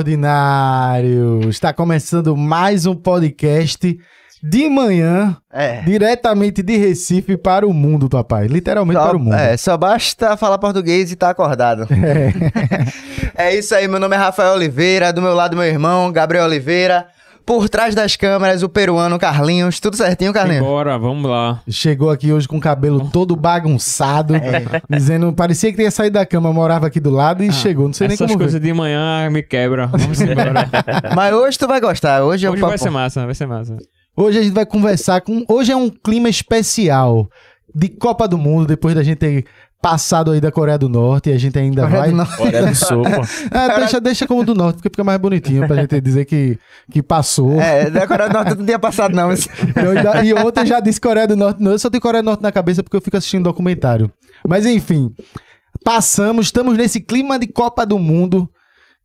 Fala, ordinário! Está começando mais um podcast de manhã, É. diretamente de Recife para o mundo, papai. Literalmente Só, para o mundo. é, só basta falar português e tá acordado. É. isso aí, meu nome é Rafael Oliveira, do meu lado meu irmão, Gabriel Oliveira. Por trás das câmeras, o peruano Carlinhos. Tudo certinho, Carlinhos? Bora, vamos lá. Chegou aqui hoje com o cabelo todo bagunçado, É. dizendo, parecia que tinha saído da cama, morava aqui do lado e chegou. Não sei nem Essas como coisas ver. de manhã me quebram. Vamos embora. Mas hoje tu vai gostar. Hoje, é o Hoje papo. vai ser massa, vai ser massa. Hoje a gente vai conversar com. Hoje é um clima especial de Copa do Mundo, depois da gente ter passado aí da Coreia do Norte e a gente ainda Coreia vai. do Norte. Coreia do Sul, pô. Ah, deixa, deixa como do norte, porque fica mais bonitinho pra gente dizer que, que passou. É, da Coreia do Norte não tinha passado, não. mas- Eu ainda- e ontem já disse Coreia do Norte. Não, eu só tenho Coreia do Norte na cabeça porque eu fico assistindo documentário. Mas enfim, passamos, estamos nesse clima de Copa do Mundo.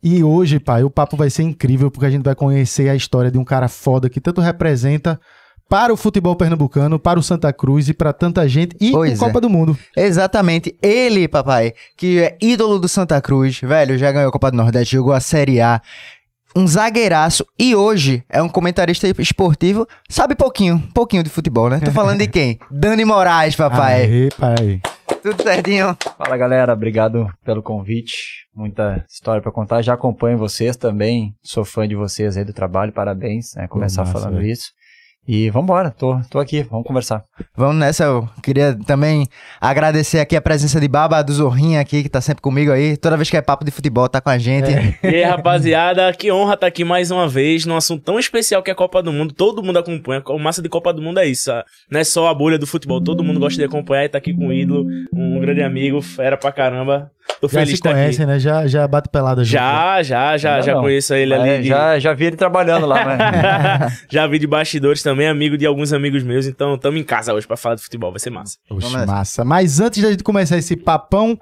E hoje, pai, o papo vai ser incrível porque a gente vai conhecer a história de um cara foda que tanto representa para o futebol pernambucano, para o Santa Cruz e para tanta gente e Pois Copa é. do Mundo. Exatamente. Ele, papai, que é ídolo do Santa Cruz, velho, já ganhou a Copa do Nordeste, jogou a Série A. Um zagueiraço e hoje é um comentarista esportivo, sabe pouquinho, pouquinho de futebol, né? Tô falando de quem? Dani Moraes, papai. Aê, pai. Tudo certinho. Fala galera, obrigado pelo convite. Muita história pra contar. Já acompanho vocês também. Sou fã de vocês aí do trabalho. Parabéns, né? Começar massa, falando velho. isso. E vambora, tô, tô aqui, vamos conversar. Vamos nessa, eu queria também agradecer aqui a presença de Baba do Zorrinha aqui, que tá sempre comigo aí. Toda vez que é papo de futebol, tá com a gente. E aí, rapaziada, que honra estar aqui mais uma vez num assunto tão especial que é a Copa do Mundo. Todo mundo acompanha. O massa de Copa do Mundo é isso. Não é só a bolha do futebol. Todo mundo gosta de acompanhar e tá aqui com o ídolo, um grande amigo, fera pra caramba. Tô Já feliz se de estar conhecem, aqui. né? Já, já bate pelada junto. Já, já, já, já não. conheço ele É, ali. de- já, já vi ele trabalhando lá, né? já vi de bastidores também, amigo de alguns amigos meus. Então, tamo em casa hoje pra falar de futebol. Vai ser massa. Oxe, Vamos massa. Mas antes da gente começar esse papão,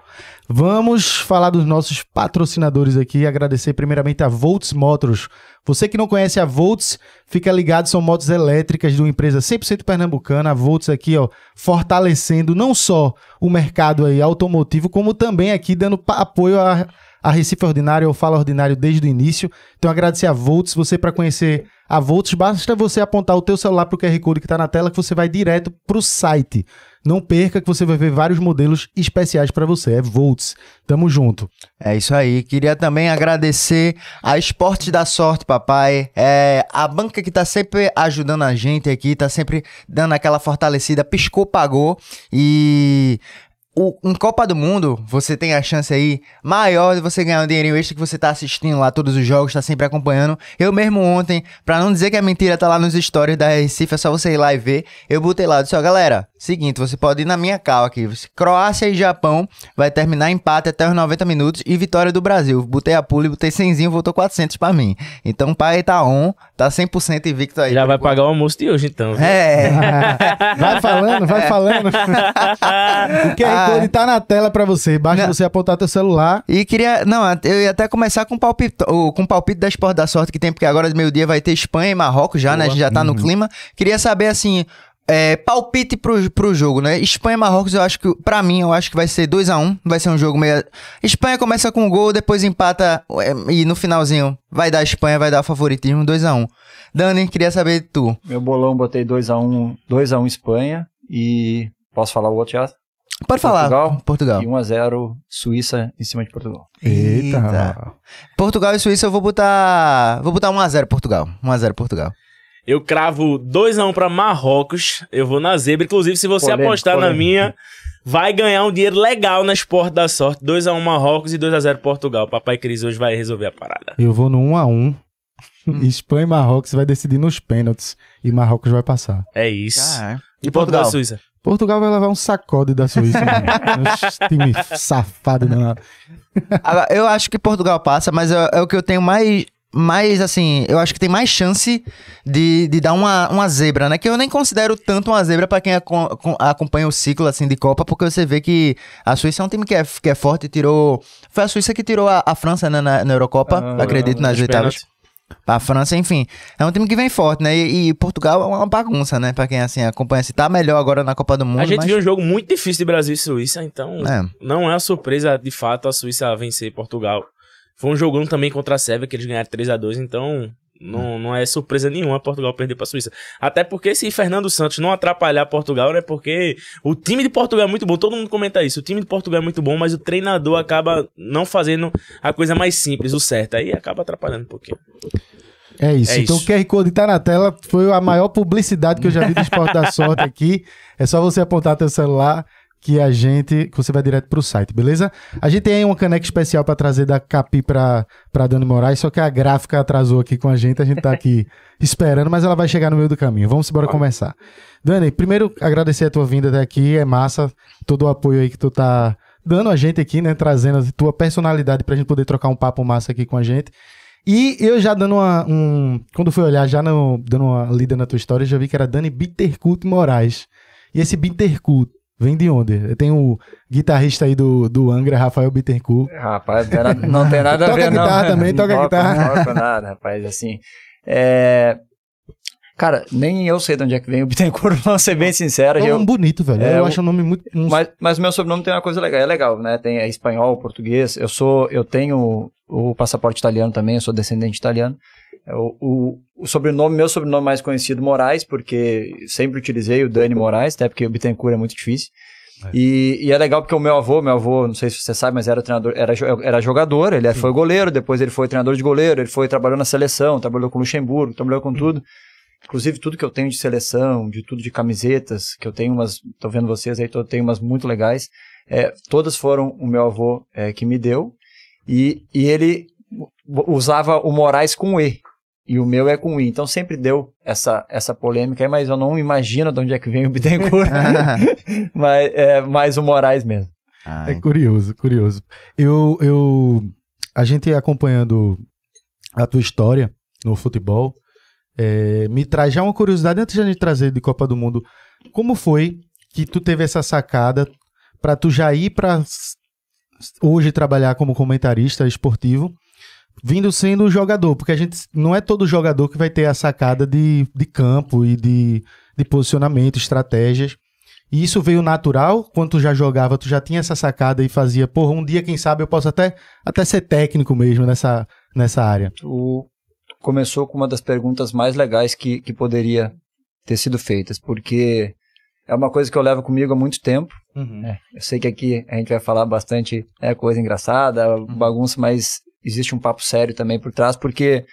vamos falar dos nossos patrocinadores aqui e agradecer primeiramente a Volts Motors. Você que não conhece a Volts, fica ligado, são motos elétricas de uma empresa 100% pernambucana. A Volts aqui, ó, fortalecendo não só o mercado aí automotivo, como também aqui dando apoio a, a Recife Ordinário, ao Fala Ordinário desde o início. Então agradecer a Volts, você para conhecer a Volts, basta você apontar o teu celular pro QR Code que tá na tela que você vai direto pro site. Não perca que você vai ver vários modelos especiais para você. É Volts. Tamo junto. É isso aí. Queria também agradecer a Esportes da Sorte, papai. É a banca que tá sempre ajudando a gente aqui, tá sempre dando aquela fortalecida, piscou, pagou. E o, em Copa do Mundo, você tem a chance aí maior de você ganhar um dinheirinho extra que você tá assistindo lá todos os jogos, tá sempre acompanhando. Eu mesmo ontem, pra não dizer que é mentira, tá lá nos stories da Recife, é só você ir lá e ver. Eu botei lá, disse, ó, galera, seguinte, você pode ir na minha cal aqui. Croácia e Japão vai terminar empate até os 90 minutos e vitória do Brasil. Botei a pula e botei 100, voltou 400 pra mim. Então o pai tá on, tá 100% invicto aí. Já vai pagar o almoço de hoje, então. viu? É. vai falando, vai falando. o QR Code tá na tela para você. Basta Não. você apontar teu celular. E queria. Não, eu ia até começar com o palpite, o- com o palpite da Esporte da Sorte que tem, porque agora de meio-dia vai ter Espanha e Marrocos já, né? A gente já tá no clima. Queria saber, assim. é, palpite pro, pro jogo, né? Espanha e Marrocos, eu acho que, pra mim, eu acho que vai ser 2x1. Vai ser um jogo meio. Espanha começa com um gol, depois empata é, e no finalzinho vai dar Espanha, vai dar favoritismo 2x1. Dani, queria saber de tu. Meu bolão botei 2x1 2x1 Espanha e. Posso falar o outro já? Pode falar. Portugal? Portugal. E 1x0 Suíça em cima de Portugal. Eita. Portugal e Suíça eu vou botar. Vou botar 1x0 Portugal. 1x0 Portugal. Eu cravo 2x1 pra Marrocos. Eu vou na zebra. Inclusive, se você Polêmico, apostar na polêmico. minha, vai ganhar um dinheiro legal na Esporte da Sorte. 2x1 Marrocos e 2x0 Portugal. Papai Cris hoje vai resolver a parada. Eu vou no 1 a 1 Hum. Espanha e Marrocos vai decidir nos pênaltis. E Marrocos vai passar. É isso. Ah, e Portugal e Suíça? Portugal vai levar um sacode da Suíça. time safado. Agora, eu acho que Portugal passa, mas é, é o que eu tenho mais. Mais assim, eu acho que tem mais chance de, de dar uma, uma zebra, né? Que eu nem considero tanto uma zebra pra quem aco- com- acompanha o ciclo assim de Copa, porque você vê que a Suíça é um time que é, que é forte, tirou. Foi a Suíça que tirou a, a França né, na, na Eurocopa, Ah, acredito, nas oitavas. Pênaltis. A França, enfim, é um time que vem forte, né? E, e Portugal é uma bagunça, né? Pra quem assim acompanha, se tá melhor agora na Copa do Mundo. A gente mas... viu um jogo muito difícil de Brasil e Suíça, então É. não é uma surpresa de fato a Suíça vencer Portugal. Foi um jogão também contra a Sérvia, que eles ganharam 3 a 2 então não, não é surpresa nenhuma Portugal perder pra Suíça. Até porque se Fernando Santos não atrapalhar Portugal, né? Porque o time de Portugal é muito bom, todo mundo comenta isso. O time de Portugal é muito bom, mas o treinador acaba não fazendo a coisa mais simples, o certo. Aí acaba atrapalhando um pouquinho. É isso. É então isso. o QR Code tá na tela. Foi a maior publicidade que eu já vi do Esporte da Sorte aqui. É só você apontar teu celular que a gente. que você vai direto pro site, beleza? A gente tem aí uma caneca especial pra trazer da Capi pra, pra Dani Moraes, só que a gráfica atrasou aqui com a gente. A gente tá aqui esperando, mas ela vai chegar no meio do caminho. Vamos embora começar. Dani, primeiro agradecer a tua vinda até aqui. É massa todo o apoio aí que tu tá dando a gente aqui, né? Trazendo a tua personalidade pra gente poder trocar um papo massa aqui com a gente. E eu já dando uma. Um, quando fui olhar, já no- dando uma lida na tua história, já vi que era Dani Bittercut Moraes. E esse Bittercut vem de onde? Tem o guitarrista aí do, do Angra, Rafael Bittercut. Rapaz, não tem nada, a Toca ver, não. guitarra também, toca Não guitarra. Não toco nada, rapaz, assim. É... Cara, nem eu sei de onde é que vem o Bittencourt, pra ser bem sincero. É um Eu... nome bonito, velho. É, eu acho o nome muito. um- Mas, mas o meu sobrenome tem uma coisa legal, é legal, né? Tem é espanhol, português. Eu sou, eu tenho o passaporte italiano também, eu sou descendente italiano. É, O, o, o sobrenome, meu sobrenome mais conhecido, Moraes, porque sempre utilizei o Dani Moraes, até porque o Bittencourt é muito difícil. E, e é legal porque o meu avô, meu avô, não sei se você sabe, mas era treinador, era, era jogador, ele foi goleiro, depois ele foi treinador de goleiro, ele foi trabalhou na seleção, trabalhou com o Luxemburgo, trabalhou com tudo. Inclusive, tudo que eu tenho de seleção, de tudo de camisetas, que eu tenho umas, tô vendo vocês aí, eu tenho umas muito legais, é, todas foram o meu avô é, que me deu, e, e ele usava o Moraes com E, e o meu é com I, então sempre deu essa, essa polêmica aí, mas eu não imagino de onde é que vem o Bittencourt, mas é mais o Moraes mesmo. Ah, É curioso, curioso. Eu, eu, a gente acompanhando a tua história no futebol, é, me traz já uma curiosidade antes de a gente trazer de Copa do Mundo. Como foi que tu teve essa sacada para tu já ir para hoje trabalhar como comentarista esportivo, vindo sendo jogador? Porque a gente não é todo jogador que vai ter a sacada de, de campo e de, de posicionamento, estratégias. E isso veio natural? Quando tu já jogava, tu já tinha essa sacada e fazia, porra, um dia, quem sabe, eu posso até, até ser técnico mesmo nessa, nessa área. tu começou com uma das perguntas mais legais que, que poderia ter sido feitas, porque é uma coisa que eu levo comigo há muito tempo. né? Eu sei que aqui a gente vai falar bastante né, coisa engraçada, bagunça, mas existe um papo sério também por trás, porque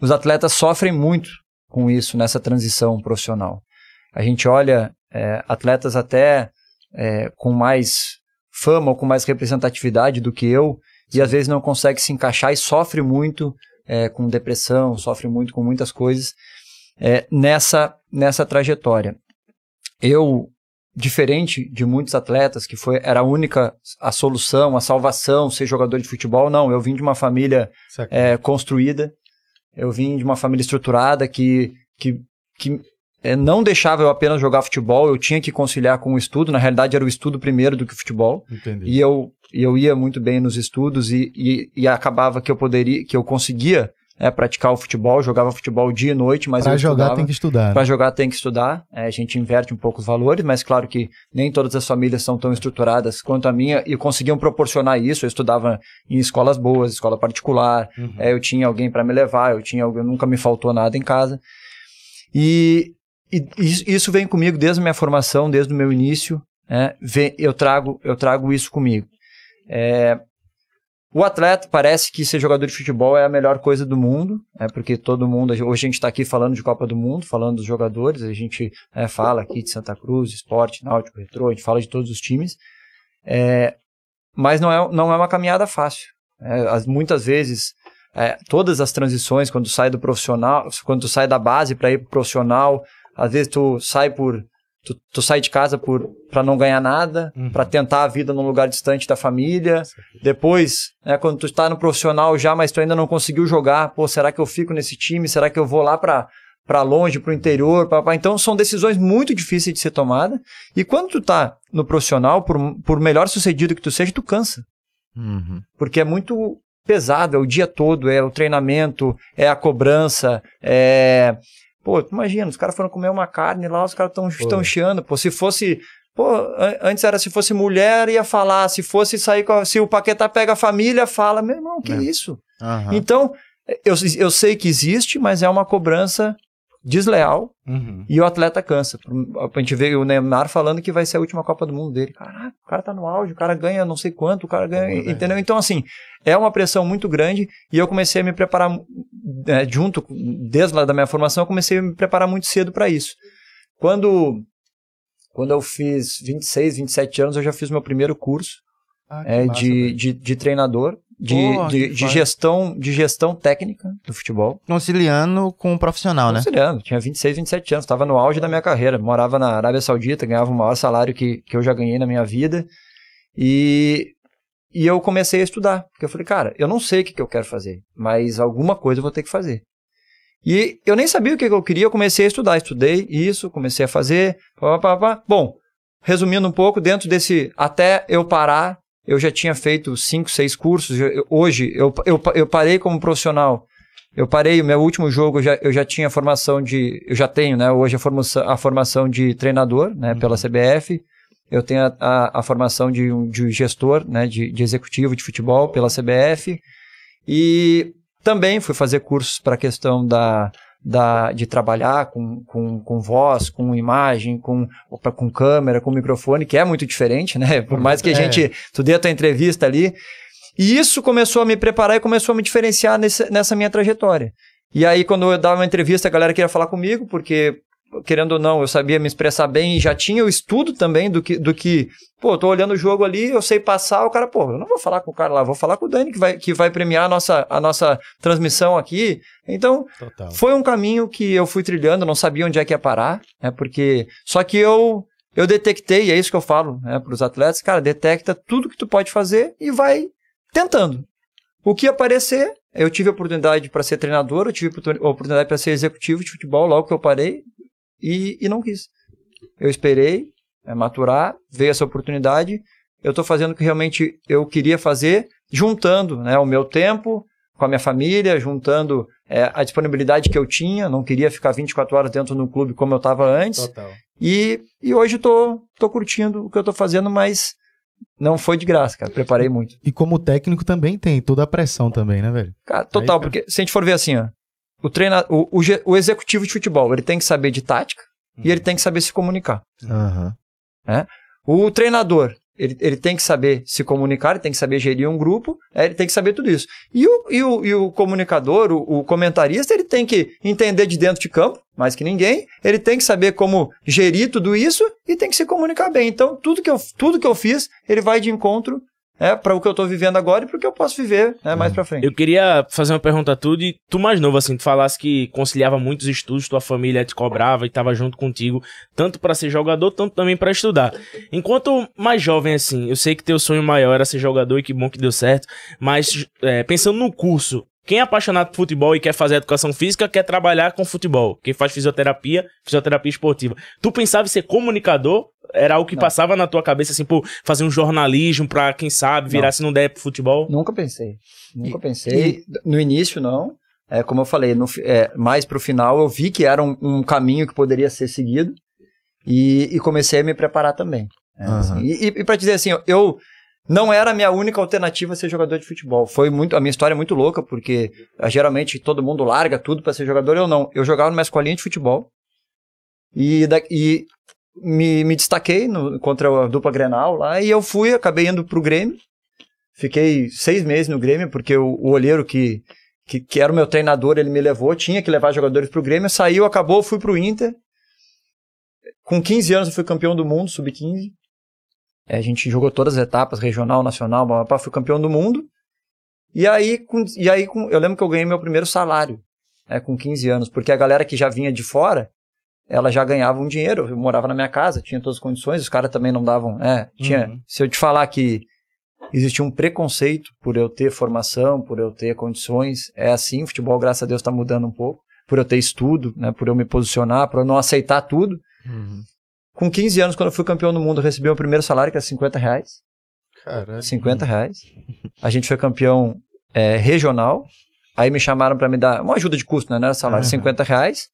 os atletas sofrem muito com isso nessa transição profissional. A gente olha é, atletas até é, com mais fama ou com mais representatividade do que eu, e às vezes não consegue se encaixar e sofre muito é, com depressão, sofre muito com muitas coisas é, nessa, nessa trajetória. Eu, diferente de muitos atletas, que foi era a única a solução, a salvação, ser jogador de futebol, não, eu vim de uma família é, construída, eu vim de uma família estruturada que, que, que é, não deixava eu apenas jogar futebol, eu tinha que conciliar com o estudo, na realidade era o estudo primeiro do que o futebol, Entendi. e eu, e eu ia muito bem nos estudos e, e, e acabava que eu poderia, que eu conseguia é, praticar o futebol, jogava futebol dia e noite, mas pra eu jogar estudava. tem que estudar. Para jogar tem que estudar, é, a gente inverte um pouco os valores, mas claro que nem todas as famílias são tão estruturadas quanto a minha e conseguiam proporcionar isso. Eu estudava em escolas boas, escola particular, Uhum. é, eu tinha alguém para me levar, eu tinha alguém, nunca me faltou nada em casa. E, e isso- vem comigo desde a minha formação, desde o meu início. né, vem- eu trago eu trago isso comigo. É, o atleta parece que ser jogador de futebol é a melhor coisa do mundo, é porque todo mundo hoje a gente está aqui falando de Copa do Mundo, falando dos jogadores, a gente é, fala aqui de Santa Cruz, Esporte, Náutico, Retrô, a gente fala de todos os times, é, mas não é, não é uma caminhada fácil. É, as- muitas vezes é, todas as transições quando sai do profissional, quando tu sai da base para ir pro profissional, às vezes tu sai por tu, tu sai de casa por para não ganhar nada, Uhum. para tentar a vida num lugar distante da família. Depois, né, quando tu está no profissional já, mas tu ainda não conseguiu jogar, pô, será que eu fico nesse time? Será que eu vou lá para para longe, para o interior, pra, pra- então são decisões muito difíceis de ser tomada. E quando tu tá no profissional, por, por melhor sucedido que tu seja, tu cansa Uhum. porque é muito pesado, é o dia todo, é o treinamento, é a cobrança, é... Pô, imagina, os caras foram comer uma carne lá, os caras estão Pô. chiando. Pô, se fosse Pô, an- antes era se fosse mulher, ia falar. Se fosse sair com. a- Se o Paquetá pega a família, fala. Meu irmão, que É. isso? Aham. Então, eu, eu sei que existe, mas é uma cobrança desleal Uhum. e o atleta cansa. A gente vê o Neymar falando que vai ser a última Copa do Mundo dele. Caraca, o cara tá no auge, o cara ganha não sei quanto, o cara ganha. É entendeu? Então, assim, é uma pressão muito grande e eu comecei a me preparar, é, junto, desde lá da minha formação, eu comecei a me preparar muito cedo para isso. Quando, quando eu fiz 26, 27 anos, eu já fiz meu primeiro curso Ah, é, massa, de, de, de treinador. De, Porra, de, de gestão de gestão técnica do futebol. Conciliando com o profissional, né? Considerando, tinha 26, 27 anos, estava no auge da minha carreira. Morava na Arábia Saudita, ganhava o maior salário que, que eu já ganhei na minha vida. E, e eu comecei a estudar. Porque eu falei, cara, eu não sei o que, que eu quero fazer, mas alguma coisa eu vou ter que fazer. E eu nem sabia o que, que eu queria, eu comecei a estudar. Estudei isso, comecei a fazer. Pá, pá, pá. Bom, resumindo um pouco, dentro desse. Até eu parar, eu já tinha feito cinco, seis cursos. Eu- hoje, eu, eu, eu parei como profissional. Eu parei, o meu último jogo eu já, eu já tinha formação de. Eu já tenho, né? Hoje a formação, a formação de treinador, né? Pela CBF. Eu tenho a, a, a formação de, um- de gestor, né? De, de executivo de futebol pela CBF. E também fui fazer cursos para a questão da, da, de trabalhar com, com, com voz, com imagem, com, com câmera, com microfone, que é muito diferente, né? Por mais que a É. gente. Tu dê a tua entrevista ali. E isso começou a me preparar e começou a me diferenciar nesse, nessa minha trajetória. E aí, quando eu dava uma entrevista, a galera queria falar comigo, porque, querendo ou não, eu sabia me expressar bem e já tinha o estudo também do que, do que pô, tô olhando o jogo ali, eu sei passar, o cara, pô, eu não vou falar com o cara lá, vou falar com o Dani, que vai, que vai premiar a nossa, a nossa transmissão aqui. Então, Total. foi um caminho que eu fui trilhando, não sabia onde é que ia parar, né? Porque. Só que eu eu detectei, e é isso que eu falo né, para os atletas, cara, detecta tudo que tu pode fazer e vai tentando. O que aparecer, eu tive a oportunidade para ser treinador, eu tive a oportunidade para ser executivo de futebol logo que eu parei e, e não quis. Eu esperei é, maturar, veio essa oportunidade, eu estou fazendo o que realmente eu queria fazer, juntando né, o meu tempo com a minha família, juntando é, a disponibilidade que eu tinha, não queria ficar 24 horas dentro do clube como eu estava antes. Total. E, e hoje estou tô, tô curtindo o que eu estou fazendo, mas não foi de graça, cara. Preparei muito. E como técnico também tem toda a pressão também, né, velho? Cara, total, Aí, cara. porque se a gente for ver assim, ó, o, treina, o, o, o executivo de futebol, ele tem que saber de tática e ele tem que saber se comunicar. Aham. O treinador, ele, ele tem que saber se comunicar, ele tem que saber gerir um grupo, é, ele tem que saber tudo isso. E o, e o, e o comunicador, o, o comentarista, ele tem que entender de dentro de campo, mais que ninguém, ele tem que saber como gerir tudo isso e tem que se comunicar bem. Então, tudo que eu, tudo que eu fiz, ele vai de encontro é, para o que eu estou vivendo agora e para o que eu posso viver né, mais para frente. Eu queria fazer uma pergunta a tu e tu mais novo, assim, tu falasse que conciliava muitos estudos, tua família te cobrava e tava junto contigo, tanto pra ser jogador, tanto também pra estudar. Enquanto mais jovem, assim, eu sei que teu sonho maior era ser jogador e que bom que deu certo, mas é, pensando no curso, quem é apaixonado por futebol e quer fazer educação física, quer trabalhar com futebol. Quem faz fisioterapia, fisioterapia esportiva. Tu pensava em ser comunicador? Era algo que Não. passava na tua cabeça, assim, pô, fazer um jornalismo pra, quem sabe, virar Não. se não der pro futebol? Nunca pensei. Nunca pensei. No início, não. É, como eu falei, no, é, mais pro final eu vi que era um, um caminho que poderia ser seguido e, e comecei a me preparar também. É, Aham. assim, e, e, e para dizer assim, eu não era a minha única alternativa ser jogador de futebol. Foi muito a minha história é muito louca porque ah, geralmente todo mundo larga tudo para ser jogador. Eu não. Eu jogava numa escolinha de futebol e, da, e me, me destaquei no, contra a dupla Grenal lá e eu fui, acabei indo pro Grêmio. Fiquei seis meses no Grêmio, porque o, o olheiro que, que, que era o meu treinador, ele me levou, tinha que levar jogadores pro Grêmio, saiu, acabou, fui pro Inter. Com 15 anos eu fui campeão do mundo, sub-15. É, a gente jogou todas as etapas, regional, nacional, blá, blá, blá, fui campeão do mundo. E aí, com, e aí com, eu lembro que eu ganhei meu primeiro salário, né, com 15 anos, porque a galera que já vinha de fora, ela já ganhava um dinheiro, eu morava na minha casa, tinha todas as condições, os caras também não davam, é, tinha, Uhum. se eu te falar que existia um preconceito por eu ter formação, por eu ter condições, é assim, o futebol, graças a Deus, está mudando um pouco, por eu ter estudo, né, por eu me posicionar, por eu não aceitar tudo. Com 15 anos, quando eu fui campeão do mundo, eu recebi meu primeiro salário, que era 50 reais. Caralho. 50 reais. A gente foi campeão é, regional. Aí me chamaram para me dar uma ajuda de custo, né? Não era salário, Aham. 50 reais.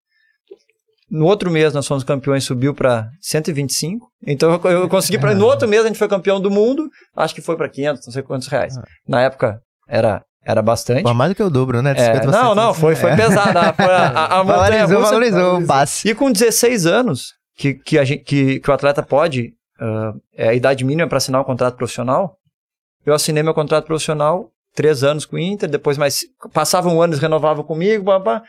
No outro mês nós fomos campeões, subiu para 125. Então eu, eu consegui para no outro mês a gente foi campeão do mundo, acho que foi para 500, não sei quantos reais. Na época era era bastante. Pô, mais do que o dobro, né? É, 50%. não, não, foi, foi É. pesado. A, a, a montanha Valorizou, valorizou o passe. E com 16 anos, que, que, a gente, que, que o atleta pode, ah, é a idade mínima para assinar um contrato profissional, eu assinei meu contrato profissional, três anos com o Inter, depois mais. Passava um ano, eles renovavam comigo, babá.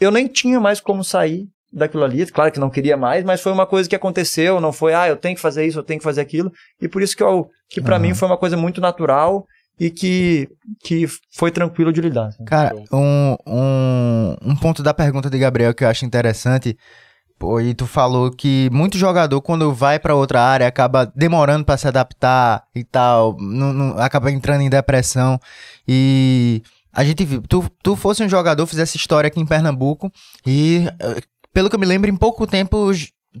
Eu nem tinha mais como sair daquilo ali. Claro que não queria mais, mas foi uma coisa que aconteceu, não foi, ah, eu tenho que fazer isso, eu tenho que fazer aquilo. E por isso que, eu, que para Aham. mim foi uma coisa muito natural e que, que foi tranquilo de lidar. sabe? Cara, um, um, um ponto da pergunta de Gabriel que eu acho interessante. Pô, e tu falou que muito jogador, quando vai pra outra área, acaba demorando pra se adaptar e tal, não, não- acaba entrando em depressão. E a gente viu, tu, tu fosse um jogador, fizesse história aqui em Pernambuco, e eh, pelo que eu me lembro, em pouco tempo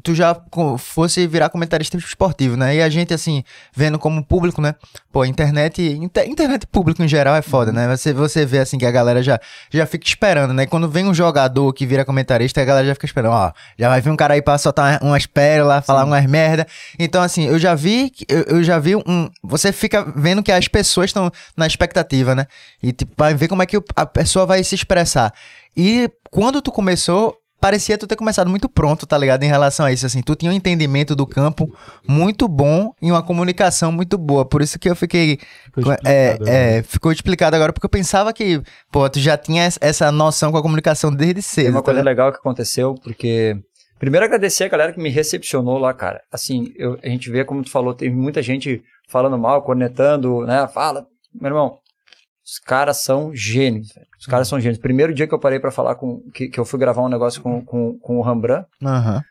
tu já fosse virar comentarista esportivo, né? E a gente, assim, vendo como público, né? Pô, internet, inter- internet público em geral é foda, né? Você, você vê, assim, que a galera já, já fica esperando, né? Quando vem um jogador que vira comentarista, a galera já fica esperando, ó, já vai vir um cara aí pra soltar umas pérolas, falar umas merda. Então, assim, eu já vi, eu, eu já vi um... Você fica vendo que as pessoas estão na expectativa, né? E, tipo, vai ver como é que a pessoa vai se expressar. E quando tu começou, parecia tu ter começado muito pronto, tá ligado? Em relação a isso, assim, tu tinha um entendimento do campo muito bom e uma comunicação muito boa. Por isso que eu fiquei. Ficou é, explicado, é, ficou explicado agora, porque eu pensava que, pô, tu já tinha es- essa noção com a comunicação desde Tem cedo. uma tá coisa ligado? legal que aconteceu, porque. Primeiro agradecer a galera que me recepcionou lá, cara. Assim, eu- a gente vê, como tu falou, tem muita gente falando mal, cornetando, né? Fala, meu irmão, os caras são gênios, velho. Os caras são gênios. Primeiro dia que eu parei pra falar com. Que, que eu fui gravar um negócio com, com, com o Rembrandt, Aham.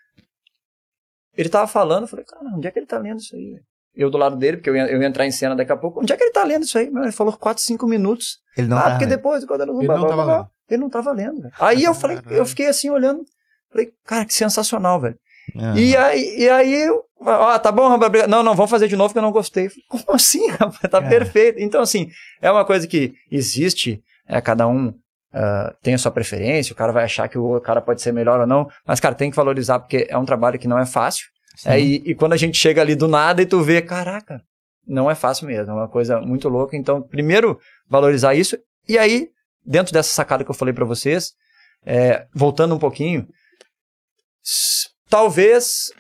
ele tava falando, eu falei, cara, onde é que ele tá lendo isso aí? velho? Eu do lado dele, porque eu ia, eu ia entrar em cena daqui a pouco. Onde é que ele tá lendo isso aí? Meu, ele falou 4, 5 minutos. Ele não ah, tá porque vendo. depois, quando ele, Ele não tava lendo. ele não tava lendo. velho. Aí eu falei, eu fiquei assim olhando. Falei, cara, que sensacional, velho. Aham. E aí, e aí, eu, ó, tá bom, rapaz. Não, não, vamos fazer de novo que eu não gostei. Como assim, rapaz? Tá É. perfeito. Então, assim, é uma coisa que existe, é, cada um ah, tem a sua preferência, o cara vai achar que o cara pode ser melhor ou não, mas, cara, tem que valorizar, porque é um trabalho que não é fácil. É, e, e quando a gente chega ali do nada e tu vê, caraca, não é fácil mesmo, é uma coisa muito louca. Então, primeiro, valorizar isso. E aí, dentro dessa sacada que eu falei pra vocês, é, voltando um pouquinho, talvez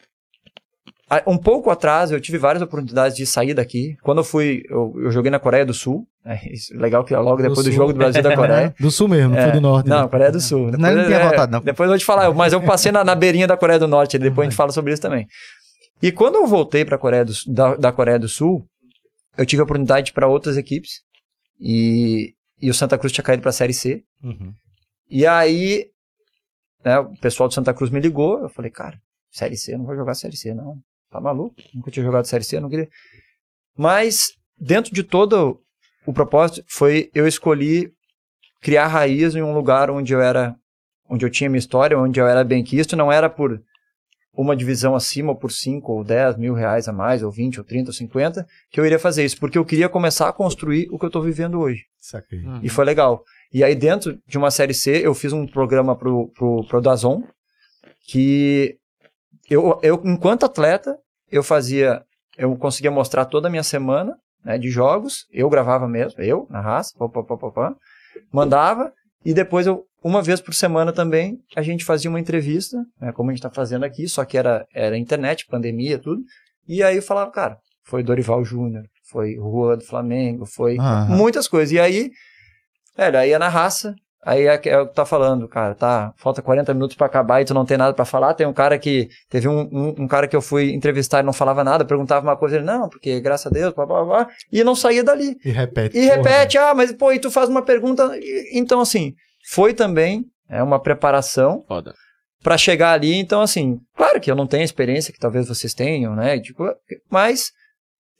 um pouco atrás eu tive várias oportunidades de sair daqui. Quando eu fui, eu, eu joguei na Coreia do Sul. É legal que logo depois do, Sul. jogo do Brasil e da Coreia. Do sul mesmo, não foi do norte. Não, né? Coreia do Sul. Não, ele não tinha é, voltado, não. Depois eu vou te falar, mas eu passei na, na beirinha da Coreia do Norte, depois a gente fala sobre isso também. E quando eu voltei para Coreia do, da, da Coreia do Sul, eu tive a oportunidade para outras equipes e, e o Santa Cruz tinha caído para a Série C. Uhum. E aí, né, o pessoal do Santa Cruz me ligou, eu falei, cara, Série C, eu não vou jogar Série C, não. Tá maluco? Nunca tinha jogado Série C, eu não queria. Mas, dentro de todo o propósito, foi eu escolhi criar raiz em um lugar onde eu era, onde eu tinha minha história, onde eu era bem quisto, não era por uma divisão acima, ou por 5 ou 10 mil reais a mais, ou 20, ou 30, ou 50, que eu iria fazer isso, porque eu queria começar a construir o que eu tô vivendo hoje. Saquei. Uhum. E foi legal. E aí, dentro de uma série C, eu fiz um programa pro, pro, pro Dazon, que eu, eu, enquanto atleta, eu fazia, eu conseguia mostrar toda a minha semana né, de jogos, eu gravava mesmo, eu, na raça, pá, pá, pá, pá, mandava, e depois eu, uma vez por semana também, a gente fazia uma entrevista, né, como a gente está fazendo aqui, só que era, era internet, pandemia, tudo, e aí eu falava, cara, foi Dorival Júnior, foi Rua do Flamengo, foi muitas coisas. E aí, velho, aí é na raça. Aí é, é o que tá falando, cara, tá, falta 40 minutos pra acabar e tu não tem nada pra falar. Tem um cara que, teve um, um, um cara que eu fui entrevistar e não falava nada, perguntava uma coisa, ele, não, porque graças a Deus, blá, blá, blá, e não saía dali. E repete. E porra, repete, ah, mas pô, e tu faz uma pergunta. E- Então, assim, foi também é uma preparação Foda. pra chegar ali. Então, assim, claro que eu não tenho a experiência que talvez vocês tenham, né? Tipo, mas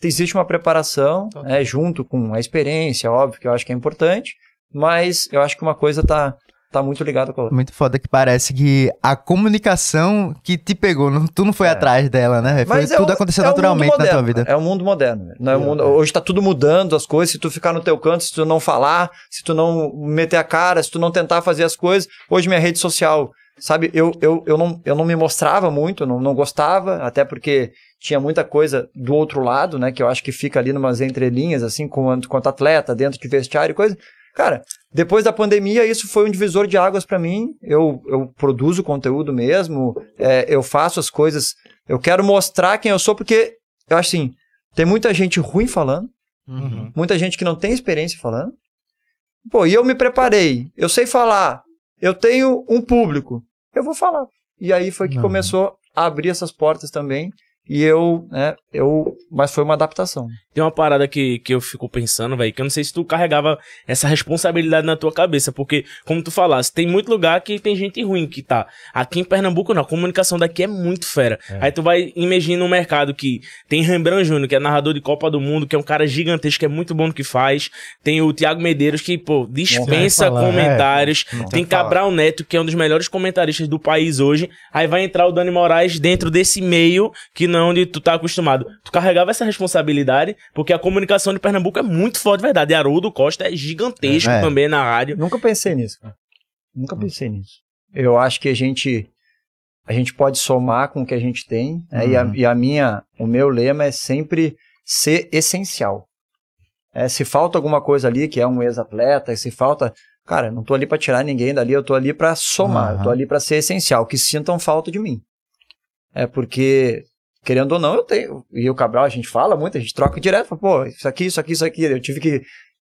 existe uma preparação, né, junto com a experiência, óbvio que eu acho que é importante, mas eu acho que uma coisa tá, tá muito ligada com a outra. Muito foda que parece que a comunicação que te pegou, não- tu não foi É. atrás dela, né? Foi, Mas é tudo o- aconteceu é naturalmente mundo na tua moderno, vida. É o mundo moderno. né? Não é o mundo, hoje tá tudo mudando as coisas. Se tu ficar no teu canto, se tu não falar, se tu não meter a cara, se tu não tentar fazer as coisas. Hoje minha rede social sabe, eu, eu, eu, não, eu não me mostrava muito, não, não gostava, até porque tinha muita coisa do outro lado, né, que eu acho que fica ali numas entrelinhas, assim, quanto, quanto atleta, dentro de vestiário e coisa. Cara, depois da pandemia, isso foi um divisor de águas para mim. Eu, eu produzo conteúdo mesmo, é, eu faço as coisas, eu quero mostrar quem eu sou, porque eu acho assim, tem muita gente ruim falando, Uhum. muita gente que não tem experiência falando. Pô, e eu me preparei, eu sei falar, eu tenho um público, eu vou falar. E aí foi que Não. começou a abrir essas portas também. E eu, né, eu. Mas foi uma adaptação. Tem uma parada que, que eu fico pensando, velho, que eu não sei se tu carregava essa responsabilidade na tua cabeça, porque, como tu falaste, tem muito lugar que tem gente ruim que tá. Aqui em Pernambuco, não, a comunicação daqui é muito fera. Aí tu vai imaginar um mercado que tem Rembrandt Júnior, que é narrador de Copa do Mundo, que é um cara gigantesco, que é muito bom no que faz. Tem o Thiago Medeiros, que, pô, dispensa falar, comentários. Não tem falar. Cabral Neto, que é um dos melhores comentaristas do país hoje. Aí vai entrar o Dani Moraes dentro desse meio que não é onde tu tá acostumado. Tu carregava essa responsabilidade, porque a comunicação de Pernambuco é muito forte, de verdade. E Haroldo Costa é gigantesco É. também na rádio. Nunca pensei nisso, cara. Nunca pensei nisso. Eu acho que a gente a gente pode somar com o que a gente tem, né? e, a, Uhum. e a minha, o meu lema é sempre ser essencial. É, se falta alguma coisa ali, que é um ex-atleta, se falta, cara, não tô ali para tirar ninguém dali, eu tô ali para somar, eu tô ali para ser essencial, que sintam falta de mim. É porque querendo ou não, eu tenho. E o Cabral, a gente fala muito, a gente troca direto, fala, pô, isso aqui, isso aqui, isso aqui. Eu tive que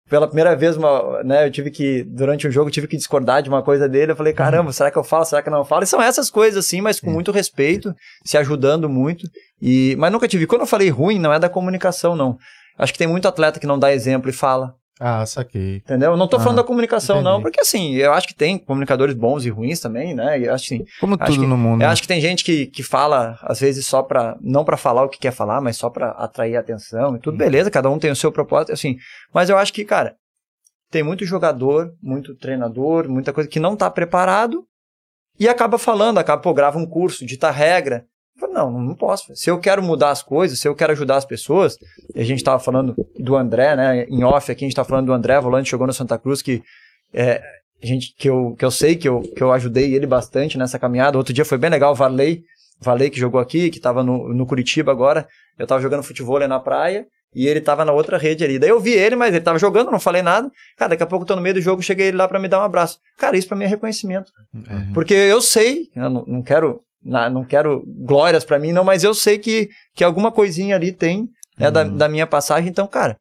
pela primeira vez, uma, né, eu tive que, durante um jogo, eu tive que discordar de uma coisa dele. Eu falei, caramba, será que eu falo? Será que eu não falo? E são essas coisas, assim, mas com muito respeito, se ajudando muito. E, mas nunca tive. Quando eu falei ruim, não é da comunicação, não. Acho que tem muito atleta que não dá exemplo e fala. Ah, saquei. Entendeu? Eu não tô Ah, falando da comunicação, não, entendi. porque assim, eu acho que tem comunicadores bons e ruins também, né? E eu acho assim, Como Acho tudo que- no mundo. eu acho que tem gente que, que fala, às vezes, só pra. Não pra falar o que quer falar, mas só pra atrair atenção e tudo. Beleza, cada um tem o seu propósito, assim. Mas eu acho que, cara, tem muito jogador, muito treinador, muita coisa que não tá preparado e acaba falando, acaba, pô, grava um curso, dita regra. Eu falo, Não, não posso. Se eu quero mudar as coisas, se eu quero ajudar as pessoas, a gente tava falando do André, né? Em off aqui, a gente tava falando do André, volante jogou no Santa Cruz, que é, a gente, que, eu, que eu sei que eu, que eu ajudei ele bastante nessa caminhada. Outro dia foi bem legal, o Varley, Varley que jogou aqui, que tava no, no Curitiba agora. Eu tava jogando futebol ali na praia e ele tava na outra rede ali. Daí eu vi ele, mas ele tava jogando, não falei nada. Cara, daqui a pouco eu tô no meio do jogo, cheguei ele lá pra me dar um abraço. Cara, isso pra mim é reconhecimento. Uhum. Porque eu sei, eu não, não quero na- não quero glórias pra mim, não, mas eu sei que, que alguma coisinha ali tem né, da, da minha passagem. Então, cara,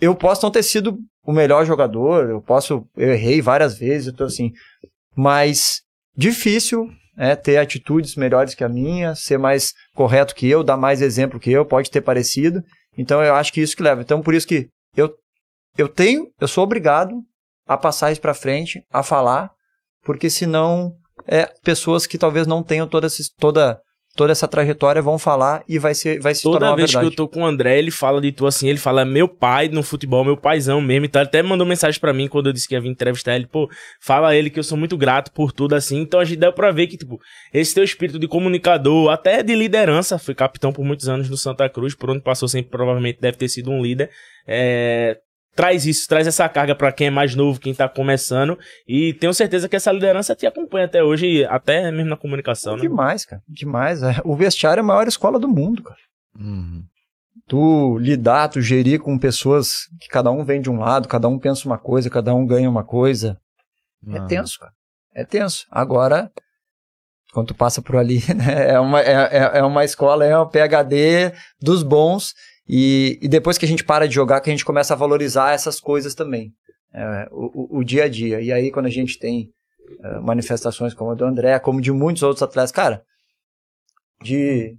eu posso não ter sido o melhor jogador, eu posso, eu errei várias vezes, eu tô assim, mas difícil é ter atitudes melhores que a minha, ser mais correto que eu, dar mais exemplo que eu, pode ter parecido. Então, eu acho que isso que leva. Então, por isso que eu, eu tenho, eu sou obrigado a passar isso pra frente, a falar, porque senão é, pessoas que talvez não tenham toda, esse- toda, toda essa trajetória vão falar e vai, ser, vai se tornar Toda uma vez que verdade. eu tô com o André, ele fala de tu assim, ele fala meu pai no futebol, meu paizão mesmo. Então ele até mandou mensagem pra mim quando eu disse que ia vir entrevistar ele. Pô, fala a ele que eu sou muito grato por tudo assim. Então a gente deu pra ver que, tipo, esse teu espírito de comunicador, até de liderança, fui capitão por muitos anos no Santa Cruz, por onde passou sempre provavelmente deve ter sido um líder. É, traz isso, traz essa carga pra quem é mais novo, quem tá começando. E tenho certeza que essa liderança te acompanha até hoje, até mesmo na comunicação, né? Demais, cara. Demais. É. O vestiário é a maior escola do mundo, cara. Uhum. Tu lidar, tu gerir com pessoas que cada um vem de um lado, cada um pensa uma coisa, cada um ganha uma coisa. É Ah. tenso, cara. É tenso. Agora, quando tu passa por ali, né, é uma, é, é- é uma escola, é uma PHD dos bons. E, e depois que a gente para de jogar, que a gente começa a valorizar essas coisas também. É, o, o- dia a dia. E aí, quando a gente tem é, manifestações como a do André, como de muitos outros atletas, cara, de.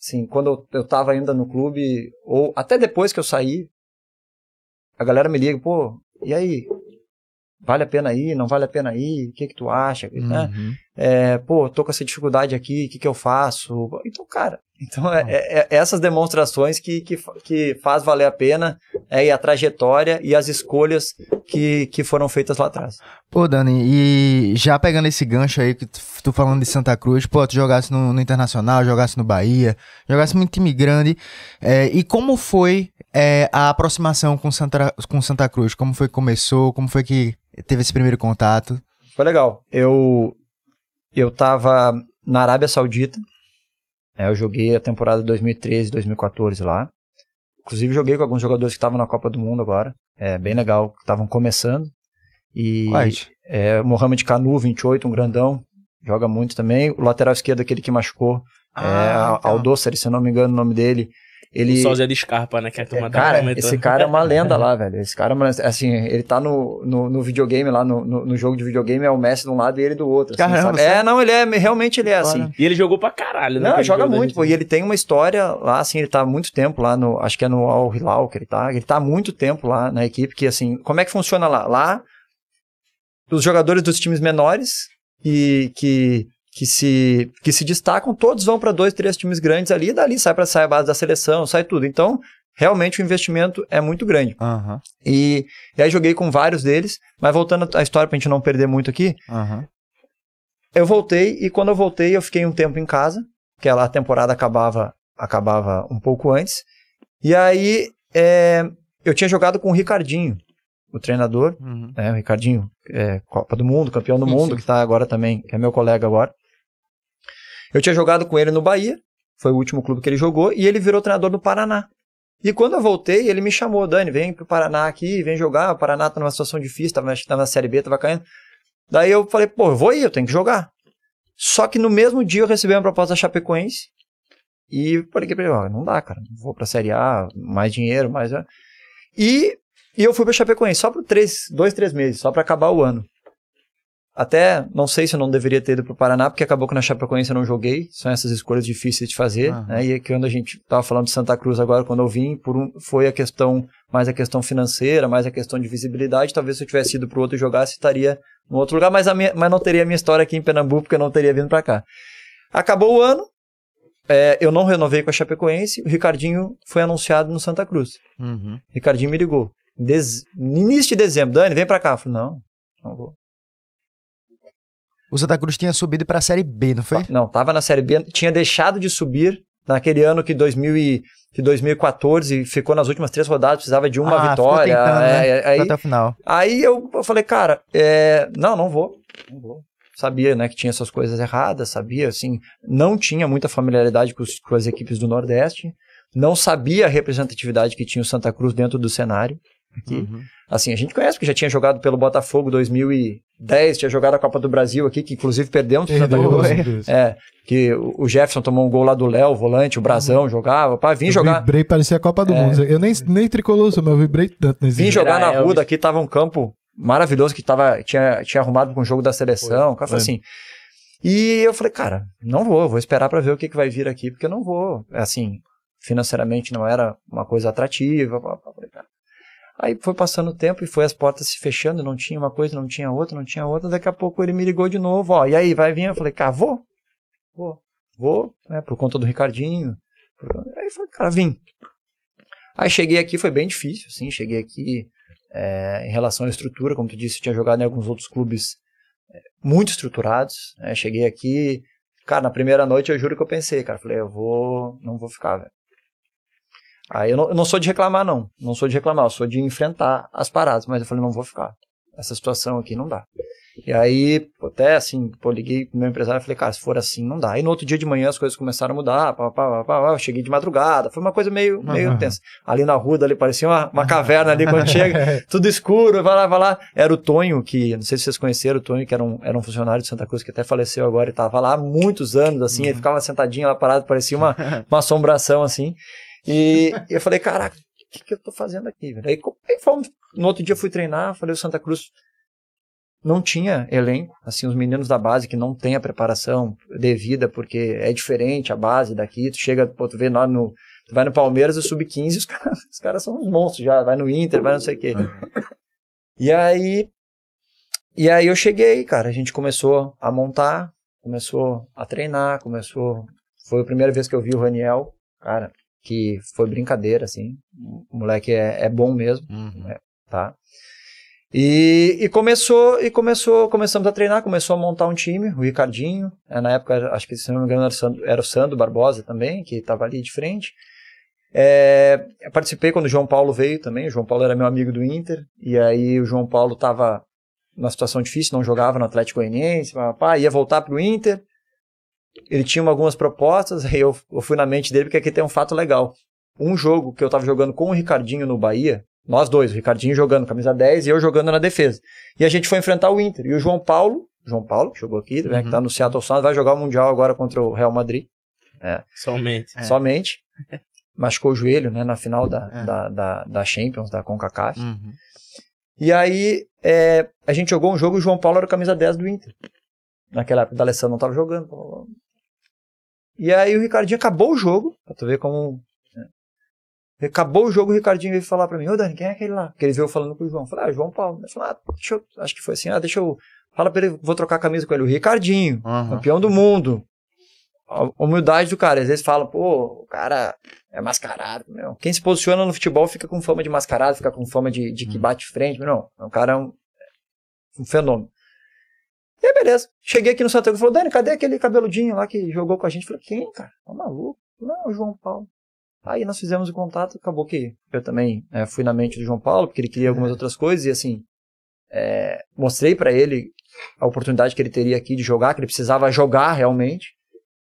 Assim, quando eu, tava ainda no clube, ou até depois que eu saí, a galera me liga, pô, e aí? Vale a pena ir? Não vale a pena ir? O que que tu acha? Né? Uhum. É, pô, tô com essa dificuldade aqui, o que que eu faço? Então, cara, então é, é- é essas demonstrações que, que, que faz valer a pena é, e a trajetória e as escolhas que, que foram feitas lá atrás. Pô, Dani, e já pegando esse gancho aí, que tu, tu falando de Santa Cruz, pô, tu jogasse no, no Internacional, jogasse no Bahia, jogasse muito time grande, é, e como foi é, a aproximação com Santa, com Santa Cruz? Como foi que começou? Como foi que teve esse primeiro contato? foi legal. Eu, eu tava na Arábia Saudita, né, eu joguei a temporada 2013, 2014 lá. Inclusive joguei com alguns jogadores que estavam na Copa do Mundo agora. É bem legal, que estavam começando. E Quais? é, Mohamed Kanu, 28, um grandão, joga muito também. O lateral esquerdo, aquele que machucou, é, Ah, então. Aldossari, se eu não me engano o nome dele. Ele, O sósia de Scarpa, né? Que a turma tá cara, esse cara é uma lenda lá, velho. Esse cara, é uma- assim, ele tá no, no, no videogame lá, no, no, no jogo de videogame, é o Messi de um lado e ele do outro. assim, Caramba? É, não, ele é, realmente ele é assim. E ele jogou pra caralho, né? Não, joga muito, pô. E Argentina. ele tem uma história lá, assim, ele tá há muito tempo lá no. Acho que é no Al Hilal que ele tá. Ele tá há muito tempo lá na equipe, que assim, como é que funciona lá? Lá, os jogadores dos times menores e que. Que se, que se destacam, todos vão para dois, três times grandes ali, e dali sai para sair a base da seleção, sai tudo. Então, realmente o investimento é muito grande. Aham, E, e aí joguei com vários deles, mas voltando à história pra gente não perder muito aqui, aham. eu voltei e quando eu voltei eu fiquei um tempo em casa, que a temporada acabava acabava um pouco antes. E aí é, eu tinha jogado com o Ricardinho, o treinador, Uhum. né, o Ricardinho, é, Copa do Mundo, campeão do Sim, mundo, sim. que tá agora também, que é meu colega agora. Eu tinha jogado com ele no Bahia, foi o último clube que ele jogou, e ele virou treinador do Paraná. E quando eu voltei, ele me chamou, Dani, vem pro Paraná aqui, vem jogar, o Paraná tá numa situação difícil, tava, tava na Série B, tava caindo. Daí eu falei, pô, eu vou ir, eu tenho que jogar. Só que no mesmo dia eu recebi uma proposta da Chapecoense, e falei pra ele, ó, não dá, cara, vou pra Série A, mais dinheiro, mais... E, e eu fui pra Chapecoense, só por três, dois, três meses, só pra acabar o ano. Até, não sei se eu não deveria ter ido pro Paraná, porque acabou que na Chapecoense eu não joguei. São essas escolhas difíceis de fazer, né? E quando a gente tava falando de Santa Cruz agora, quando eu vim, por um, foi a questão, mais a questão financeira, mais a questão de visibilidade. Talvez se eu tivesse ido pro outro e jogasse, estaria no outro lugar, mas, minha, mas não teria a minha história aqui em Pernambuco, porque eu não teria vindo pra cá. Acabou o ano, é, eu não renovei com a Chapecoense, o Ricardinho foi anunciado no Santa Cruz. Uhum. Ricardinho me ligou. Dez- no início de dezembro, Dani, vem pra cá. Eu falei, não, não vou. O Santa Cruz tinha subido pra Série B, não foi? Não, tava na Série B, tinha deixado de subir naquele ano que, 2000 e, que 2014 ficou nas últimas três rodadas, precisava de uma Ah, vitória. tentando, né? é, é, aí Até o final. aí eu, eu falei, cara, é, não, não vou, não vou. Sabia, né, que tinha essas coisas erradas, sabia, assim, não tinha muita familiaridade com, os- com as equipes do Nordeste, não sabia a representatividade que tinha o Santa Cruz dentro do cenário aqui. Uhum. Assim, a gente conhece, porque já tinha jogado pelo Botafogo 2010, tinha jogado a Copa do Brasil aqui, que inclusive perdemos pro Santa Perdeu, Deus. É, que o Jefferson tomou um gol lá do Léo, o volante, o Brasão jogava, pá, vim Eu jogar, vibrei, parecia a Copa do É. Mundo. Eu nem, nem tricolor, sou, mas eu vibrei tanto nesse vim jogo. jogar na Elvis. Ruda, aqui tava um campo maravilhoso que tava, tinha, tinha arrumado com o jogo da seleção, cara, foi foi. assim. E eu falei, cara, não vou, vou esperar pra ver o que, que vai vir aqui, porque eu não vou, assim, financeiramente não era uma coisa atrativa, pá, pá, falei, cara. Aí foi passando o tempo e foi as portas se fechando, não tinha uma coisa, não tinha outra, não tinha outra. Daqui a pouco ele me ligou de novo, ó, e aí, vai vir? Eu falei, cara, vou, vou, vou, né, por conta do Ricardinho. Aí falei, cara, vim. Aí cheguei aqui, foi bem difícil, assim, cheguei aqui é, em relação à estrutura, como tu disse, tinha jogado em alguns outros clubes é, muito estruturados, né, cheguei aqui, cara, na primeira noite eu juro que eu pensei, cara, falei, eu vou, não vou ficar, velho. Aí eu não, eu não sou de reclamar, não. Não sou de reclamar, eu sou de enfrentar as paradas. Mas eu falei, não vou ficar. Essa situação aqui não dá. E aí, até assim, pô, liguei pro meu empresário e falei, cara, se for assim, não dá. Aí no outro dia de manhã as coisas começaram a mudar, pá, pá, pá, pá, pá, eu cheguei de madrugada, foi uma coisa meio, meio Aham. tensa. Ali na rua, ali parecia uma, uma caverna ali quando chega, tudo escuro, vai lá, vai lá. Era o Tonho, que, não sei se vocês conheceram o Tonho, que era um, era um funcionário de Santa Cruz, que até faleceu agora, e tava lá há muitos anos, assim, ele ficava sentadinho lá parado, parecia uma, uma assombração, assim. E eu falei, caraca, o que, que eu tô fazendo aqui, velho? Aí, aí fomos, no outro dia eu fui treinar, falei, o Santa Cruz não tinha elenco, assim, os meninos da base que não tem a preparação devida, porque é diferente a base daqui, tu chega, pô, tu vê lá no, tu vai no Palmeiras, o Sub-15, os caras, os caras são uns monstros já, vai no Inter, vai não sei o quê. E aí, e aí eu cheguei, cara, a gente começou a montar, começou a treinar, começou, foi a primeira vez que eu vi o Raniel, cara, que foi brincadeira, assim, o moleque é, é bom mesmo, Uhum. tá? E, e começou, e começou, começamos a treinar, começou a montar um time, o Ricardinho, eh, na época, acho que se não me engano era o Sandro, era o Sandro Barbosa também, que estava ali de frente. É, participei quando o João Paulo veio também, o João Paulo era meu amigo do Inter, e aí o João Paulo estava numa situação difícil, não jogava no Atlético Goianiense, ia voltar pro Inter. Ele tinha algumas propostas, aí eu, eu fui na mente dele porque aqui tem um fato legal. Um jogo que eu tava jogando com o Ricardinho no Bahia, nós dois, o Ricardinho jogando camisa 10 e eu jogando na defesa. E a gente foi enfrentar o Inter. E o João Paulo, João Paulo, que jogou aqui, né, que tá no Seattle Sounders, vai jogar o Mundial agora contra o Real Madrid. É, Somente. É. somente. Machucou o joelho, né, na final da, É. da, da, da Champions, da CONCACAF. Uhum. E aí, é, a gente jogou um jogo e o João Paulo era o camisa 10 do Inter. Naquela época, o D'Alessandro não tava jogando. E aí o Ricardinho acabou o jogo, pra tu ver como... né. Acabou o jogo, o Ricardinho veio falar pra mim, ô Dani, quem é aquele lá? Porque ele veio falando com o João. Eu falei, ah, João Paulo. Ele falou, ah, deixa eu... Acho que foi assim, ah, deixa eu... Fala pra ele, vou trocar a camisa com ele. O Ricardinho, Uhum. campeão do mundo. A humildade do cara. Às vezes fala, pô, o cara é mascarado. Meu. Quem se posiciona no futebol fica com fama de mascarado, fica com fama de, de que bate frente. Não, o cara é um, um fenômeno. E aí, beleza. Cheguei aqui no Cruz e falou, Dani, cadê aquele cabeludinho lá que jogou com a gente? Eu falei, quem, cara? Tá maluco? Não, o João Paulo. Aí nós fizemos o contato, acabou que eu também é, fui na mente do João Paulo, porque ele queria algumas outras coisas, e assim, é, mostrei pra ele a oportunidade que ele teria aqui de jogar, que ele precisava jogar realmente.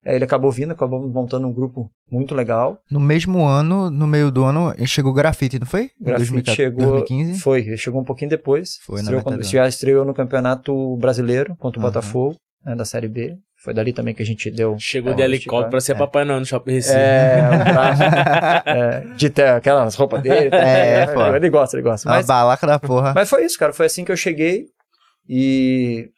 Aí ele acabou vindo, acabou montando um grupo muito legal. No mesmo ano, no meio do ano, chegou o grafite, não foi? Grafite 2014, chegou, 2015? foi, ele chegou um pouquinho depois. Foi, na estreou, quando, do já estreou no Campeonato Brasileiro contra o Aham. Botafogo, né, da Série B. Foi dali também que a gente deu. Chegou é, de helicóptero pra ser é. Papai Noel no Shopping Recife. É, um braço, é, de ter aquelas roupas dele. É, pô. Ele gosta, ele gosta. Uma Mas, balaca da porra. mas foi isso, cara. Foi assim que eu cheguei e.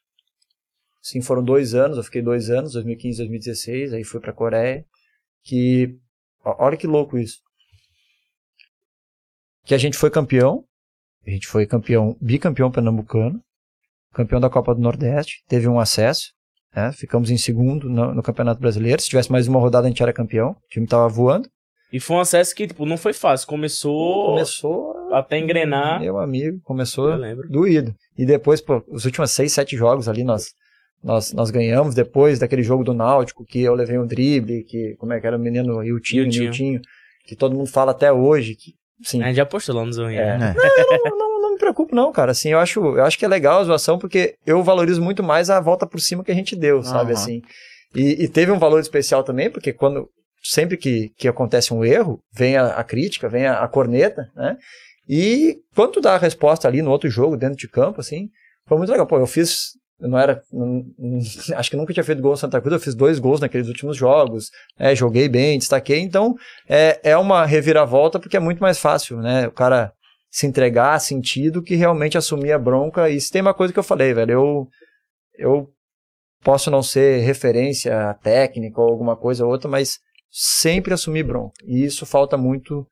Sim, foram dois anos. Eu fiquei dois anos, 2015, 2016. Aí fui pra Coreia. Que. Olha que louco isso. Que a gente foi campeão. A gente foi campeão, bicampeão pernambucano. Campeão da Copa do Nordeste. Teve um acesso. né, Ficamos em segundo no, no Campeonato Brasileiro. Se tivesse mais uma rodada, a gente era campeão. O time tava voando. E foi um acesso que, tipo, não foi fácil. Começou, Começou. até engrenar. Meu amigo, começou doído. E depois, pô, os últimos seis, sete jogos ali nós, nós, nós ganhamos. Depois daquele jogo do Náutico, que eu levei um drible, que como é que era o menino Iltinho, Iltinho. Niltinho, que todo mundo fala até hoje. Que, sim, A gente já postou lá no Zoinha. É. né? É. não, não, não me preocupo não, cara. Assim, eu acho, eu acho que é legal a zoação porque eu valorizo muito mais a volta por cima que a gente deu, sabe Aham. assim. E, e teve um valor especial também, porque quando sempre que, que acontece um erro, vem a, a crítica, vem a, a corneta, né? E quando tu dá a resposta ali no outro jogo, dentro de campo, assim, foi muito legal. Pô, eu fiz, eu não era, não- acho que nunca tinha feito gol no Santa Cruz, eu fiz dois gols naqueles últimos jogos, né? Joguei bem, destaquei, então é, é uma reviravolta porque é muito mais fácil, né? O cara se entregar, sentir, do que realmente assumir a bronca. E se tem uma coisa que eu falei, velho, eu, eu posso não ser referência técnica ou alguma coisa ou outra, mas sempre assumir bronca. E isso falta muito,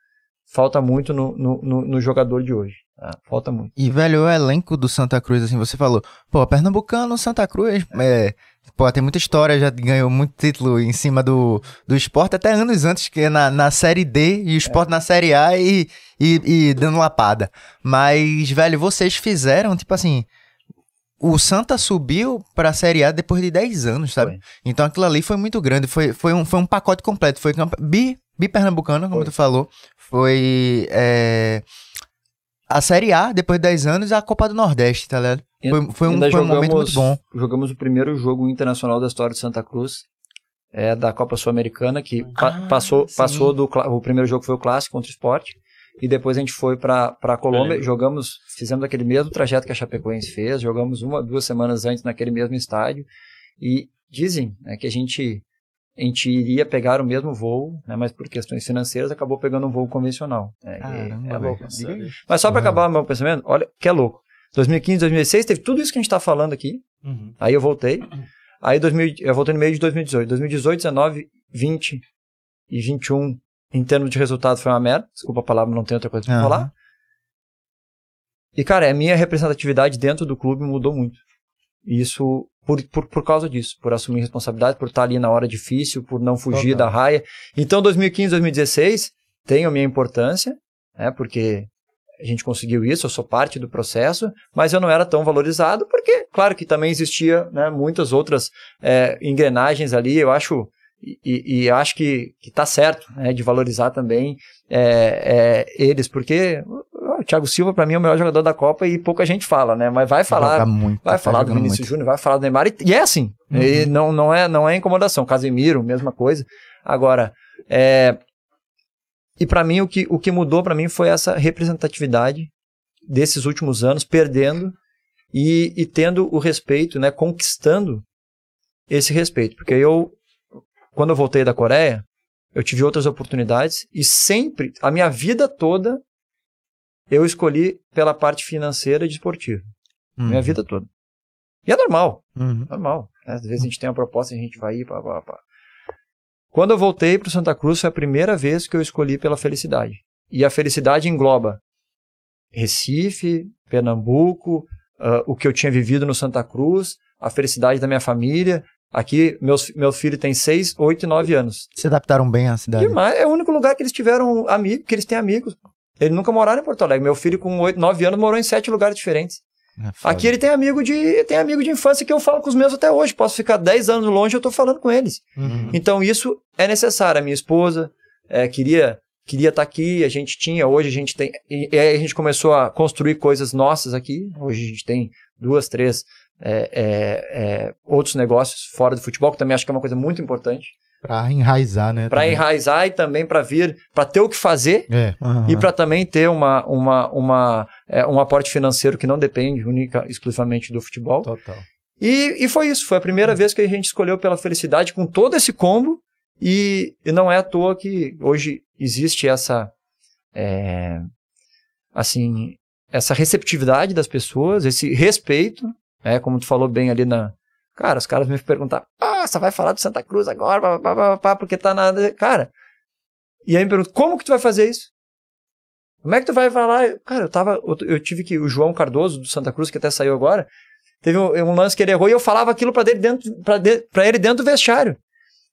falta muito no, no- no jogador de hoje. Tá? Falta muito. E, velho, o elenco do Santa Cruz, assim, você falou, pô, Pernambucano, Santa Cruz, é, pô, tem muita história, já ganhou muito título em cima do, do esporte, até anos antes, que é na, na Série D, e o esporte na Série A e, e, e dando lapada. Mas, velho, vocês fizeram, tipo assim, o Santa subiu pra Série A depois de 10 anos, sabe? Foi. Então aquilo ali foi muito grande, foi, foi, um, foi um pacote completo, foi bi, bi pernambucano, como Foi. tu falou, foi é, a Série A depois de 10 anos e a Copa do Nordeste, tá ligado? Foi, foi um, foi um momento muito bom. Jogamos o primeiro jogo internacional da história de Santa Cruz, é, da Copa Sul-Americana, que pa- Ah, passou, sim. passou do. O primeiro jogo foi o clássico contra o esporte. E depois a gente foi para a Colômbia, lembro. jogamos, fizemos aquele mesmo trajeto que a Chapecoense fez, jogamos uma, duas semanas antes naquele mesmo estádio. E dizem né, que a gente, a gente iria pegar o mesmo voo, né, mas por questões financeiras acabou pegando um voo convencional. né, Caramba, é louco. Mas só para Uhum. acabar o meu pensamento, olha que é louco. 2015, 2016, teve tudo isso que a gente está falando aqui. Aí eu voltei. Aí 2000, eu voltei no meio de 2018. 2018, 19, 20 e 21, em termos de resultado, foi uma merda. Desculpa a palavra, não tem outra coisa pra Aham. falar. E, cara, a minha representatividade dentro do clube mudou muito. E isso por, por, por causa disso, por assumir responsabilidade, por estar ali na hora difícil, por não fugir Total. da raia. Então, 2015, 2016 tem a minha importância, né, porque a gente conseguiu isso, eu sou parte do processo, mas eu não era tão valorizado, porque, claro que também existia né, muitas outras é, engrenagens ali, eu acho, e, e- acho que, que tá certo, né, de valorizar também é, é, eles, porque Thiago Silva, pra mim, é o melhor jogador da Copa e pouca gente fala, né? Mas vai falar. Muito, Vai tá falar do Vinícius. Júnior, vai falar do Neymar, e, e é assim. Uhum. E não, não, é, não é incomodação. Casemiro, mesma coisa. Agora, é, e pra mim, o que, o que mudou pra mim foi essa representatividade desses últimos anos, perdendo e, e tendo o respeito, né? Conquistando esse respeito. Porque eu, quando eu voltei da Coreia, eu tive outras oportunidades e sempre, a minha vida toda, eu escolhi pela parte financeira e desportiva. Uhum. Minha vida toda. E é normal, Uhum. normal. né? Às vezes a gente tem uma proposta e a gente vai ir, pá, pá, pá. Quando eu voltei para Santa Cruz, foi a primeira vez que eu escolhi pela felicidade. E a felicidade engloba Recife, Pernambuco, ah, o que eu tinha vivido no Santa Cruz, a felicidade da minha família. Aqui, meus, meu filho tem 6, 8 e 9 anos. Se adaptaram bem à cidade. Demais, é o único lugar que eles tiveram amigos, que eles têm amigos. Eles nunca moraram em Porto Alegre. Meu filho, com 8, 9 anos, morou em sete lugares diferentes. É. Aqui ele tem amigo de tem amigo de infância que eu falo com os meus até hoje. Posso ficar 10 anos longe, eu tô falando com eles. Uhum. Então isso é necessário. A minha esposa é, queria queria estar aqui, a gente tinha, hoje a gente tem e, e aí a gente começou a construir coisas nossas aqui. Hoje a gente tem duas, três é, é, é, outros negócios fora do futebol, que também acho que é uma coisa muito importante Pra enraizar, né? para também. enraizar e também para vir, para ter o que fazer É. Uhum. e para também ter uma, uma, uma, é, um aporte financeiro que não depende única, exclusivamente do futebol. Total. E, e foi isso, foi a primeira vez que a gente escolheu pela felicidade com todo esse combo e, e não é à toa que hoje existe essa é, assim essa receptividade das pessoas, esse respeito, é como tu falou bem ali na cara, os caras me perguntaram, ah, você vai falar do Santa Cruz agora, pá, pá, pá, pá, porque tá na cara. E aí me perguntam, como que tu vai fazer isso? Como é que tu vai falar? Cara, eu tava. Eu, eu tive que. O João Cardoso, do Santa Cruz, que até saiu agora, teve um, um lance que ele errou e eu falava aquilo pra, dele dentro, pra, de, pra ele dentro do vestiário.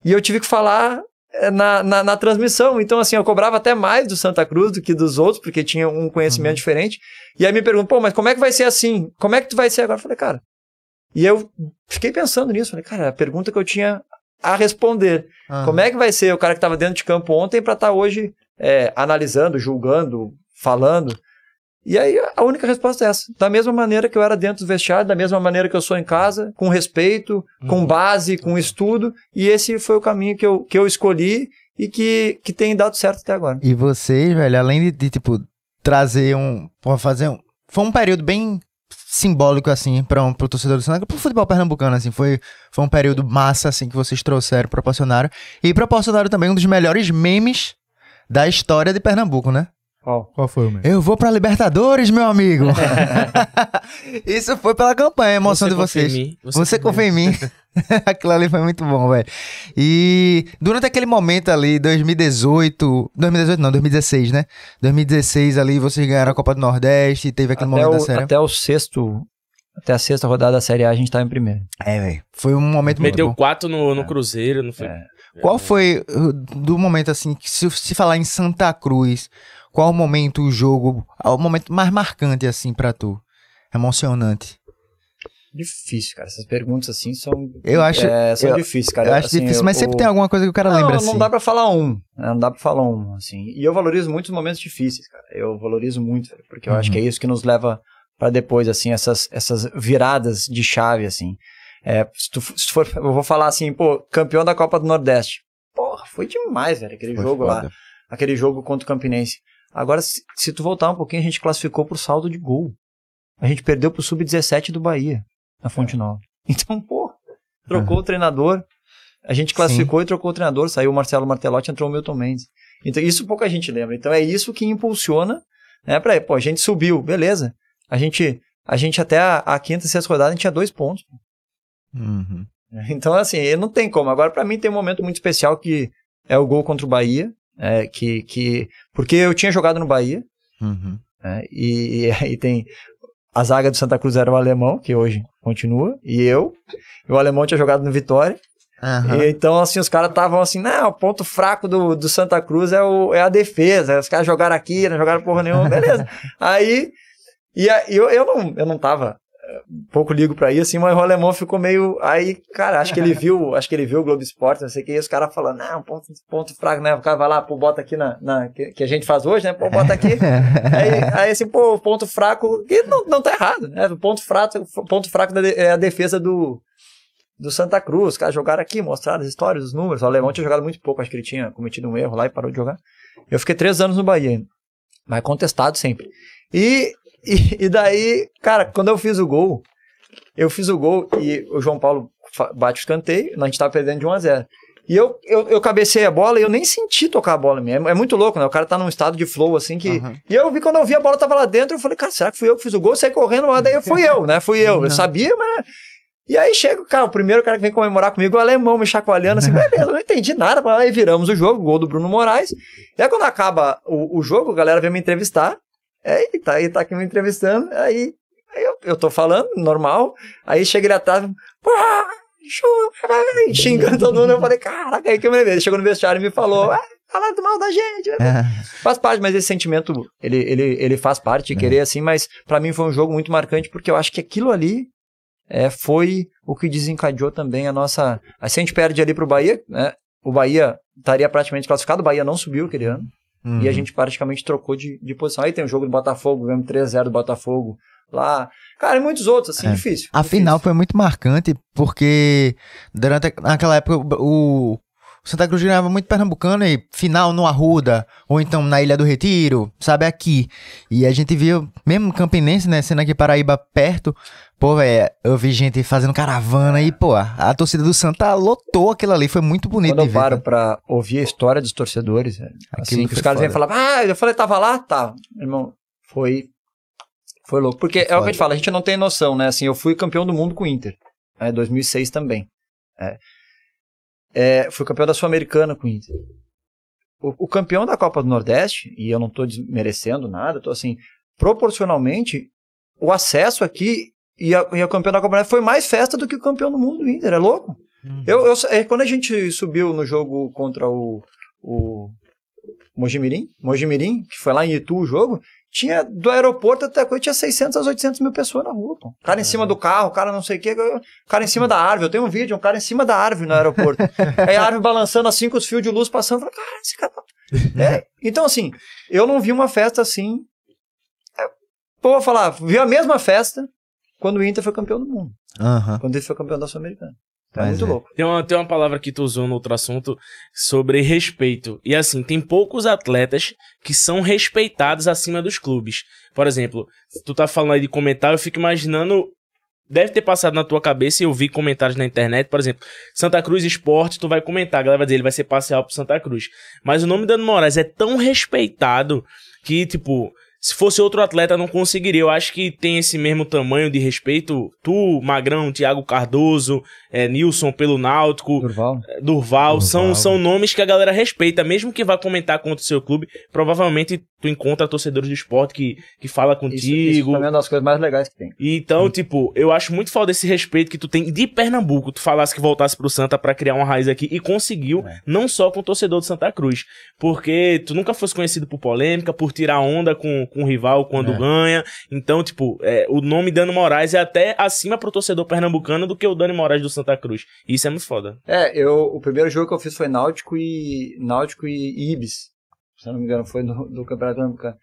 E eu tive que falar eh, na, na, na transmissão. Então, assim, eu cobrava até mais do Santa Cruz do que dos outros, porque tinha um conhecimento diferente. E aí me perguntam, pô, mas como é que vai ser assim? Como é que tu vai ser agora? Eu falei, cara. E eu fiquei pensando nisso. Falei, cara, a pergunta que eu tinha a responder. Uhum. Como é que vai ser o cara que estava dentro de campo ontem para estar hoje é, analisando, julgando, falando? E aí a única resposta é essa. Da mesma maneira que eu era dentro do vestiário, da mesma maneira que eu sou em casa, com respeito, com base, com estudo. E esse foi o caminho que eu, que eu escolhi e que, que tem dado certo até agora. E vocês, velho, além de, de, tipo, trazer um. Fazer um. Foi um período bem simbólico, assim, para um, pro torcedor do Santa pro futebol pernambucano, assim. Foi, foi um período massa, assim, que vocês trouxeram, proporcionaram. E proporcionaram também um dos melhores memes da história de Pernambuco, né? Ó, Qual foi o meu? Eu vou pra Libertadores, meu amigo! Isso foi pela campanha, a emoção de confia em vocês. mim, Você, confia em mim. Aquilo ali foi muito bom, velho. E durante aquele momento ali, 2018. 2018 não, 2016, né? 2016 ali, vocês ganharam a Copa do Nordeste, teve aquele até, momento o, da série. até o sexto. Até a sexta rodada da Série A a gente estava em primeiro. É, velho. Foi um momento muito Meteu bom. quatro no, no Cruzeiro, não foi? É. Qual foi uh, do momento assim, que se, se falar em Santa Cruz, qual o momento, o jogo, o momento mais marcante assim pra tu? Emocionante. Difícil, cara. Essas perguntas assim são. Eu acho- é, são eu- difíceis, cara. Eu acho Assim, difícil, mas o- sempre tem alguma coisa que o cara não, lembra não assim. dá pra falar um. né? Não dá pra falar um, assim. E eu valorizo muito os momentos difíceis, cara. Eu valorizo muito, porque eu Uhum. acho que é isso que nos leva pra depois, assim, essas, essas viradas de chave, assim. É, se, tu, se for, eu vou falar assim, pô, campeão da Copa do Nordeste. Porra, foi demais, velho, aquele Foi jogo lá. foda. Aquele jogo contra o Campinense. Agora, se, se tu voltar um pouquinho, a gente classificou por saldo de gol. A gente perdeu pro Sub-17 do Bahia, na Fonte Nova. Então, pô, trocou o treinador. A gente classificou e trocou o treinador. Saiu o Marcelo Martelotti, entrou o Milton Mendes. Então, isso pouca gente lembra. Então, é isso que impulsiona, né? Pra, pô, a gente subiu, beleza. A gente, a gente até a, a quinta e sexta rodada, a gente tinha dois pontos. Uhum. Então, assim, não tem como. Agora, pra mim, tem um momento muito especial que é o gol contra o Bahia. É, que, que, porque eu tinha jogado no Bahia, Uhum. né? E, e aí tem a zaga do Santa Cruz era o alemão, que hoje continua, e eu. E o alemão tinha jogado no Vitória. Aham. E, então, assim, os caras estavam assim, não, o ponto fraco do, do Santa Cruz é, o, é a defesa. Os caras jogaram aqui, não jogaram porra nenhuma, beleza. aí, e a- eu, eu, não, eu não tava pouco ligo pra ir, assim, mas o alemão ficou meio. Aí, cara, acho que ele viu, acho que ele viu o Globo Esporte, não sei o que, e os caras falando, não, ponto, ponto fraco, né? O cara vai lá, pô, bota aqui na. na que, que a gente faz hoje, né? Pô, bota aqui. aí, aí, assim, pô, ponto fraco. E não, não tá errado, né? O ponto fraco, o ponto fraco é a defesa do. Do Santa Cruz, os caras jogaram aqui, mostraram as histórias, os números. O alemão tinha jogado muito pouco, acho que ele tinha cometido um erro lá e parou de jogar. Eu fiquei três anos no Bahia, mas contestado sempre. E, e, e daí, cara, quando eu fiz o gol, eu fiz o gol e o João Paulo bate o escanteio, a gente tava perdendo de 1 a 0 E eu, eu, eu cabecei a bola e eu nem senti tocar a bola mesmo. É, é muito louco, né? O cara tá num estado de flow, assim, que... Uhum. E eu vi, quando eu vi a bola tava lá dentro, eu falei, cara, será que fui eu que fiz o gol? Eu saí correndo, mas daí fui eu, né? Fui eu. Eu sabia, mas... E aí chega, cara, o primeiro cara que vem comemorar comigo, o alemão me chacoalhando, assim, beleza, eu não entendi nada, mas aí viramos o jogo, gol do Bruno Moraes. E aí quando acaba o, o jogo, a galera vem me entrevistar, aí tá, aí tá aqui me entrevistando, aí, aí eu, eu tô falando, normal, aí chega ele atrás, chupa, xingando todo mundo, eu falei, caraca, aí que eu me lembrei, ele chegou no vestiário e me falou, ah, falando mal da gente, É. Faz parte, mas esse sentimento, ele, ele, ele faz parte, de querer assim, mas pra mim foi um jogo muito marcante, porque eu acho que aquilo ali é, foi o que desencadeou também a nossa... Se a gente perde ali pro Bahia, né, o Bahia estaria praticamente classificado, o Bahia não subiu aquele ano, Uhum. e a gente praticamente trocou de, de posição. Aí tem o jogo do Botafogo, ganhamos 3x0 do Botafogo lá. Cara, e muitos outros, assim, É. difícil. A difícil. final foi muito marcante, porque durante a- naquela época o, o Santa Cruz ganhava muito pernambucano e final no Arruda, ou então na Ilha do Retiro, sabe, aqui. E a gente viu, mesmo Campinense, né, sendo aqui Paraíba perto, pô, velho, eu vi gente fazendo caravana e, pô, a, torcida do Santa lotou aquilo ali, foi muito bonito Quando eu paro tá? pra ouvir a história dos torcedores, é, assim, Aquilo que os caras vêm falar, ah, eu falei, tava lá? Tá. Irmão, foi, foi louco. Porque é o que a gente fala, a gente não tem noção, né? Assim, eu fui campeão do mundo com o Inter, né, 2006 também. É. É, fui campeão da Sul-Americana com o Inter. O, o campeão da Copa do Nordeste, e eu não tô desmerecendo nada, tô assim, proporcionalmente, o acesso aqui e, a, e o campeão da Copa Nordeste foi mais festa do que o campeão do mundo do Inter, é louco? Eu, eu, é, quando a gente subiu no jogo contra o, o Mojimirim, Mojimirim, que foi lá em Itu o jogo, tinha do aeroporto até a coisa, tinha 600 às 800 mil pessoas na rua, pô. O cara em cima do carro, o cara não sei o que, o cara em cima da árvore. Eu tenho um vídeo, um cara em cima da árvore no aeroporto. Aí a árvore balançando assim com os fios de luz passando. Falei, cara, esse cara. tá-" É, então, assim, eu não vi uma festa assim. É, pô, vou falar, vi a mesma festa quando o Inter foi campeão do mundo. Aham. Quando ele foi campeão da Sul-Americana. É Mas muito é. louco. Tem uma, tem uma palavra que tu usou no outro assunto sobre respeito. E assim, tem poucos atletas que são respeitados acima dos clubes. Por exemplo, tu tá falando aí de comentário, eu fico imaginando. Deve ter passado na tua cabeça e eu vi comentários na internet, por exemplo, Santa Cruz Esporte, tu vai comentar, a galera vai dizer, ele vai ser parcial pro Santa Cruz. Mas o nome Dano Moraes é tão respeitado que, tipo, se fosse outro atleta não conseguiria. Eu acho que tem esse mesmo tamanho de respeito. Tu, Magrão, Thiago Cardoso, é, Nilson pelo Náutico, Durval. Durval, São, Durval. são nomes que a galera respeita, mesmo que vá comentar contra o seu clube, provavelmente tu encontra torcedores do esporte que, que fala Isso, isso contigo. também é uma das coisas mais legais que tem. Então, tipo, eu acho muito falta desse respeito que tu tem de Pernambuco. Tu falasse que voltasse pro Santa pra criar uma raiz aqui e conseguiu, não só com o torcedor do Santa Cruz. Porque tu nunca fosse conhecido por polêmica, por tirar onda com, com o rival quando É. ganha. Então, tipo, é, o nome Dani Moraes é até acima pro torcedor pernambucano do que o Dani Moraes do Santa Cruz. Isso é muito foda. É, eu, o primeiro jogo que eu fiz foi Náutico e Náutico e Ibis. Se eu não me engano, foi no, do Campeonato Pernambucano.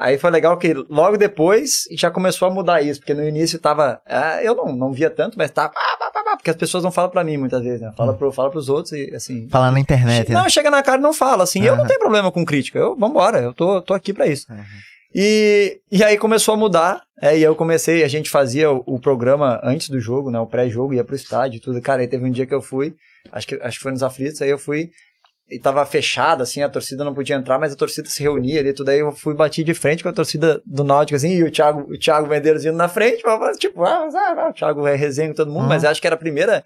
Aí foi legal que logo depois já começou a mudar isso, porque no início tava. ah, eu não, não via tanto, mas tava. pá, pá, pá, pá, porque as pessoas não falam pra mim muitas vezes, né? Fala, pro, fala pros outros e assim. Falar na internet, né? Não, chega na cara e não fala, assim. Eu não tenho problema com crítica. Eu, vambora, eu tô, tô aqui pra isso. Uhum. E, e aí começou a mudar, é, e eu comecei, a gente fazia o, o programa antes do jogo, né, o pré-jogo, ia pro estádio e tudo. Cara, aí teve um dia que eu fui, acho que, acho que foi nos aflitos, aí eu fui, e tava fechado, assim, a torcida não podia entrar, mas a torcida se reunia ali, tudo aí eu fui bati de frente com a torcida do Náutico, assim, e o Thiago, o Thiago Medeiros indo na frente, tipo, ah, ah, o Thiago é resenha com todo mundo, Uhum. mas acho que era a primeira...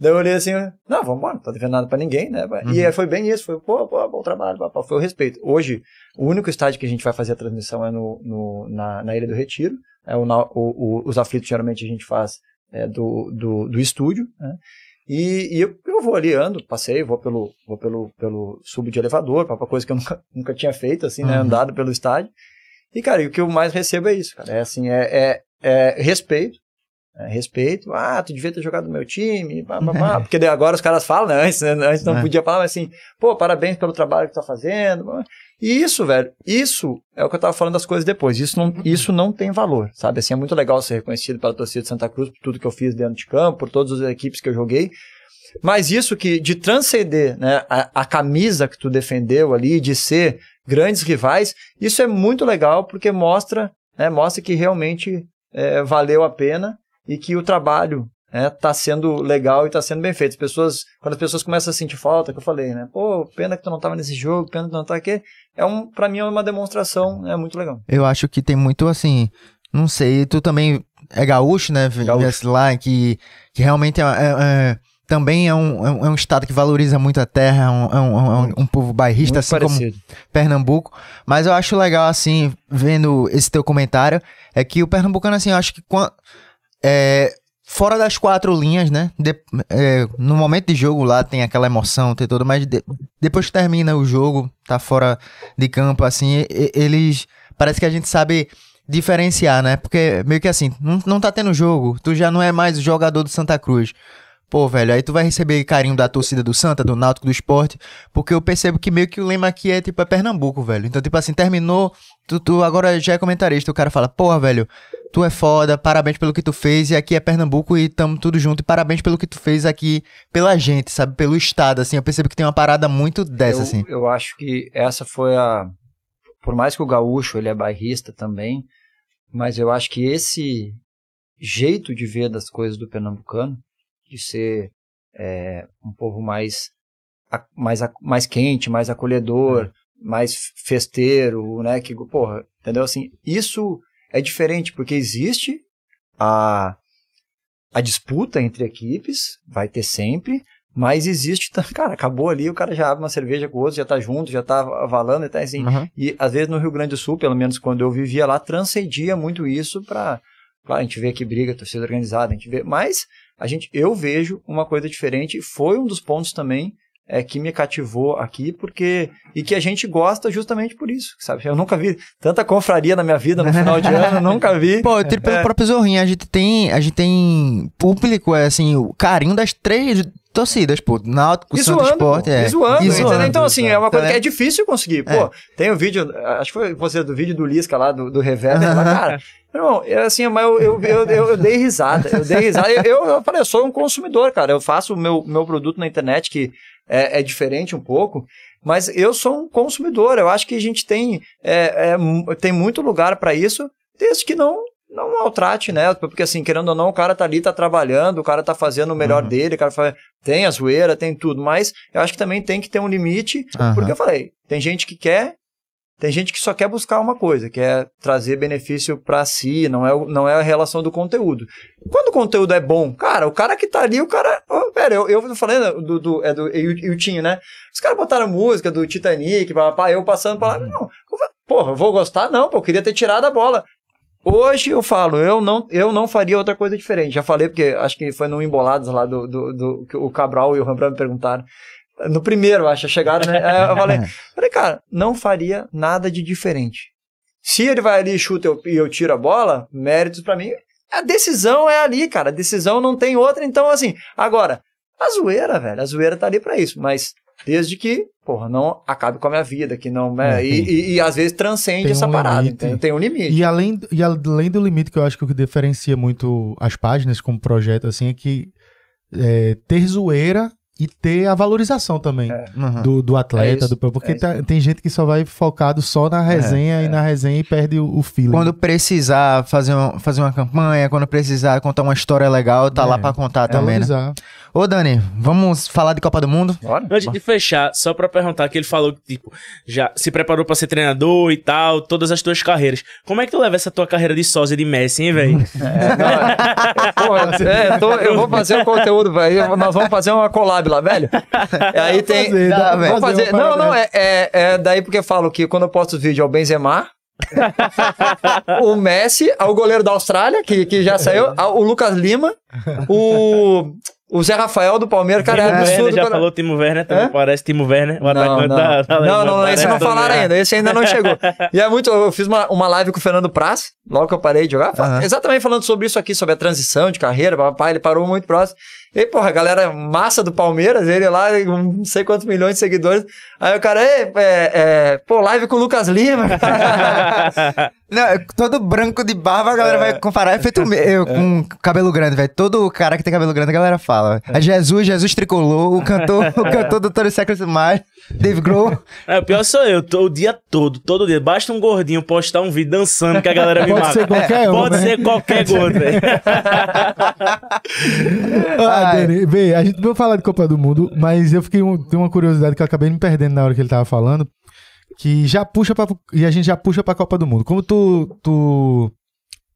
Daí eu olhei assim, não, vambora, não tá devendo nada pra ninguém, né? E aí foi bem isso, foi, pô, pô, bom trabalho, papá, foi o respeito. Hoje, o único estádio que a gente vai fazer a transmissão é no, no- na, na Ilha do Retiro. É o, o- o- os aflitos geralmente a gente faz é, do, do, do estúdio, né? E, e eu, eu vou ali, ando, passei, vou pelo, vou pelo, pelo sub de elevador, pra coisa que eu nunca, nunca tinha feito, assim, né? Uhum. Andado pelo estádio. E, cara, e o que eu mais recebo é isso, cara. É assim, é, é, é respeito. Né, respeito. Ah, tu devia ter jogado no meu time, pá, pá, pá. porque daí agora os caras falam, né? Antes, né? Antes não É. podia falar, mas assim, pô, parabéns pelo trabalho que tu tá fazendo. E isso, velho, isso é o que eu tava falando das coisas depois. Isso não, isso não tem valor, sabe? Assim, é muito legal ser reconhecido pela torcida de Santa Cruz por tudo que eu fiz dentro de campo, por todas as equipes que eu joguei. Mas isso que de transcender né, a, a camisa que tu defendeu ali, de ser grandes rivais, isso é muito legal porque mostra, né, mostra que realmente é, valeu a pena e que o trabalho está sendo legal e está sendo bem feito. As pessoas, quando as pessoas começam a sentir falta, que eu falei, né? Pô, pena que tu não estava nesse jogo, pena que tu não tá aqui. É um, para mim é uma demonstração, é muito legal. Eu acho que tem muito assim. Não sei, tu também é gaúcho, né? Gaúcho. Lá, que, que realmente é, é- é- também é um, é um- é um estado que valoriza muito a terra, é um, é um, é um- um povo bairrista, muito assim como parecido. Pernambuco. Mas eu acho legal, assim, vendo esse teu comentário, é que o pernambucano, assim, eu acho que quan- é, fora das quatro linhas, né? de- é, no momento de jogo lá tem aquela emoção, tem tudo, mas de- depois que termina o jogo, tá fora de campo, assim, e- eles. Parece que a gente sabe diferenciar, né? Porque meio que assim, não, não tá tendo jogo, tu já não é mais jogador do Santa Cruz. Pô, velho, aí tu vai receber carinho da torcida do Santa, do Náutico, do Esporte, porque eu percebo que meio que o lema aqui é tipo, é Pernambuco, velho. Então, tipo assim, terminou, tu, tu agora já é comentarista, o cara fala, porra, velho, tu é foda, parabéns pelo que tu fez, e aqui é Pernambuco e tamo tudo junto, e parabéns pelo que tu fez aqui pela gente, sabe, pelo estado, assim, eu percebo que tem uma parada muito dessa, eu, assim. eu acho que essa foi a. Por mais que o gaúcho ele é bairrista também, mas eu acho que esse jeito de ver das coisas do pernambucano, de ser é, um povo mais, mais, mais quente, mais acolhedor, mais festeiro, né? Que, porra, entendeu? Assim, isso é diferente, porque existe a, a disputa entre equipes, vai ter sempre, mas existe, cara, acabou ali, o cara já abre uma cerveja com o outro, já tá junto, já tá avalando, e tá assim. Uhum. E às vezes no Rio Grande do Sul, pelo menos quando eu vivia lá, transcendia muito isso pra. Claro, a gente vê que briga, torcida organizada, a gente vê. Mas a gente, eu vejo uma coisa diferente. Foi um dos pontos também é, que me cativou aqui, porque. E que a gente gosta justamente por isso, sabe? Eu nunca vi tanta confraria na minha vida no final de ano, eu nunca vi. Pô, eu tiro pelo É. próprio Zorrinho, a gente tem, a gente tem público, é assim, o carinho das três torcidas, pô, Náutico, E Santo zoando, Esporte, é. e zoando, E entendeu? Então, assim, é uma coisa Tá que é difícil conseguir. Pô, tem o vídeo, acho que foi você do vídeo do Lisca lá, do, do Reverber, lá, cara. Não, é assim, mas eu, eu, eu, eu, eu dei risada, eu dei risada. Eu, eu, eu falei, eu sou um consumidor, cara. Eu faço o meu, meu produto na internet, que é, é diferente um pouco, mas eu sou um consumidor. Eu acho que a gente tem, é, é, tem muito lugar para isso, desde que não não maltrate, né? Porque assim, querendo ou não, o cara tá ali, tá trabalhando, o cara tá fazendo o melhor Uhum. dele, o cara faz, tem a zoeira, tem tudo, mas eu acho que também tem que ter um limite, Aham. porque eu falei, tem gente que quer, tem gente que só quer buscar uma coisa, quer trazer benefício pra si, não é, não é a relação do conteúdo. Quando o conteúdo é bom, cara, o cara que tá ali, o cara. Ô, pera, eu, eu falei né, do, do, é do Iltinho, né? Os caras botaram música do Titanic, papá, eu passando pra lá. Não, eu fa- porra, eu vou gostar? Não, pô, eu queria ter tirado a bola. Hoje eu falo, eu não, eu não faria outra coisa diferente. Já falei, porque acho que foi no Embolados lá do, do, do que o Cabral e o Rembrandt me perguntaram. No primeiro, acho, chegaram, né? Aí Eu falei, falei, cara, não faria nada de diferente. Se ele vai ali e chuta eu- e eu tiro a bola, méritos pra mim. A decisão é ali, cara. A decisão não tem outra. Então, assim, agora, a zoeira, velho, a zoeira tá ali pra isso. Mas desde que, porra, não acabe com a minha vida, que não. né, É, e, tem- e- e às vezes transcende tem essa um parada. limite. entendeu? Tem um limite. E além, e além do limite que eu acho que o que diferencia muito as páginas como projeto, assim, é que é, ter zoeira e ter a valorização também Uhum. do, do atleta, É do, porque é tá- tem gente que só vai focado só na resenha e na resenha e perde o, o feeling. Quando precisar fazer, um, fazer uma campanha, quando precisar contar uma história legal, tá É, lá pra contar também, né? valorizar. Ô, Dani, vamos falar de Copa do Mundo? Bora? Antes de fechar, só pra perguntar, que ele falou que, tipo, já se preparou pra ser treinador e tal, todas as tuas carreiras. Como é que tu leva essa tua carreira de sósia de Messi, hein, velho? É, não, é, porra, é, tô- eu vou fazer um conteúdo, velho. Nós vamos fazer uma collab lá, velho. E aí tem. fazer, dá vamos fazer fazer. Não, não, é, é, é daí porque eu falo que quando eu posto os vídeos é o Benzema. o Messi, o goleiro da Austrália, que, que já saiu, a- o Lucas Lima, o. O Zé Rafael do Palmeiras, cara, é Timo Werner, absurdo. já quando- falou Timo Werner, também parece Timo Werner, o Não, atacante não. da, da não, Alemanha, não, esse não falaram ainda, esse ainda não chegou. E é muito, eu fiz uma, uma live com o Fernando Praz, logo que eu parei de jogar, exatamente falando sobre isso aqui, sobre a transição de carreira, papai, ele parou muito próximo. E porra, a galera massa do Palmeiras, ele lá, não sei quantos milhões de seguidores. Aí o cara, "Ei, é, é, pô, live com o Lucas Lima. Não, é todo branco de barba, a galera É. vai comparar. É feito eu com cabelo grande, velho. Todo cara que tem cabelo grande, a galera fala. É. É Jesus, Jesus tricolor, o cantor, o cantor do Tony Secret mais, Dave Grohl. É, o pior sou eu, tô o dia todo, todo dia. Basta um gordinho postar um vídeo dançando que a galera me Pode mata. ser qualquer um, Pode né? ser qualquer gordo, velho. Dani, vê, a gente não vai falar de Copa do Mundo, mas eu fiquei um, tem uma curiosidade que eu acabei me perdendo na hora que ele tava falando, que já puxa pra, e a gente já puxa pra Copa do Mundo. Como tu tu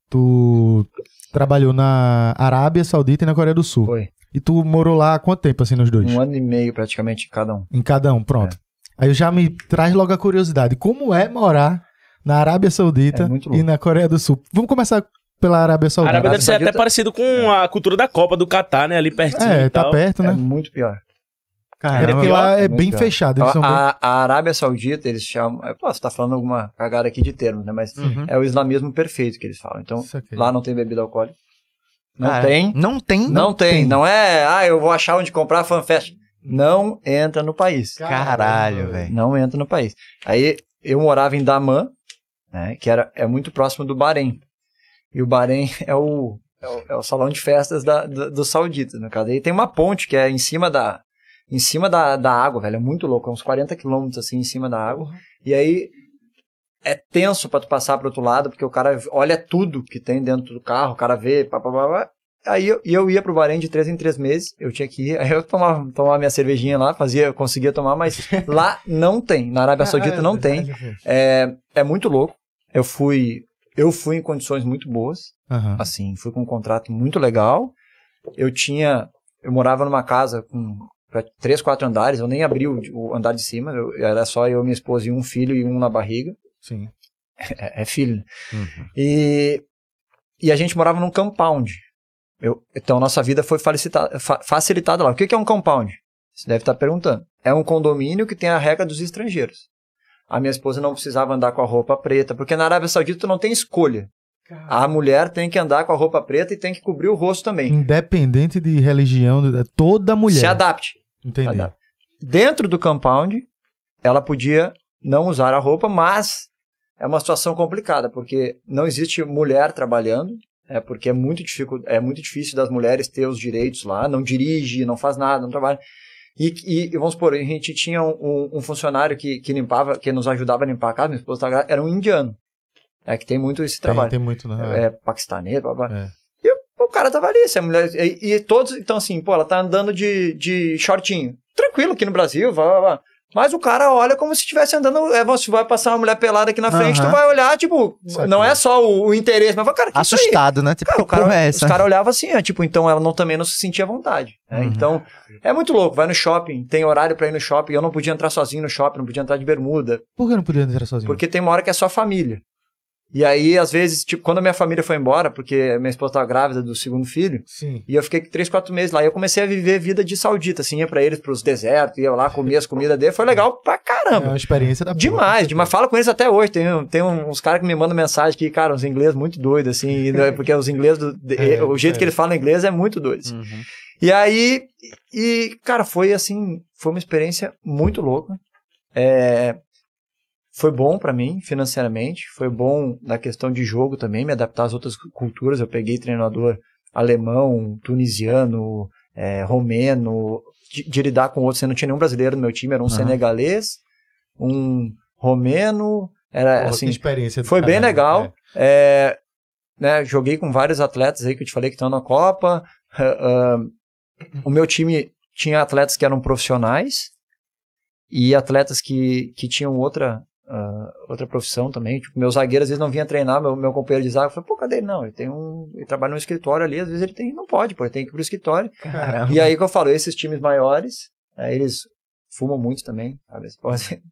tu trabalhou na Arábia Saudita e na Coreia do Sul. Foi. E tu morou lá há quanto tempo assim nos dois? Um ano e meio praticamente cada um. Em cada um, pronto. Aí já me traz logo a curiosidade, como é morar na Arábia Saudita É e na Coreia do Sul? Vamos começar pela Arábia A Saudita. Arábia deve ser até parecido com a cultura da Copa do Catar, né? Ali pertinho É, e tá perto, É né? muito pior. É porque lá é bem pior. fechado. Eles A, são bem... a- a Arábia Saudita, eles chamam. Eu posso estar falando alguma cagada aqui de termos, né? Mas Uhum. é o islamismo perfeito que eles falam. Então, lá não tem bebida alcoólica. Não Ah, tem. Não tem? Não, tem. Não é, ah, eu vou achar onde comprar fanfest. Não entra no país. Caralho, velho. Não entra no país. Aí eu morava em Daman, né? Que era, é muito próximo do Bahrein. E o Bahrein é o, é o, é o salão de festas da, do, dos sauditas, no caso. Aí tem uma ponte que é em cima da. Em cima da, da água, velho. É muito louco. É uns 40 quilômetros assim em cima da água. E aí é tenso pra tu passar pro outro lado, porque o cara olha tudo que tem dentro do carro, o cara vê, pá, pá, pá, pá. Aí eu, e eu ia pro Bahrein de três em três meses, eu tinha que ir, aí eu tomava, tomava minha cervejinha lá, fazia, eu conseguia tomar, mas lá não tem, na Arábia Saudita não tem. É, é muito louco. Eu fui, eu fui em condições muito boas, Aham. assim, fui com um contrato muito legal. Eu tinha, eu morava numa casa com três, quatro andares, eu nem abri o, o andar de cima, eu- era só eu, minha esposa e um filho e um na barriga. Sim. É, é filho. né? E, e a gente morava num compound. Eu, então, nossa vida foi facilitada, fa- facilitada lá. O que, que é um compound? Você deve estar perguntando. É um condomínio que tem a regra dos estrangeiros. A minha esposa não precisava andar com a roupa preta, porque na Arábia Saudita tu não tem escolha. A mulher tem que andar com a roupa preta e tem que cobrir o rosto também. Independente de religião, é toda mulher. Se adapte. Entendi. Adapte. Dentro do compound, ela podia não usar a roupa, mas é uma situação complicada, porque não existe mulher trabalhando, é porque é muito, dificu- é muito difícil das mulheres ter os direitos lá, não dirige, não faz nada, não trabalha. E, e- vamos supor, a gente tinha um, um- funcionário que, que limpava, que nos ajudava a limpar a casa, minha esposa tava grávida, era um indiano. É que tem muito esse Tem, trabalho. tem muito, né? É, paquistanês, blá, blá. É. E o, o cara tava ali, se a mulher. E, e todos, então assim, pô, ela tá andando de, de shortinho. Tranquilo aqui no Brasil, blá, blá, blá. Mas o cara olha como se estivesse andando. É, você vai passar uma mulher pelada aqui na frente, Aham. tu vai olhar, tipo, não é só o, o interesse, mas, cara, que? Assustado, né? Tipo, Cara, o cara, é os caras olhavam assim, é, tipo, então ela não, também não se sentia à vontade. né? Uhum. Então, é muito louco. Vai no shopping, tem horário pra ir no shopping. Eu não podia entrar sozinho no shopping, não podia entrar de bermuda. Por que não podia entrar sozinho? Porque tem uma hora que é só família. E aí, às vezes, tipo, quando a minha família foi embora, porque minha esposa estava grávida do segundo filho, Sim. e eu fiquei três, quatro meses lá, e eu comecei a viver vida de saudita, assim, ia pra eles, pros desertos, ia lá, comia as comidas dele, foi legal pra É caramba. uma experiência da Demais, demais. Falo com eles até hoje. Tem, tem uns caras que me mandam mensagem que, cara, os ingleses muito doidos, assim, e- porque os ingleses, do- É, o jeito é. que eles falam inglês é muito doido. assim. Uhum. E aí, e, cara, foi assim, foi uma experiência muito louca. É, foi bom pra mim, financeiramente, foi bom na questão de jogo também, me adaptar às outras culturas. Eu peguei treinador alemão, tunisiano, é, romeno, de, de lidar com outros. Você não tinha nenhum brasileiro no meu time, era um Aham. senegalês, um romeno, era Porra, assim, experiência foi bem legal. é. É, né, joguei com vários atletas aí que eu te falei que estão na Copa. Ah, ah, o meu time tinha atletas que eram profissionais e atletas que, que tinham outra, ah, outra profissão também. Tipo, meu zagueiro às vezes não vinha treinar, meu, meu companheiro de zaga falou, pô, cadê ele? Não, ele tem um. Ele trabalha no escritório ali, às vezes ele tem. Não pode, pô, ele tem que ir pro escritório. Caramba. E aí que eu falo, esses times maiores, né, eles fumam muito também, sabe?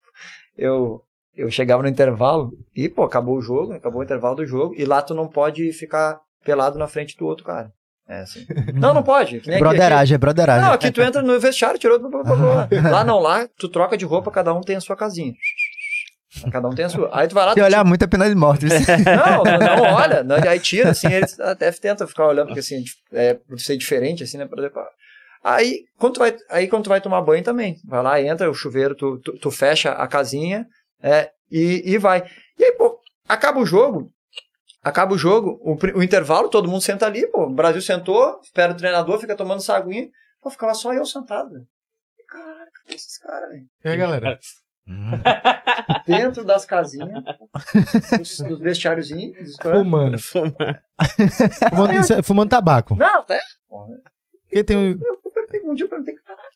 Eu, eu chegava no intervalo e, pô, acabou o jogo, acabou o intervalo do jogo, e lá tu não pode ficar pelado na frente do outro cara. É assim. Não, não pode. que nem aqui, aqui. Broderagem, é broderagem. Não, aqui tu entra no vestiário, tirou. blá, blá, blá, blá. Lá não, lá tu troca de roupa, cada um tem a sua casinha. Cada um tem a sua. Aí tu vai lá, Se tu olhar muito é pena de morte. Não, não, não olha. Não, aí tira, assim, eles até tentam ficar olhando, porque assim, é, por ser diferente, assim, né? Por exemplo, aí, quando tu vai, aí quando tu vai tomar banho também, vai lá, entra o chuveiro, tu, tu, tu fecha a casinha é, e, e vai. E aí, pô, acaba o jogo, acaba o jogo, o, o intervalo, todo mundo senta ali, pô, o Brasil sentou, espera o treinador, fica tomando essa aguinha, pô, ficava só eu sentado, velho. Cara, que esses caras, velho? E aí, galera? Dentro das casinhas, dos, dos vestiáriozinhos, dos Fumando. Fumando, isso é- fumando tabaco. Não, até. Porque tem um... Eu perguntei um dia, eu perguntei, caralho,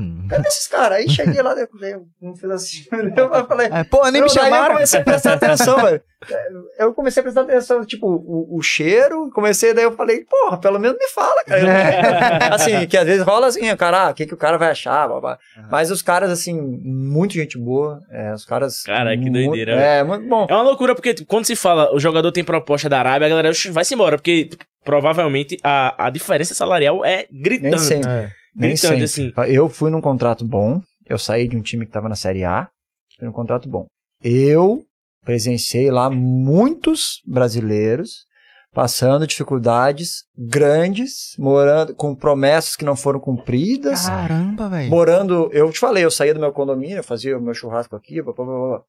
velho, cadê esses caras? Aí cheguei lá, eu não fiz assim, eu falei, É, pô, nem me eu, daí eu chamaram. comecei a prestar atenção, velho. Eu comecei a prestar atenção, tipo, o, o cheiro, comecei, daí eu falei, porra, pelo menos me fala, cara. assim, que às vezes rola assim, cara, ah, o que, que o cara vai achar, babá. Mas os caras, assim, muito gente boa, é, os caras... Cara, que muito- doideira. É, muito bom. É uma loucura, porque tipo, quando se fala o jogador tem proposta da Arábia, a galera "Oxe, vai-se embora, porque provavelmente a, a diferença salarial é Nem gritante. sempre. É. Nem sempre. assim. Eu fui num contrato bom, eu saí de um time que estava na Série A, fui num contrato bom. Eu presenciei lá muitos brasileiros passando dificuldades grandes, morando com promessas que não foram cumpridas, Caramba, velho. morando, eu te falei, eu saía do meu condomínio, eu fazia o meu churrasco aqui, blá, blá, blá, blá.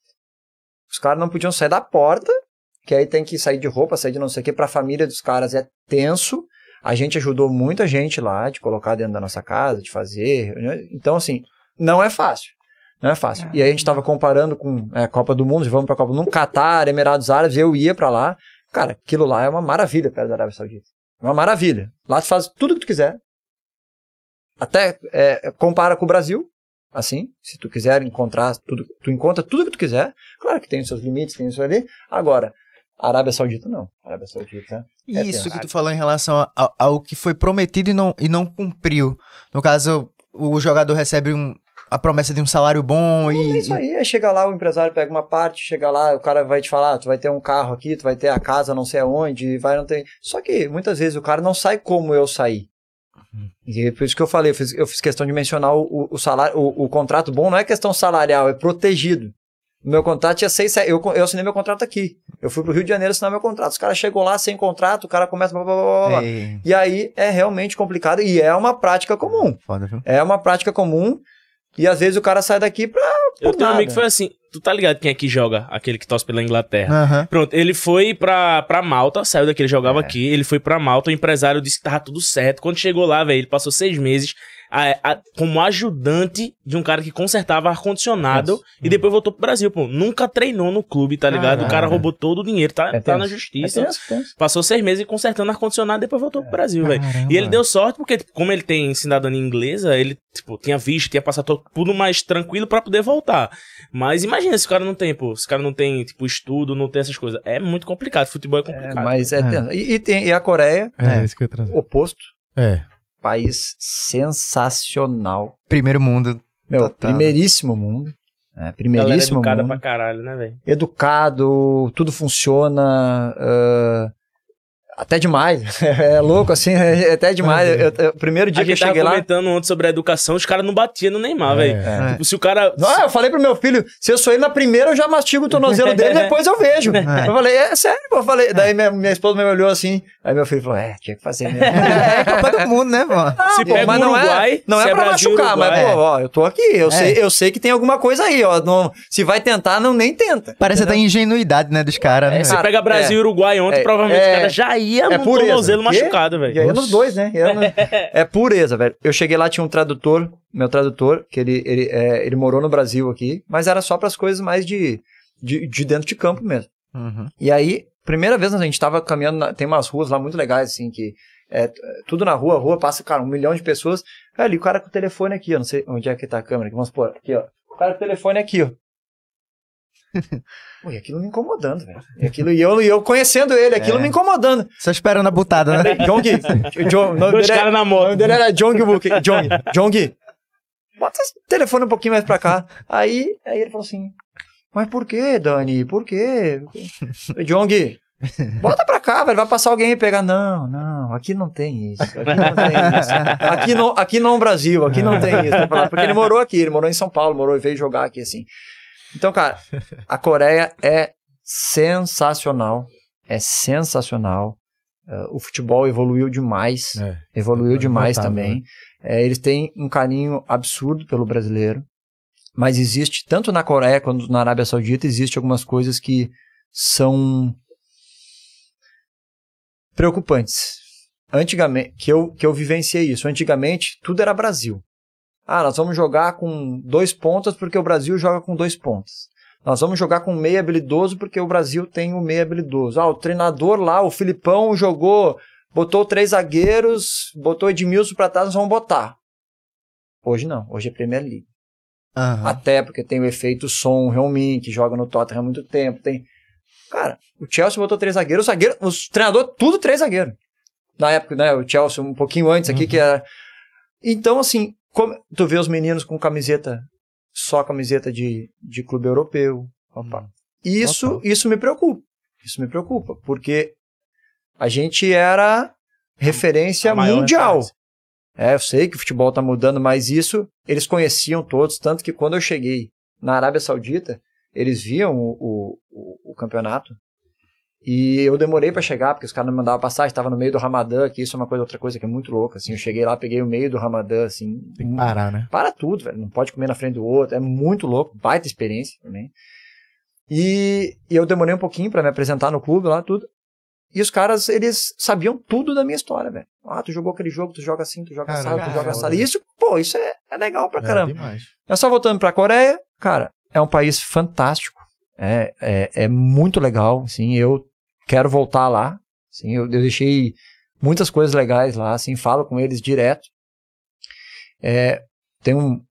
os caras não podiam sair da porta, que aí tem que sair de roupa, sair de não sei o que, pra família dos caras é tenso, a gente ajudou muita gente lá, de colocar dentro da nossa casa, de fazer, né? então assim, não é fácil, não é fácil, e aí a gente tava comparando com é, a Copa do Mundo, vamos pra Copa do Mundo, Catar, Emirados Árabes, eu ia pra lá, cara, aquilo lá é uma maravilha perto da Arábia Saudita, uma maravilha, lá tu faz tudo que tu quiser, até é, compara com o Brasil, assim, se tu quiser encontrar tudo, tu encontra tudo que tu quiser. Claro que tem os seus limites, tem isso ali. Agora, Arábia Saudita não. Arábia Saudita. é Isso que tu falou em relação ao, ao que foi prometido e não, e não cumpriu. No caso, o jogador recebe um- a promessa de um salário bom É e. isso aí, aí chega lá, o empresário pega uma parte, chega lá, o cara vai te falar, "Ah, tu vai ter um carro aqui, tu vai ter a casa não sei aonde, vai não ter. Só que muitas vezes o cara não sai como eu saí. E é por isso que eu falei, eu fiz, eu fiz questão de mencionar o, o- o salário, o, o contrato bom não é questão salarial, é protegido. Meu contrato tinha seis, sete- eu, eu assinei meu contrato aqui. Eu fui pro Rio de Janeiro assinar meu contrato. Os caras chegou lá sem contrato, o cara começa. Blá, blá, blá, blá, blá. Ei, E aí é realmente complicado e é uma prática comum. foda, viu? É uma prática comum. E às vezes o cara sai daqui pra. Eu tenho um nada. amigo que foi assim, tu tá ligado quem é que joga? Aquele que torce pela Inglaterra. Aham. Pronto, ele foi pra, pra Malta, saiu daqui, ele jogava É. aqui, ele foi pra Malta, o empresário disse que tava tudo certo. Quando chegou lá, velho, ele passou seis meses a- a- como ajudante de um cara que consertava ar-condicionado e depois voltou pro Brasil, pô. Nunca treinou no clube, tá ligado? o cara Caralho. roubou todo o dinheiro, tá, É tá na justiça. É tenso, tenso. Passou seis meses consertando ar-condicionado e depois voltou pro Brasil, velho. E ele deu sorte porque, tipo, como ele tem cidadania inglesa, ele, tipo, tinha visto, tinha passado tudo mais tranquilo pra poder voltar. Mas imagina se o cara não tem, pô, se o cara não tem, tipo, estudo, não tem essas coisas. É muito complicado, futebol é É, complicado. mas é, É. E, e tem, e a Coreia, É, É. isso que eu ia trazer. oposto. É. País sensacional. Primeiro mundo. Meu, Total. primeiríssimo mundo. É, Galera primeiríssimo educada mundo. pra caralho, né, velho? Educado, tudo funciona. ah, até demais. É louco, assim, é até demais. Eu- eu- o primeiro dia A que eu cheguei lá. comentando ontem sobre a educação, os caras não batiam no Neymar, velho. É. Tipo, se o cara. Não, eu falei pro meu filho, se eu sou ele na primeira, eu já mastigo o tornozelo dele, depois eu vejo. Eu falei, é sério, pô. Eu falei, daí minha, minha esposa me olhou assim, aí meu filho falou, é, tinha que fazer mesmo. É Copa do Mundo, né, pô? se Pô, pega mas o não é, Uruguai, não se é pra Brasil, machucar, mas, Uruguai, pô, ó, eu tô aqui, eu, É. sei, eu sei que tem alguma coisa aí, ó. não- se vai tentar, não nem tenta. Parece até ingenuidade, né, dos caras, né? É, se pega Brasil e Uruguai ontem, é, provavelmente é, o cara já ia é no pureza. tornozelo machucado, E velho. aí nos dois, né? E no- é pureza, velho. Eu cheguei lá, tinha um tradutor, meu tradutor, que ele, ele, é, ele morou no Brasil aqui, mas era só pras coisas mais de, de, de dentro de campo mesmo. Uhum. E aí, primeira vez a gente tava caminhando, na- tem umas ruas lá muito legais, assim, que é tudo na rua, a rua passa, cara, um milhão de pessoas. Ali, o cara com o telefone aqui, ó, não sei onde é que tá a câmera, aqui, vamos pôr, aqui, ó. O cara com o telefone aqui, ó. Pô, e aquilo me incomodando, velho. E aquilo, e eu, e eu conhecendo ele, aquilo É. me incomodando. Só esperando a butada, né? Jong, John, o nome Dois é- caras na o moto. nome dele era Jong Wook. Jong, Jong, bota esse telefone um pouquinho mais pra cá. Aí, aí ele falou assim, mas por que, Dani? Por quê? Jong, Bota pra cá, velho. Vai passar alguém e pegar. Não, não, aqui não tem isso. Aqui não tem isso. Aqui não, aqui não é o Brasil, aqui não tem isso. Porque ele morou aqui, ele morou em São Paulo, morou e veio jogar aqui assim. Então, cara, a Coreia é sensacional. É sensacional. Uh, o futebol evoluiu demais. É. Evoluiu É demais também. É, eles têm um carinho absurdo pelo brasileiro. Mas existe, tanto na Coreia quanto na Arábia Saudita, existe algumas coisas que são preocupantes. Antigamente, que eu, que eu vivenciei isso. Antigamente, tudo era Brasil. Ah, nós vamos jogar com dois pontas porque o Brasil joga com dois pontas. Nós vamos jogar com meia habilidoso porque o Brasil tem o meia habilidoso. Ah, o treinador lá, o Filipão, jogou, botou três zagueiros, botou Edmilson pra trás, nós vamos botar. Hoje não, hoje é Premier League. Aham. Até porque tem o efeito som, Heung-min, que joga no Tottenham há muito tempo. Tem... Cara, o Chelsea botou três zagueiros, o zagueiro, os treinadores, tudo três zagueiros. Na época, né, o Chelsea um pouquinho antes aqui, que era... Então, assim, como... tu vê os meninos com camiseta, só camiseta de, de clube europeu. Opa. Isso, Total. isso me preocupa. Isso me preocupa, porque a gente era referência mundial. referência. É, eu sei que o futebol tá mudando, mas isso eles conheciam todos, tanto que quando eu cheguei na Arábia Saudita, eles viam o, o- o campeonato. E eu demorei pra chegar, porque os caras não mandavam passagem, estava no meio do Ramadã, que isso é uma coisa, outra coisa que é muito louca, assim, eu cheguei lá, peguei o meio do Ramadã, assim, Tem que parar, né? para tudo, velho. Não pode comer na frente do outro. É muito louco. Baita experiência também. E, e eu demorei um pouquinho pra me apresentar no clube lá, tudo. E os caras, eles sabiam tudo da minha história, velho. Ah, tu jogou aquele jogo, tu joga assim, tu joga assado, tu joga assado. olha. E isso, pô, isso é, é legal pra É caramba. demais. É só voltando pra Coreia, cara, é um país fantástico. É, é, é muito legal, assim, eu quero voltar lá. Assim, eu, eu deixei muitas coisas legais lá, assim, falo com eles direto. É, tem um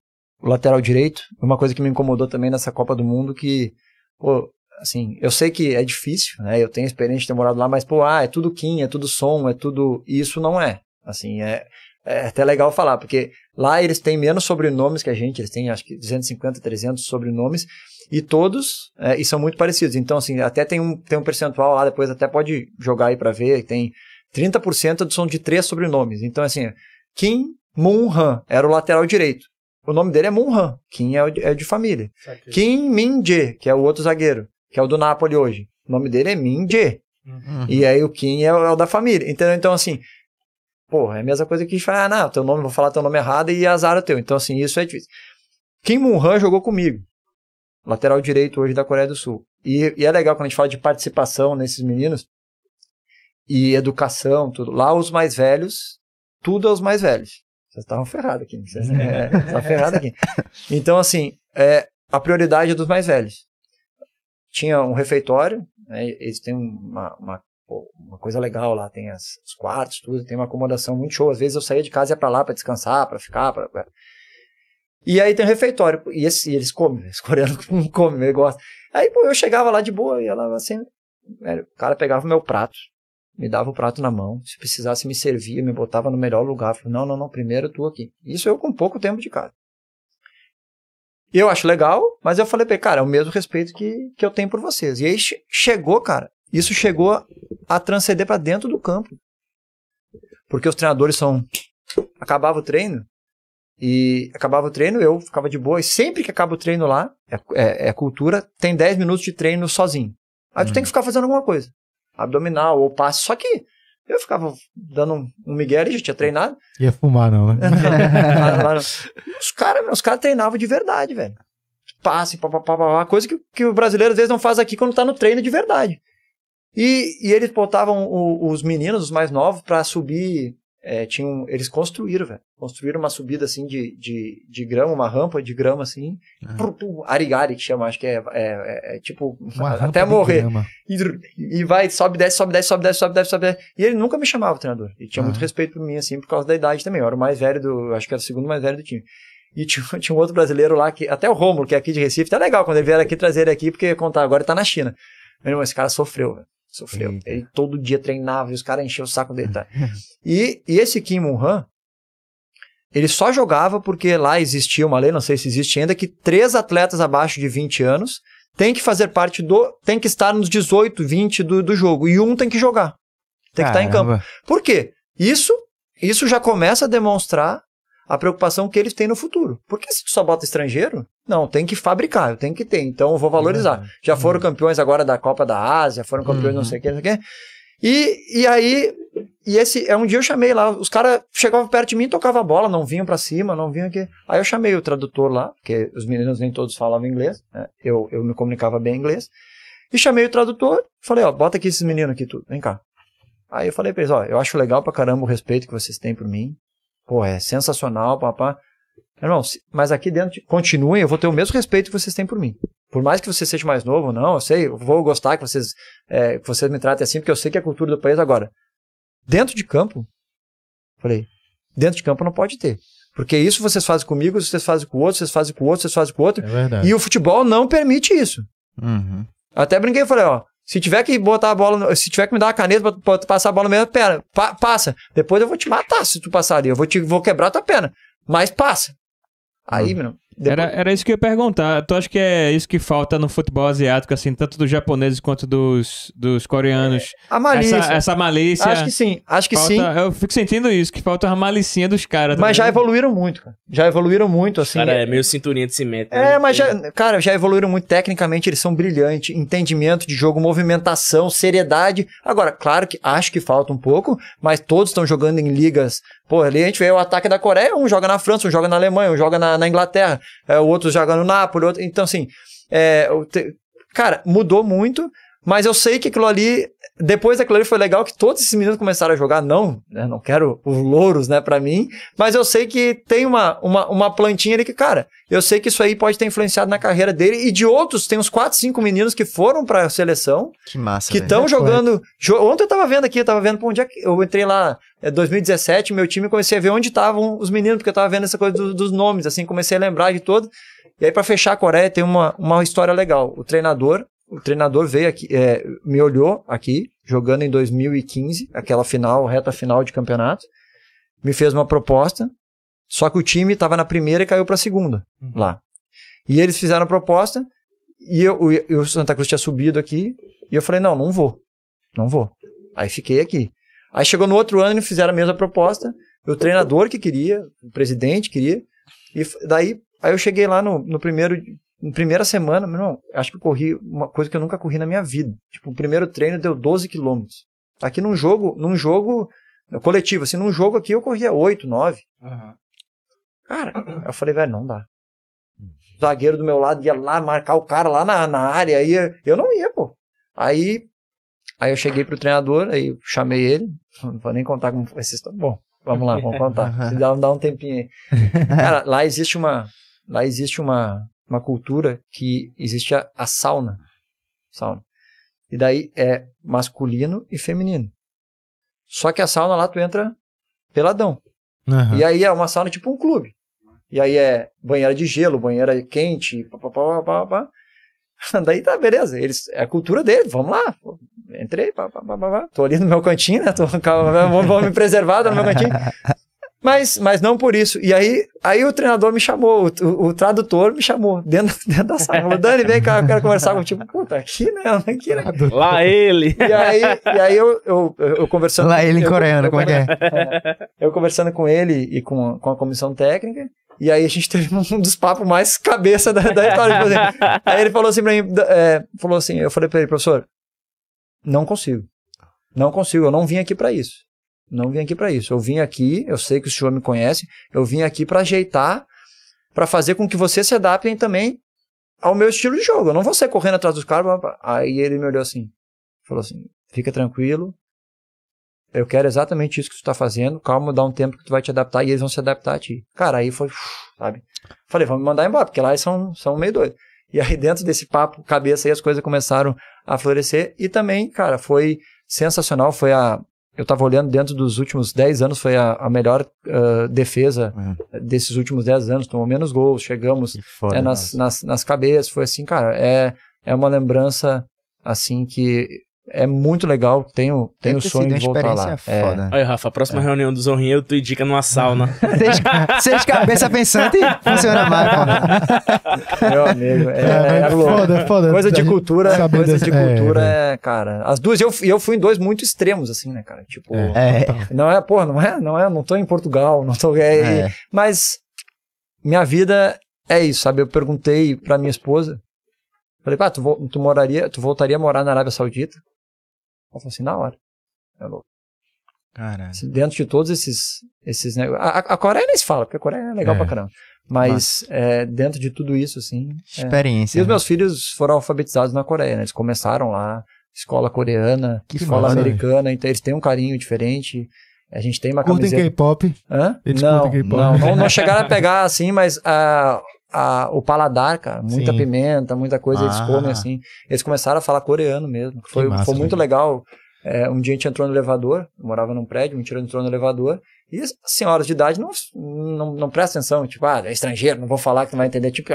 lateral direito, uma coisa que me incomodou também nessa Copa do Mundo, que, pô, assim, eu sei que é difícil, né, eu tenho experiência de ter morado lá, mas, pô, ah, é tudo Kim, é tudo som, é tudo... Isso não é, assim, é, é até legal falar, porque lá eles têm menos sobrenomes que a gente, eles têm acho que 250, 300 sobrenomes, e todos, é, e são muito parecidos. Então, assim, até tem um, tem um percentual lá, depois até pode jogar aí pra ver, tem 30% são de três sobrenomes. Então, assim, Kim Moon-han era o lateral direito. O nome dele é Moon-han, Kim é, de- é de família. Kim Min-jae, que é o outro zagueiro, que é o do Napoli hoje. O nome dele é Min-jae. Uhum. E aí o Kim é, o- é o da família. Então, então assim, porra, é a mesma coisa que a gente fala, ah, não, teu nome, vou falar teu nome errado e azar o teu. Então, assim, isso é difícil. Kim Moon-han jogou comigo. Lateral direito hoje da Coreia do Sul. E, e é legal quando a gente fala de participação nesses meninos e educação, tudo. Lá os mais velhos, tudo aos mais velhos. Vocês estavam ferrados aqui. Vocês é, tá ferrado aqui. Então, assim, é, a prioridade é dos mais velhos. Tinha um refeitório, né, eles têm uma, uma, pô, uma coisa legal lá, tem as, os quartos, tudo, tem uma acomodação muito show. Às vezes eu saía de casa e ia pra lá pra descansar, pra ficar. Pra, E aí tem um refeitório, e, esse- e eles comem, os coreanos comem, eles gostam. Aí, pô, eu chegava lá de boa, ia lá assim, o cara pegava o meu prato, me dava o prato na mão, se precisasse me servia, me botava no melhor lugar. Falei, não, não, não, primeiro tu aqui. Isso eu com pouco tempo de casa. E eu acho legal, mas eu falei pra ele, cara, é o mesmo respeito que, que eu tenho por vocês. E aí che- chegou, cara, isso chegou a transcender pra dentro do campo. Porque os treinadores são. Acabava o treino, e acabava o treino, eu ficava de boa. E sempre que acaba o treino lá, é, é- é cultura, tem 10 minutos de treino sozinho. Aí tu tem que ficar fazendo alguma coisa. Abdominal ou passe. Só que eu ficava dando um, um migué e já tinha treinado. Ia fumar, não, né? Lá- lá no- os caras os cara treinavam de verdade, velho. Passe, papapá, papapá, coisa que, que o brasileiro às vezes não faz aqui quando tá no treino de verdade. E, e eles botavam o- os meninos, os mais novos, pra subir. é, tinham, eles construíram, velho. Construíram uma subida assim de, de, de grama, uma rampa de grama assim. Pru- pru- Arigari, que chama, acho que é, é- é- é tipo. Uma até morrer. E, e vai, sobe, desce, sobe, desce, sobe, desce, sobe, desce, sobe, desce. E ele nunca me chamava treinador. Ele tinha muito respeito por mim, assim, por causa da idade também. Eu era o mais velho do. Acho que era o segundo mais velho do time. E tinha, tinha um outro brasileiro lá, que até o Rômulo, que é aqui de Recife, tá legal quando ele vier aqui trazer ele aqui, porque contar agora ele tá na China. Meu irmão, esse cara sofreu, velho. Sofreu. Eita. Ele todo dia treinava e os caras enchiam o saco dele. Tá? e, e esse Kim Moon-han, ele só jogava porque lá existia uma lei, não sei se existe ainda, que três atletas abaixo de 20 anos tem que fazer parte do. tem que estar nos 18, 20 do, do jogo. E um tem que jogar. Tem que estar em campo. Caramba. Por quê? Isso, isso já começa a demonstrar a preocupação que eles têm no futuro. Porque se tu só bota estrangeiro, não, tem que fabricar, eu tenho que ter, então eu vou valorizar. Já foram campeões agora da Copa da Ásia, foram campeões não sei o que, não sei o que. E, e aí, e esse, é um dia eu chamei lá, os caras chegavam perto de mim, tocavam a bola, não vinham pra cima, não vinham aqui. Aí eu chamei o tradutor lá, porque os meninos nem todos falavam inglês, né? eu, eu me comunicava bem inglês. E chamei o tradutor, falei, ó, bota aqui esses meninos aqui tudo, vem cá. Aí eu falei pra eles, ó, eu acho legal pra caramba o respeito que vocês têm por mim. Pô, é sensacional, papá. Irmão, mas aqui dentro, continuem, eu vou ter o mesmo respeito que vocês têm por mim. Por mais que você seja mais novo ou não, eu sei, eu vou gostar que vocês, é, que vocês me tratem assim, porque eu sei que é a cultura do país agora. Dentro de campo, falei, dentro de campo não pode ter. Porque isso vocês fazem comigo, vocês fazem com o outro, vocês fazem com o outro, vocês fazem com o outro. É verdade. E o futebol não permite isso. Uhum. Até brinquei e falei, ó, se tiver que botar a bola, se tiver que me dar uma caneta pra, pra passar a bola mesmo, pera, pa- passa. Depois eu vou te matar se tu passar ali, eu vou, te, vou quebrar tua perna. Mas passa. Aí, meu, depois- Era, era isso que eu ia perguntar. Tu acha que é isso que falta no futebol asiático, assim, tanto dos japoneses quanto dos, dos coreanos? a malícia. Essa, essa malícia. Acho que sim, acho que falta- sim. Eu fico sentindo isso, que falta uma malicinha dos caras. Mas já ligado? evoluíram muito, cara. Já evoluíram muito, assim. Cara, é meio cinturinha de cimento. É, né? mas já, cara, já evoluíram muito tecnicamente, eles são brilhantes, entendimento de jogo, movimentação, seriedade. Agora, claro que acho que falta um pouco, mas todos estão jogando em ligas. Pô, ali a gente vê o ataque da Coreia, um joga na França, um joga na Alemanha, um joga na, na Inglaterra, é, o outro joga no Napoli, outro, então assim, é, te- cara, mudou muito, mas eu sei que aquilo ali, depois daquilo ali foi legal que todos esses meninos começaram a jogar, não, né, não quero os louros, né, pra mim, mas eu sei que tem uma, uma, uma plantinha ali que, cara, eu sei que isso aí pode ter influenciado na carreira dele e de outros, tem uns 4, 5 meninos que foram pra seleção, Que massa. que estão É jogando. jo- Ontem eu tava vendo aqui, eu tava vendo pra onde é que. Eu entrei lá, é 2017, meu time, comecei a ver onde estavam os meninos, porque eu tava vendo essa coisa do- dos nomes, assim, comecei a lembrar de todo. E aí, pra fechar a Coreia, tem uma, uma história legal. O treinador, o treinador veio aqui, é, me olhou aqui, jogando em 2015, aquela final, reta final de campeonato, me fez uma proposta, só que o time tava na primeira e caiu pra segunda, lá. E eles fizeram a proposta, e, eu, o- e o Santa Cruz tinha subido aqui, e eu falei, não, não vou. Não vou. Aí fiquei aqui. Aí chegou no outro ano e fizeram a mesma proposta. O treinador que queria, o presidente queria. E daí, aí eu cheguei lá no, no primeiro, na primeira semana, meu irmão, acho que eu corri uma coisa que eu nunca corri na minha vida. Tipo, o primeiro treino deu 12 quilômetros. Aqui num jogo, num jogo coletivo, assim, num jogo aqui eu corria 8, 9. Cara, eu falei, velho, não dá. O zagueiro do meu lado ia lá marcar o cara lá na, na área, aí eu não ia, pô. Aí, aí eu cheguei pro treinador, aí eu chamei ele, não vou nem contar como foi essa história. Bom, vamos lá, vamos contar. Se dá, dá um tempinho aí. Cara, lá existe uma, lá existe uma, uma cultura que existe a, a sauna. Sauna. E daí é masculino e feminino. Só que a sauna lá tu entra peladão. Aham. E aí é uma sauna tipo um clube. E aí é banheira de gelo, banheira quente, pá, pá, pá, pá, pá. Daí tá, beleza. Eles, é a cultura deles, vamos lá. Entrei, pá, pá, pá, pá, pá. tô ali no meu cantinho, né? Tô, calma, vou, vou me preservar tô no meu cantinho. Mas, mas não por isso. E aí, aí o treinador me chamou, o, o- o tradutor me chamou dentro, dentro da sala. Falou, Dani, vem cá, eu quero conversar contigo. Puta, aqui né? Aqui, né? Lá ele. E aí, e aí eu, eu, eu, eu conversando. Lá ele em coreano, eu- como é que é? eu conversando com ele e com, com a comissão técnica, e aí a gente teve um dos papos mais cabeça da, da história. tipo assim. aí ele falou assim pra mim, é, falou assim, eu falei pra ele, professor, não consigo. Não consigo, eu não vim aqui pra isso. Não vim aqui pra isso. Eu vim aqui, eu sei que o senhor me conhece, eu vim aqui pra ajeitar, pra fazer com que vocês se adaptem também ao meu estilo de jogo. Eu não vou sair correndo atrás dos caras. Aí ele me olhou assim, falou assim, fica tranquilo, eu quero exatamente isso que tu tá fazendo, calma, dá um tempo que tu vai te adaptar e eles vão se adaptar a ti. Cara, aí foi, sabe? Falei, vamos me mandar embora, porque lá eles são, são meio doidos. E aí dentro desse papo, cabeça aí, as coisas começaram a florescer e também, cara, foi sensacional, foi a... Eu tava olhando dentro dos últimos 10 anos, foi a, a melhor ah, defesa Uhum. desses últimos 10 anos, tomou menos gols, chegamos foda. é, nas, nas, nas cabeças, foi assim, cara, é, é uma lembrança, assim, que é muito legal. Tenho, tenho ter sonho de voltar lá. É. foda. Aí, Rafa, a próxima reunião do Zorrinho eu tu indica numa sauna. Seis, seis cabeça pensante funciona mais, pô. Meu amigo, é, É, é foda, foda. Coisa de cultura, coisa desse- de é, cultura é. é, cara. As duas, eu, eu fui em dois muito extremos, assim, né, cara? Tipo, É. É, não é, pô, não é, não é, não tô em Portugal, não tô. É, É. Mas minha vida é isso, sabe? Eu perguntei pra minha esposa, falei, pá, tu, tu moraria, tu voltaria a morar na Arábia Saudita? Ela falou assim, na hora. É louco. Caralho. Dentro de todos esses, esses negócios. A, a Coreia nem se fala, porque a Coreia é legal É. pra caramba. Mas é, dentro de tudo isso, assim. é. Experiência. E os né? meus filhos foram alfabetizados na Coreia, né? Eles começaram lá, escola coreana, Que escola massa, americana, então eles têm um carinho diferente. A gente tem uma Curtem camiseta. K-pop. Hã? Eles Não, não, não, não chegaram a pegar assim, mas a, a, o paladar, cara, muita Sim. pimenta, muita coisa, eles Ah. comem assim. Eles começaram a falar coreano mesmo. Foi, massa, foi muito velho. legal. É, um dia a gente entrou no elevador, morava num prédio, um dia entrou no elevador, e as senhoras de idade não, não, não prestam atenção, tipo, ah, é estrangeiro, não vou falar que não vai entender, tipo...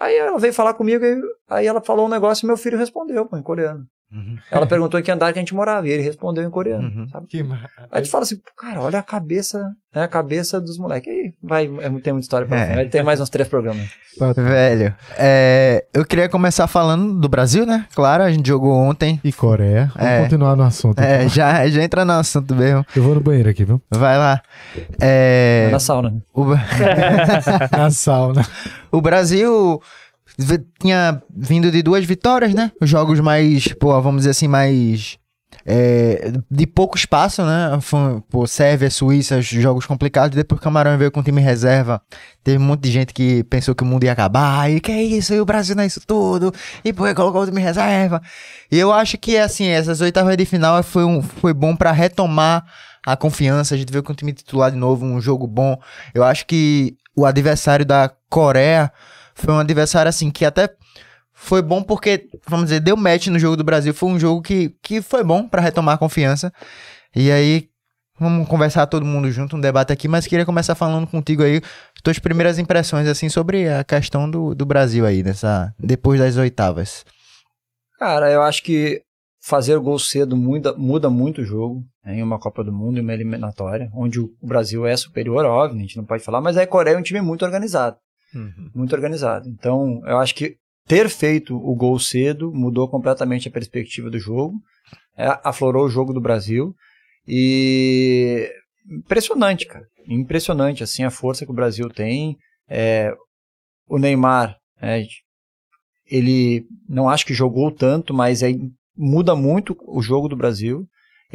Aí ela veio falar comigo, aí ela falou um negócio e meu filho respondeu, pô, em coreano. Uhum. Ela perguntou em que andar que a gente morava, e ele respondeu em coreano, Uhum. sabe? Que ma- Aí tu fala assim, cara, olha a cabeça, né, a cabeça dos moleques. Aí vai, é, tem muita história pra É. Vai ter mais uns três programas. Velho, é, eu queria começar falando do Brasil, né? Claro, a gente jogou ontem. E Coreia. Vamos É. continuar no assunto. É, já, já entra no assunto mesmo. Eu vou no banheiro aqui, viu? Vai lá. É, Na sauna. né? o, Na sauna. o Brasil tinha vindo de duas vitórias, né? Os jogos mais, pô, vamos dizer assim, mais. é, de pouco espaço, né? Pô, Sérvia, Suíça, jogos complicados. Depois o Camarão veio com time reserva. Teve um monte de gente que pensou que o mundo ia acabar. E que é isso? E o Brasil não é isso tudo. E pô, colocou o time reserva. E eu acho que, assim, essas oitavas de final foi, um, foi bom pra retomar a confiança. A gente veio com o time titular de novo, um jogo bom. Eu acho que o adversário da Coreia foi um adversário, assim, que até foi bom porque, vamos dizer, deu match no jogo do Brasil. Foi um jogo que, que foi bom pra retomar a confiança. E aí, vamos conversar todo mundo junto, um debate aqui, mas queria começar falando contigo aí, tuas primeiras impressões, assim, sobre a questão do, do Brasil aí, nessa, depois das oitavas. Cara, eu acho que fazer gol cedo muda, muda muito o jogo né, em uma Copa do Mundo, em uma eliminatória, onde o Brasil é superior, óbvio, a gente não pode falar, mas a Coreia é um time muito organizado. Muito organizado. Então, eu acho que ter feito o gol cedo mudou completamente a perspectiva do jogo, é, aflorou o jogo do Brasil e impressionante, cara. Impressionante, assim, a força que o Brasil tem. É, o Neymar, é, ele não acho que jogou tanto, mas é, muda muito o jogo do Brasil.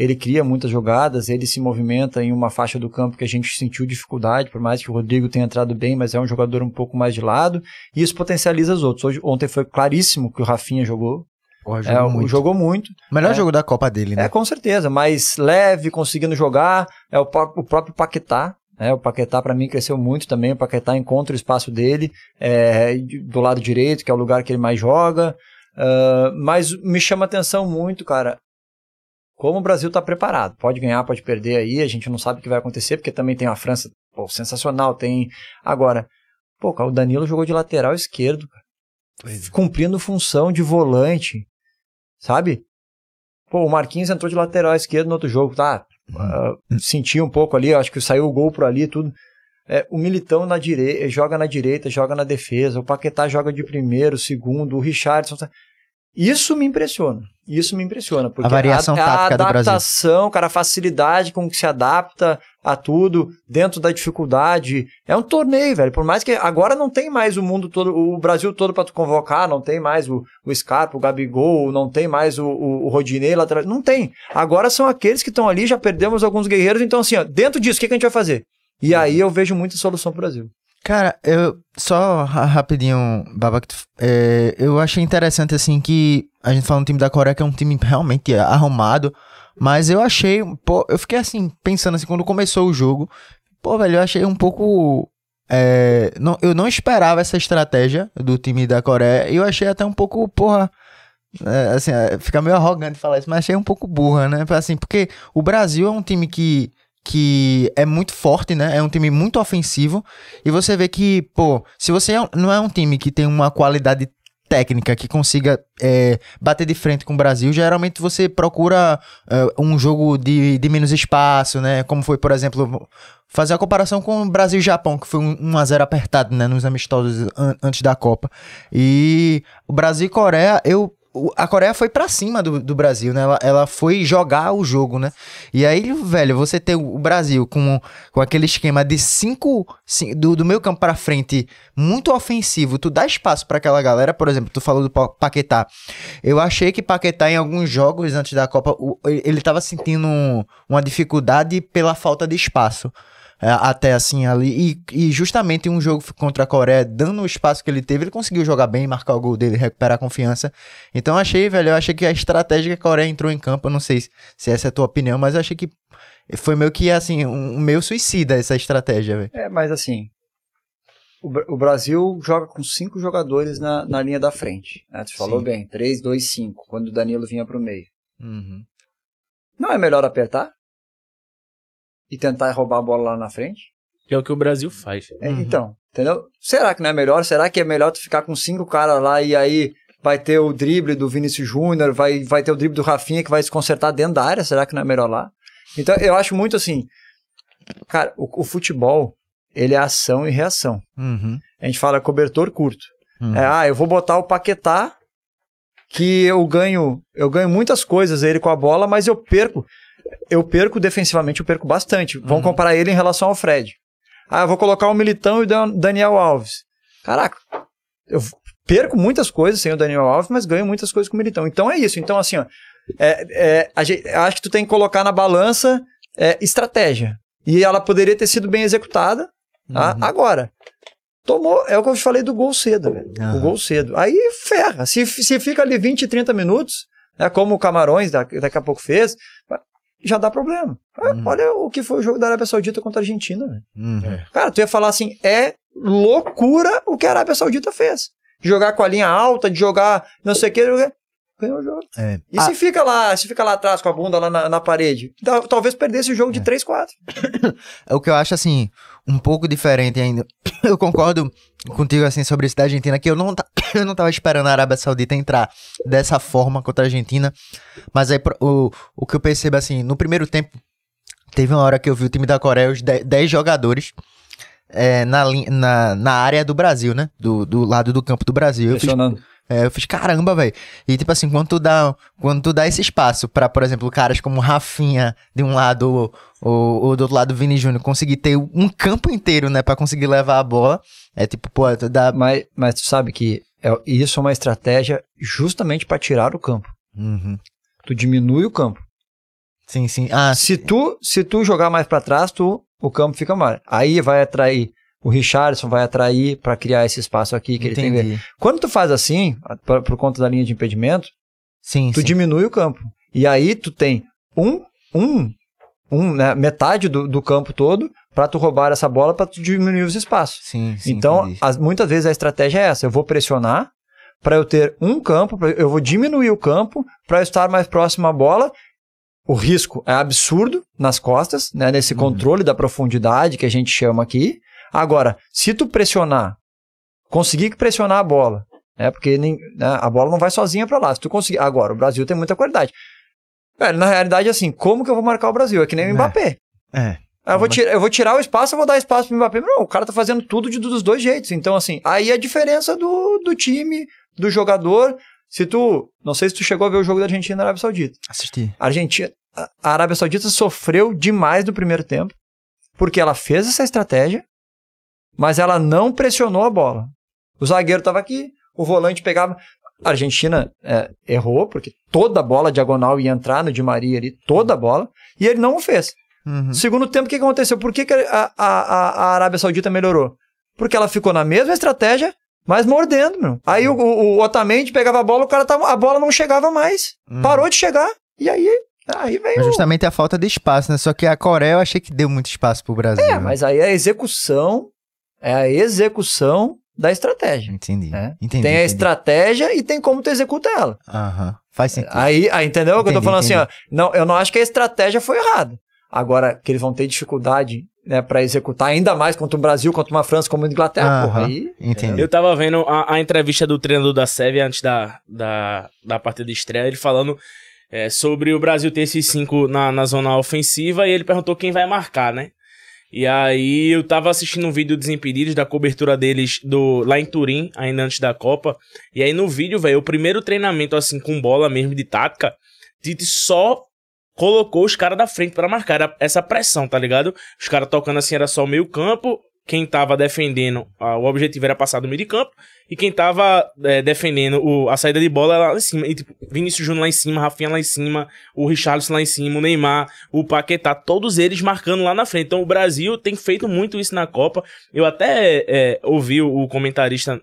Ele cria muitas jogadas, ele se movimenta em uma faixa do campo que a gente sentiu dificuldade, por mais que o Rodrigo tenha entrado bem, mas é um jogador um pouco mais de lado, e isso potencializa os outros. Hoje, ontem foi claríssimo que o Rafinha jogou. Porra, É, o- jogou muito. Melhor É. jogo da Copa dele, né? É, com certeza, mais leve, conseguindo jogar. É o, o próprio Paquetá. né? o Paquetá, para mim, cresceu muito também. O Paquetá encontra o espaço dele é, do lado direito, que é o lugar que ele mais joga. Ah, mas me chama atenção muito, cara, como o Brasil tá preparado. Pode ganhar, pode perder aí. A gente não sabe o que vai acontecer, porque também tem a França pô, sensacional. Tem. Agora, pô, o Danilo jogou de lateral esquerdo, cara, cumprindo função de volante, sabe? Pô, o Marquinhos entrou de lateral esquerdo no outro jogo, tá? Ah, senti um pouco ali, acho que saiu o gol por ali, tudo. É, o Militão na direita, joga na direita, joga na defesa, o Paquetá joga de primeiro, segundo, o Richardson. tá- Isso me impressiona. Isso me impressiona. Porque A variação a, a adaptação, cara, a facilidade com que se adapta a tudo dentro da dificuldade. É um torneio, velho. Por mais que agora não tem mais o mundo todo, o Brasil todo pra tu convocar, não tem mais o, o Scarpa, o Gabigol, não tem mais o, o, o Rodinei lateral. Não tem. Agora são aqueles que estão ali, já perdemos alguns guerreiros. Então, assim, ó, dentro disso, o que, que a gente vai fazer? E aí eu vejo muita solução pro Brasil. Cara, eu só ra- rapidinho, Baba, que tu- é, eu achei interessante assim que a gente fala no time da Coreia que é um time realmente arrumado, mas eu achei, pô, eu fiquei assim pensando assim quando começou o jogo, pô, velho, eu achei um pouco é, não, eu não esperava essa estratégia do time da Coreia e eu achei até um pouco, porra, é, assim, é, fica meio arrogante falar isso, mas achei um pouco burra, né? Assim, porque o Brasil é um time que que é muito forte, né? É um time muito ofensivo. E você vê que, pô, se você é não é um time que tem uma qualidade técnica que consiga é, bater de frente com o Brasil, geralmente você procura é, um jogo de, de menos espaço, né? Como foi, por exemplo, fazer a comparação com o Brasil e Japão, que foi um 1x0 apertado, né? Nos amistosos an antes da Copa. E o Brasil e Coreia, eu a Coreia foi para cima do, do Brasil, né? Ela, ela foi jogar o jogo, né? E aí, velho, você ter o Brasil com, com aquele esquema de cinco, cinco do, do meio campo para frente muito ofensivo, tu dá espaço para aquela galera, por exemplo, tu falou do Paquetá. Eu achei que Paquetá em alguns jogos antes da Copa, ele tava sentindo uma dificuldade pela falta de espaço. É, até assim ali. E, e justamente um jogo contra a Coreia, dando o espaço que ele teve, ele conseguiu jogar bem, marcar o gol dele, recuperar a confiança. Então achei, velho, eu achei que a estratégia que a Coreia entrou em campo, eu não sei se, se essa é a tua opinião, mas eu achei que foi meio que assim, um meio suicida essa estratégia, velho. É, mas assim, o, o, Brasil joga com cinco jogadores na, na linha da frente. Né? Tu falou Sim. bem, 3, 2, 5, quando o Danilo vinha pro meio. Uhum. Não é melhor apertar? E tentar roubar a bola lá na frente. Que é o que o Brasil faz. É, uhum. Então, entendeu? Será que não é melhor? Será que é melhor tu ficar com cinco caras lá e aí vai ter o drible do Vinícius Júnior, vai, vai ter o drible do Rafinha que vai se consertar dentro da área? Será que não é melhor lá? Então, eu acho muito assim. Cara, o, o futebol, ele é ação e reação. Uhum. A gente fala cobertor curto. Uhum. É, ah, eu vou botar o Paquetá que eu ganho, eu ganho muitas coisas ele com a bola, mas eu perco eu perco defensivamente, eu perco bastante. Vamos uhum. comparar ele em relação ao Fred. Ah, eu vou colocar o Militão e o Daniel Alves. Caraca, eu perco muitas coisas sem o Daniel Alves, mas ganho muitas coisas com o Militão. Então é isso. Então, assim, ó, é, é, gente, acho que tu tem que colocar na balança é, estratégia. E ela poderia ter sido bem executada tá? uhum. agora. Tomou, é o que eu falei do gol cedo, velho. Uhum. O gol cedo. Aí ferra. Se, se fica ali 20, 30 minutos, é como o Camarões daqui, daqui a pouco fez, já dá problema. Uhum. Olha o que foi o jogo da Arábia Saudita contra a Argentina. Uhum. Cara, tu ia falar assim, é loucura o que a Arábia Saudita fez. De jogar com a linha alta, de jogar não sei o que, ganhou o jogo. É. E ah. se fica lá, se fica lá atrás com a bunda lá na, na parede, talvez perdesse o jogo de 3, 4. É o que eu acho assim, um pouco diferente ainda. Eu concordo contigo assim sobre isso da Argentina, que eu não, eu não tava esperando a Arábia Saudita entrar dessa forma contra a Argentina. Mas aí o, o que eu percebo assim, no primeiro tempo, teve uma hora que eu vi o time da Coreia, os 10 jogadores. É, na, na, na área do Brasil, né? Do, do lado do campo do Brasil. Eu fiz, é, eu fiz, caramba, velho. E tipo assim, quando tu dá, quando tu dá esse espaço para, por exemplo, caras como Rafinha de um lado ou, ou, do outro lado Vini Júnior conseguir ter um campo inteiro, né, para conseguir levar a bola, é tipo, pô, tu dá... Mas, mas tu sabe que é, isso é uma estratégia justamente para tirar o campo. Uhum. Tu diminui o campo. Sim, sim. Ah, se tu, se tu jogar mais para trás, tu, o campo fica maior. Aí vai atrair o Richardson vai atrair para criar esse espaço aqui que Entendi. ele tem. Quando tu faz assim, por, por conta da linha de impedimento, sim, tu sim. diminui o campo. E aí tu tem um, um, um né, metade do, do campo todo para tu roubar essa bola para tu diminuir os espaços. Sim, sim, então, as, muitas vezes a estratégia é essa: eu vou pressionar para eu ter um campo, eu vou diminuir o campo para eu estar mais próximo à bola. O risco é absurdo nas costas, né, nesse uhum. controle da profundidade que a gente chama aqui. Agora, se tu pressionar, conseguir pressionar a bola, né? Porque nem, né, a bola não vai sozinha para lá. Se tu conseguir. Agora, o Brasil tem muita qualidade. Velho, na realidade, assim, como que eu vou marcar o Brasil? É que nem o é. Mbappé. É. Eu vou, tirar, eu vou tirar o espaço, eu vou dar espaço pro Mbappé. Não, o cara tá fazendo tudo de, dos dois jeitos. Então, assim, aí é a diferença do, do time, do jogador. Se tu. Não sei se tu chegou a ver o jogo da Argentina na Arábia Saudita. Assisti. A Argentina. A Arábia Saudita sofreu demais no primeiro tempo. Porque ela fez essa estratégia mas ela não pressionou a bola. O zagueiro estava aqui, o volante pegava. A Argentina é, errou, porque toda a bola diagonal ia entrar no Di Maria ali, toda a bola, e ele não o fez. Uhum. Segundo tempo, o que aconteceu? Por que, que a, a, a, Arábia Saudita melhorou? Porque ela ficou na mesma estratégia, mas mordendo, meu. Aí o, o, o Otamendi pegava a bola, o cara tava, a bola não chegava mais. Uhum. Parou de chegar. E aí Aí veio... Mas justamente a falta de espaço, né? Só que a Coreia eu achei que deu muito espaço pro Brasil. É, mas aí a execução é a execução da estratégia. Entendi. Né? entendi tem entendi. a estratégia e tem como tu executa ela. Aham. Faz sentido. Aí, aí entendeu o que eu tô falando entendi. assim, ó. Não, eu não acho que a estratégia foi errada. Agora, que eles vão ter dificuldade né, para executar ainda mais contra o Brasil, contra uma França como a Inglaterra, Aham, porra, aí Entendi. Eu tava vendo a, a entrevista do treinador da Sérvia antes da, da, da partida de estreia, ele falando é, sobre o Brasil ter esses cinco na, na zona ofensiva e ele perguntou quem vai marcar, né? E aí eu tava assistindo um vídeo dos Desimpedidos, da cobertura deles do lá em Turim, ainda antes da Copa. E aí no vídeo, velho, o primeiro treinamento assim com bola mesmo de tática, Tite só colocou os caras da frente pra marcar essa pressão, tá ligado? Os caras tocando assim era só o meio campo, quem tava defendendo, ah, o objetivo era passar do meio de campo, e quem tava eh, defendendo o- a saída de bola lá em cima. E, tipo, Vinícius Júnior lá em cima, Rafinha lá em cima, o Richarlison lá em cima, o Neymar, o Paquetá, todos eles marcando lá na frente. Então o Brasil tem feito muito isso na Copa. Eu até eh, ouvi o comentarista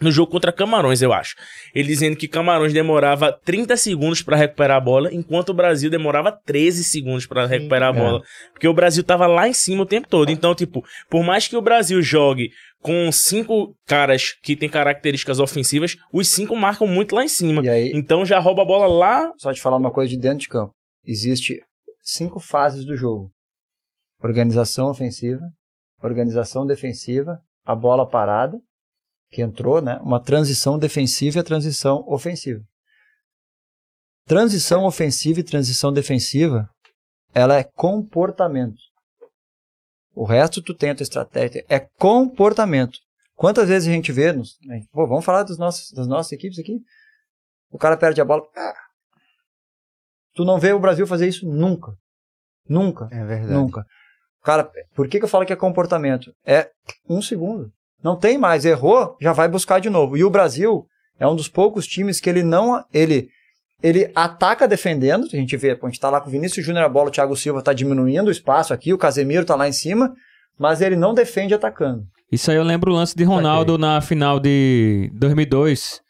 no jogo contra Camarões, eu acho. Ele dizendo que Camarões demorava 30 segundos pra recuperar a bola, enquanto o Brasil demorava 13 segundos pra recuperar a é. bola. Porque o Brasil tava lá em cima o tempo todo. Então, tipo, por mais que o Brasil jogue com cinco caras que têm características ofensivas, os cinco marcam muito lá em cima. E aí, Então já rouba a bola lá. só te falar uma coisa de dentro de campo. Existe cinco fases do jogo. Organização ofensiva, organização defensiva, a bola parada, que entrou, né? Uma transição defensiva e a transição ofensiva. Transição ofensiva e transição defensiva, ela é comportamento. O resto tu tenta estratégia, é comportamento. Quantas vezes a gente vê, nos, né, pô, vamos falar dos nossos, das nossas equipes aqui? O cara perde a bola, ah, Tu não vê o Brasil fazer isso nunca. Nunca. É verdade. Nunca. Cara, por que, que eu falo que é comportamento? É um segundo. Não tem mais. Errou, já vai buscar de novo. E o Brasil é um dos poucos times que ele não. Ele, ele ataca defendendo. A gente vê, a gente tá lá com o Vinícius Júnior a bola, o Thiago Silva tá diminuindo o espaço aqui, o Casemiro tá lá em cima, mas ele não defende atacando. Isso aí eu lembro o lance de Ronaldo na final de 2002,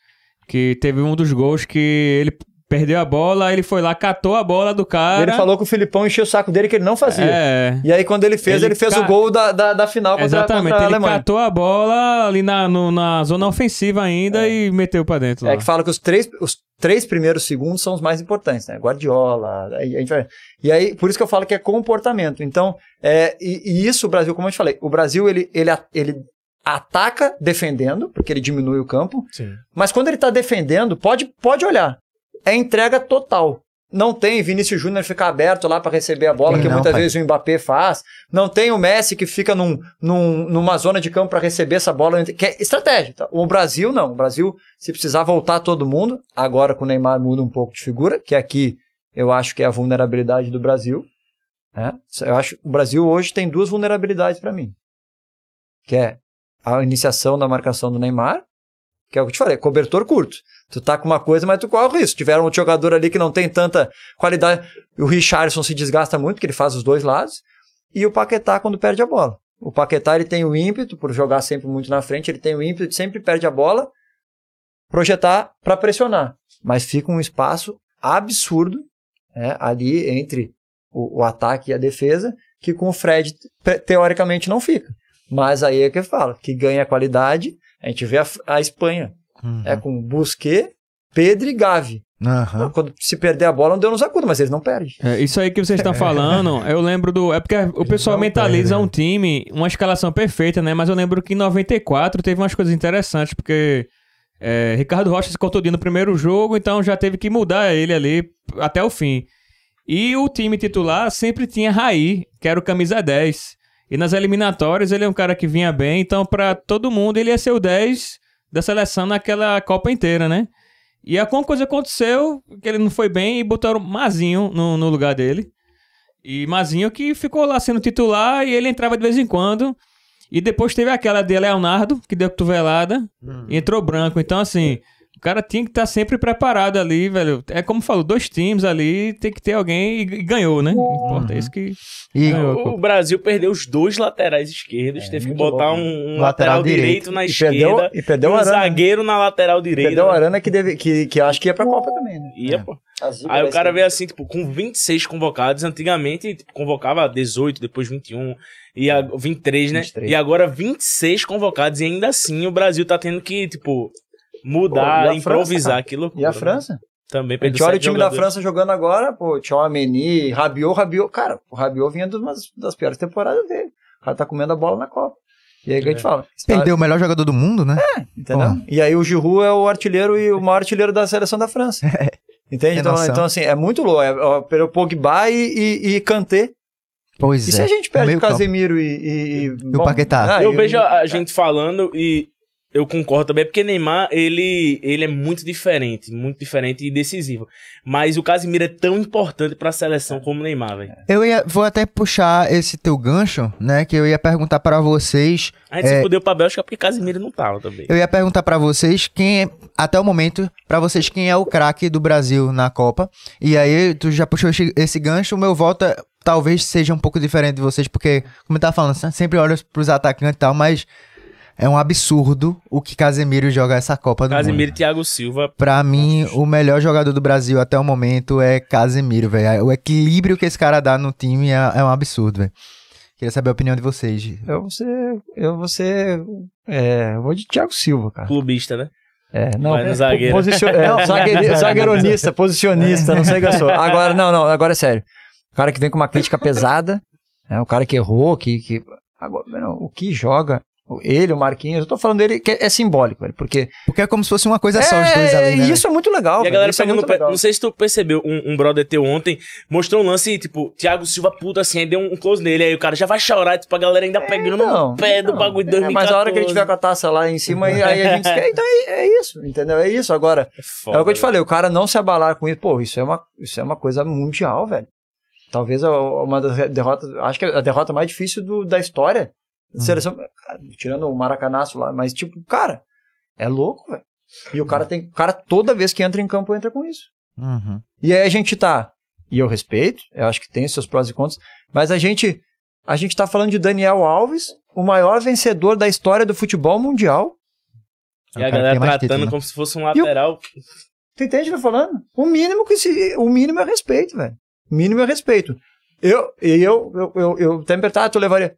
que teve um dos gols que ele perdeu a bola, ele foi lá, catou a bola do cara. Ele falou que o Filipão encheu o saco dele que ele não fazia. É. E aí, quando ele fez, ele, Ele fez ca- o gol da, da, da final contra, Exatamente, contra a ele Alemanha. catou a bola ali na, no- na zona ofensiva ainda e meteu pra dentro lá. É que fala que os três, os três primeiros segundos são os mais importantes, né? Guardiola, aí vai- E aí, por isso que eu falo que é comportamento. Então, é, e, e isso o Brasil, como eu te falei, o Brasil ele, ele, ele ataca defendendo, porque ele diminui o campo, Sim. mas quando ele tá defendendo, pode, pode olhar, é entrega total. Não tem Vinícius Júnior ficar aberto lá para receber a bola, que não, muitas pai. vezes o Mbappé faz. Não tem o Messi que fica num, num- numa zona de campo para receber essa bola. Que é estratégia. tá? O Brasil não. O Brasil, se precisar voltar todo mundo, agora com o Neymar muda um pouco de figura, que aqui eu acho que é a vulnerabilidade do Brasil. né? Eu acho o Brasil hoje tem duas vulnerabilidades para mim. Que é a iniciação da marcação do Neymar, que é o que eu te falei, cobertor curto. Tu tá com uma coisa, mas tu corre o risco. Se tiver um jogador ali que não tem tanta qualidade, o Richarlison se desgasta muito, porque ele faz os dois lados, e o Paquetá quando perde a bola. O Paquetá ele tem o ímpeto, por jogar sempre muito na frente, ele tem o ímpeto de sempre perde a bola, projetar para pressionar. Mas fica um espaço absurdo né, ali entre o, o ataque e a defesa, que com o Fred te- teoricamente não fica. Mas aí é que eu falo, que ganha qualidade, a gente vê a, a Espanha, Uhum. é com Busquets, Pedro e Gavi. Aham. Quando se perder a bola, não deu nos acuda, mas eles não perdem. É, isso aí que vocês estão falando, eu lembro do. É porque o pessoal mentaliza perdem. um time, uma escalação perfeita, né? Mas eu lembro que em 94 teve umas coisas interessantes, porque é, Ricardo Rocha se contundiu no primeiro jogo, então já teve que mudar ele ali até o fim. E o time titular sempre tinha Raí, que era o camisa 10. E nas eliminatórias ele é um cara que vinha bem, então pra todo mundo ele ia ser o 10 da seleção naquela Copa inteira, né? E alguma coisa aconteceu que ele não foi bem e botaram Mazinho no, no lugar dele. E Mazinho que ficou lá sendo titular e ele entrava de vez em quando. E depois teve aquela de Leonardo, que deu cotovelada, e entrou branco. Então, assim, o cara tinha que estar sempre preparado ali, velho. É como falou, dois times ali, tem que ter alguém e, e ganhou, né? Importa é isso que E ganhou. O. Brasil perdeu os dois laterais esquerdos, teve que botar louco, um, um Lateral lateral, direito, direito. na E esquerda perdeu, e perdeu o um Arana. zagueiro na lateral direita. Perdeu o Arana que, deve, que, que eu acho que ia pra Copa também, né? Ia, pô. A zica Aí o cara veio assim, tipo, com 26 convocados. Antigamente, tipo, convocava 18, depois 21, e a, 23, né? 23. E agora 26 convocados. E ainda assim o Brasil tá tendo que, tipo, Pô, mudar, a improvisar. França, que loucura. E a né? França? Também A perdeu gente olha o time da jogadores. França jogando agora, pô, Tchouameni, Rabiot, Rabiot. Cara, o Rabiot vinha de umas das piores temporadas dele. O cara tá comendo a bola na Copa. E aí que a gente fala. está- Perdeu o melhor jogador do mundo, né? Entendeu? Porra. E aí o Giroud é o artilheiro e o maior artilheiro da seleção da França. Entende? Tem Então, então, assim, é muito louco. É, pelo Pogba e, e, e Kanté. Pois E é. se a gente perde Meio o Casemiro e... E, e, o Paquetá. ah, Eu e- vejo a a gente falando e eu concordo também, porque Neymar, ele, ele é muito diferente, muito diferente e decisivo. Mas o Casimiro é tão importante pra seleção como o Neymar, velho. Eu ia, vou até puxar esse teu gancho, né? Que eu ia perguntar pra vocês. A gente É. se fudeu pra Bélgica porque Casimiro não tava também. Eu ia perguntar pra vocês quem é, até o momento, pra vocês quem é o craque do Brasil na Copa. E aí tu já puxou esse, gancho, o meu voto é- talvez seja um pouco diferente de vocês, porque como eu tava falando, sempre olha pros atacantes e tal, mas é um absurdo o que Casemiro joga essa Copa do Casimiro Mundo. e Thiago Silva. Pra mim, o melhor jogador do Brasil até o momento é Casemiro, velho. O equilíbrio que esse cara dá no time é, é um absurdo, velho. Queria saber a opinião de vocês. Eu vou ser... Eu vou ser... É, eu vou de Thiago Silva, cara. Clubista, né? É, não, Vai no zagueiro. Posicion... é, zagueiro, zagueironista, posicionista, não sei o que eu sou. Agora, não, não, agora é sério. O cara que vem com uma crítica pesada, é, o cara que errou, que. que... Agora, não, o que joga, ele, o Marquinhos, eu tô falando dele que é, é simbólico, velho, porque. Porque é como se fosse uma coisa só, os dois ali, né? isso é muito legal. E a velho, galera é pegando muito no pé. legal. Não sei se tu percebeu, um, um brother teu ontem mostrou um lance, tipo, Thiago Silva puto assim, aí deu um close nele, aí o cara já vai chorar, tipo, a galera ainda pegando Não, no pé do não. bagulho de É, 2014. mas a hora que ele tiver com a taça lá em cima, aí, aí a gente. Então é, é isso, entendeu? É isso. Agora, É foda, é o que eu te falei, o cara não se abalar com isso, pô, isso é uma, isso é uma coisa mundial, velho. Talvez uma das derrotas, acho que é a derrota mais difícil do- da história da seleção, tirando o Maracanaço lá, mas tipo, cara, é louco, velho. E o cara tem, o cara toda vez que entra em campo entra com isso. Uhum. E aí a gente tá, e eu respeito, eu acho que tem seus prós e contras, mas a gente, a gente tá falando de Daniel Alves, o maior vencedor da história do futebol mundial. E É a o cara que galera tratando título, né? como se fosse um lateral. Tu entende o que eu tô falando? O mínimo que se, o mínimo é respeito, velho. O mínimo é respeito. Eu, e eu, eu, eu, eu até me perguntar, tu levaria?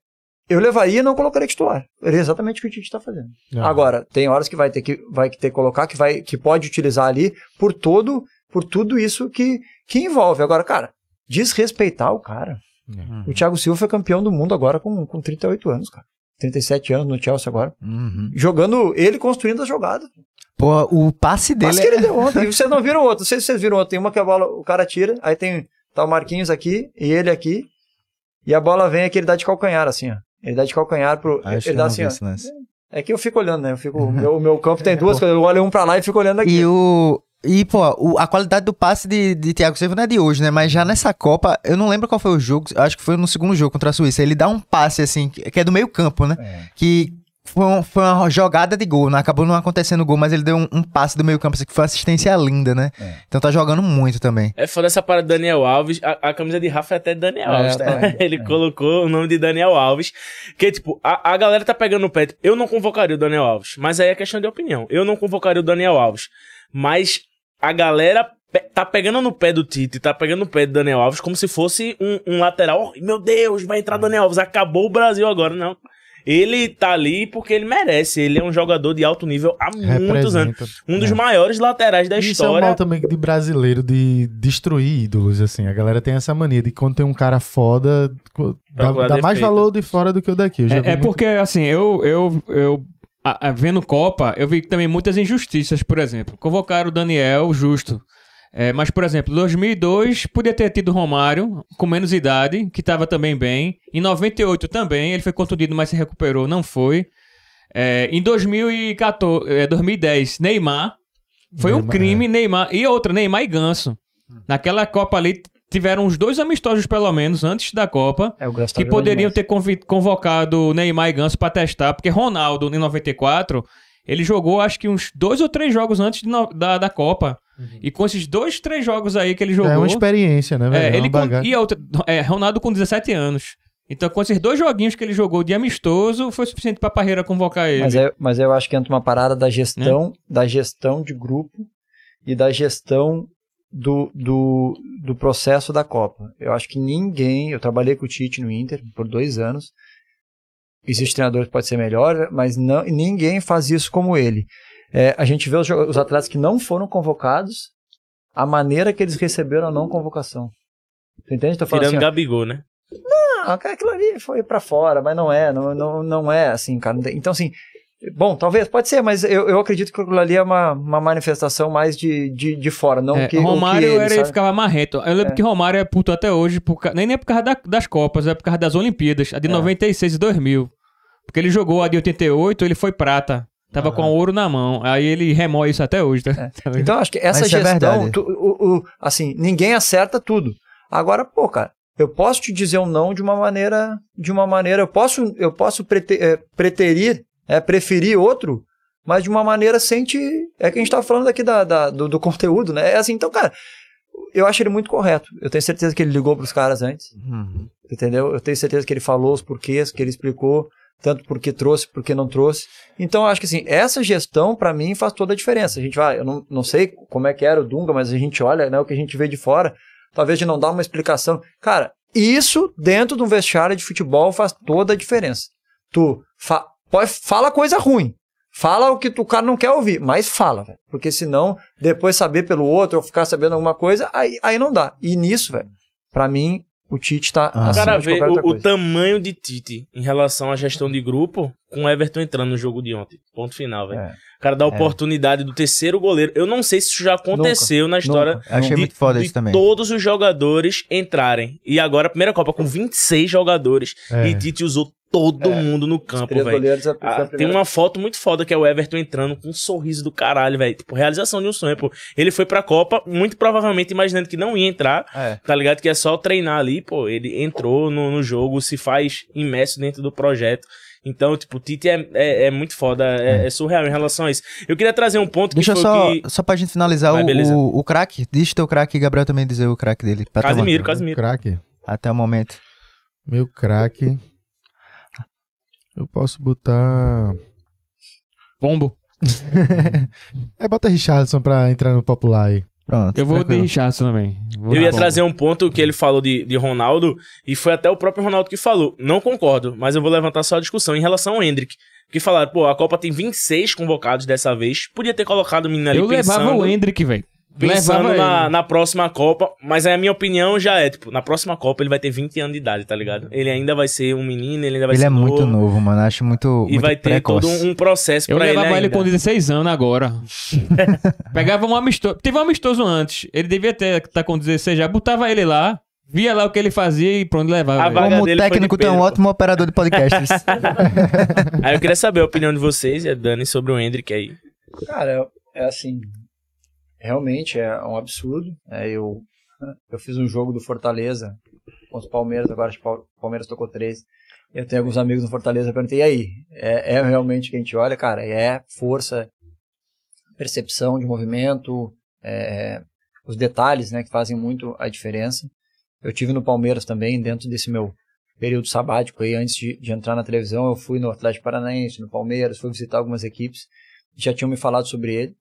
Eu levaria e não colocaria titular. É exatamente o que o Tite tá fazendo. Não. Agora, tem horas que vai ter que, vai ter que colocar, que, vai, que pode utilizar ali por todo, por tudo isso que, que envolve. Agora, cara, desrespeitar o cara. O Thiago Silva foi campeão do mundo agora com, com 38 anos, cara. 37 anos no Chelsea agora. Uhum. Jogando, ele construindo as jogadas. Pô, o passe dele Mas que é... ele deu ontem. E vocês não viram outro. Não sei se vocês viram outro. Tem uma que a bola, o cara tira, aí tem tá o Marquinhos aqui e ele aqui. E a bola vem aqui, ele dá de calcanhar, assim, ó. Ele dá de calcanhar pro. Acho que ele dá assim, ó. É que eu fico olhando, né? Eu fico, o, meu, o meu campo tem duas coisas. Eu olho um pra lá e fico olhando aqui. E o. E, pô, o- a qualidade do passe de, de Thiago Silva não é de hoje, né? Mas já nessa Copa, eu não lembro qual foi o jogo, acho que foi no segundo jogo contra a Suíça. Ele dá um passe, assim, que é do meio campo, né? Que foi, um- foi uma jogada de gol, né? Acabou não acontecendo gol, mas ele deu um, um passe do meio campo, assim, que foi uma assistência linda, né? Então tá jogando muito também. É foda essa parada de Daniel Alves. A, a camisa de Rafa é até Daniel É, Alves, tá tá? bem. Ele É. colocou o nome de Daniel Alves. Que, tipo, a, a galera tá pegando no pé. Eu não convocaria o Daniel Alves. Mas aí é questão de opinião. Eu não convocaria o Daniel Alves. Mas a galera tá pegando no pé do Tite, tá pegando no pé do Daniel Alves como se fosse um, um lateral. Oh, meu Deus, vai entrar Daniel Alves. Acabou o Brasil agora. Não. Ele tá ali porque ele merece. Ele é um jogador de alto nível há muitos anos. Representa. Um dos É. maiores laterais da Isso é o história. mal também de brasileiro de destruir ídolos, assim. A galera tem essa mania de quando tem um cara foda, dá, dá mais valor de fora do que o daqui. Eu já vi É, é muito- porque, assim, eu, eu, eu a- a- vendo Copa, eu vi também muitas injustiças, por exemplo. Convocaram o Daniel, justo. É, mas, por exemplo, em 2002 podia ter tido Romário, com menos idade, que estava também bem. Em 98 também, ele foi contundido, mas se recuperou, não foi. É, em 2014, é, 2010, Neymar. Foi um Neymar, crime, Neymar. E outra, Neymar e Ganso. Naquela Copa ali, tiveram uns dois amistosos, pelo menos, antes da Copa É, que poderiam ter convocado Neymar e Ganso pra testar, porque Ronaldo, em 94, ele jogou acho que uns dois ou três jogos antes no- da, da Copa. E com esses dois, três jogos aí que ele jogou. É uma experiência, né, velho? é, É, ele uma com, e a outra, é, Ronaldo com 17 anos. Então, com esses dois joguinhos que ele jogou de amistoso, foi suficiente pra Parreira convocar ele. Mas, é, mas eu acho que entra uma parada da gestão, da gestão de grupo e da gestão do, do, do processo da Copa. Eu acho que ninguém. Eu trabalhei com o Tite no Inter por dois anos. Existe treinador que pode ser melhor, mas não, ninguém faz isso como ele. É, a gente vê os, os atletas que não foram convocados a maneira que eles receberam a não convocação. Tu entende? Tô falando Tirando assim, Gabigol, né? ah, aquilo ali foi pra fora, mas não é, não, não, não é assim, cara. Não Então, assim, bom, talvez, pode ser, mas eu, eu acredito que aquilo ali é uma, uma manifestação mais de, de, de fora, não É, que o Romário que ele, era, sabe? ficava marrento. Eu lembro É. que Romário é puto até hoje, por, nem, nem por causa da- das Copas, é por causa das Olimpíadas, a de É. 96 e 2000. Porque ele jogou a de 88, ele foi prata. Tava com ouro na mão. Aí ele remói isso até hoje. Tá? Tá ligado? Então, acho que essa Mas é gestão, verdade. tu- o- o- assim, ninguém acerta tudo. Agora, pô, cara, eu posso te dizer um não de uma maneira, de uma maneira, eu posso, eu posso prete, é, preterir, é, preferir outro, mas de uma maneira sem te, é que a gente tá falando aqui da, da- do, do conteúdo, né? É assim, então, cara, eu acho ele muito correto. Eu tenho certeza que ele ligou pros caras antes, Uhum. entendeu? Eu tenho certeza que ele falou os porquês, que ele explicou, tanto porque trouxe, porque não trouxe. Então, acho que assim, essa gestão, pra mim, faz toda a diferença. A gente vai, eu não, não sei como é que era o Dunga, mas a gente olha, né, o que a gente vê de fora, talvez de não dar uma explicação. Cara, isso dentro de um vestiário de futebol faz toda a diferença. Tu fa pode, fala coisa ruim. Fala o que tu- o cara não quer ouvir, mas fala, velho. Porque senão, depois saber pelo outro ou ficar sabendo alguma coisa, aí, aí não dá. E nisso, velho, pra mim, o Tite tá Ah. Cara de vê o, o tamanho de Tite em relação à gestão de grupo com o Everton entrando no jogo de ontem. Ponto final, velho. É. O cara dá a oportunidade do terceiro goleiro. Eu não sei se isso já aconteceu na história Nunca. Achei de, muito foda de isso também. todos os jogadores entrarem. E agora a primeira Copa com 26 jogadores. É. E Tite usou todo É. mundo no campo, velho. é- Ah, tem uma foto muito foda que é o Everton entrando com um sorriso do caralho, velho. Tipo, realização de um sonho, pô. Ele foi pra Copa, muito provavelmente imaginando que não ia entrar, É. tá ligado? Que é só treinar ali, pô. Ele entrou no, no jogo, se faz imerso dentro do projeto. Então, tipo, o Tite é, é, é muito foda, é, é surreal em relação a isso. Eu queria trazer um ponto Deixa eu que foi só, o que... só pra gente finalizar Vai, o, o, o craque. Diz teu craque e Gabriel também dizer o craque dele. Casimiro, Casimiro. craque. Até o momento. Meu craque. Eu posso botar. Pombo. É, bota Richardson pra entrar no popular aí. Pronto. Eu vou de tranquilo. Richardson também. Vou Eu de ia trazer um ponto que ele falou de, de Ronaldo, e foi até o próprio Ronaldo que falou. Não concordo, mas eu vou levantar só a discussão em relação ao Hendrick. Que falaram, pô, a Copa tem 26 convocados dessa vez. Podia ter colocado o menino ali Eu levava pensando, o Hendrick, velho. Pensando na, ele. na próxima Copa. Mas aí a minha opinião já é, tipo, na próxima Copa ele vai ter 20 anos de idade, tá ligado? Ele ainda vai ser um menino, ele ainda vai Ele ser é muito novo, mano. Acho muito, E muito vai ter precoce. todo um, um processo Eu pra ele levava ele, com 16 anos agora. Pegava um amistoso. Teve um amistoso antes. Ele devia ter tá com 16 já. Botava ele lá, via lá o que ele fazia e pronto, levava. Ele. Como técnico, é um ótimo operador de podcasts. Aí eu queria saber a opinião de vocês, e a Dani, sobre o Hendrick aí. Cara, é, é assim, realmente é um absurdo. É, eu, eu fiz um jogo do Fortaleza contra o Palmeiras, agora o Palmeiras tocou três. Eu tenho alguns amigos no Fortaleza, perguntei, e aí? É, é realmente que a gente olha, cara? É força, percepção de movimento, é, os detalhes, né, que fazem muito a diferença. Eu tive no Palmeiras também, dentro desse meu período sabático aí, antes de, de entrar na televisão, eu fui no Atlético Paranaense, no Palmeiras, fui visitar algumas equipes, já tinham me falado sobre ele.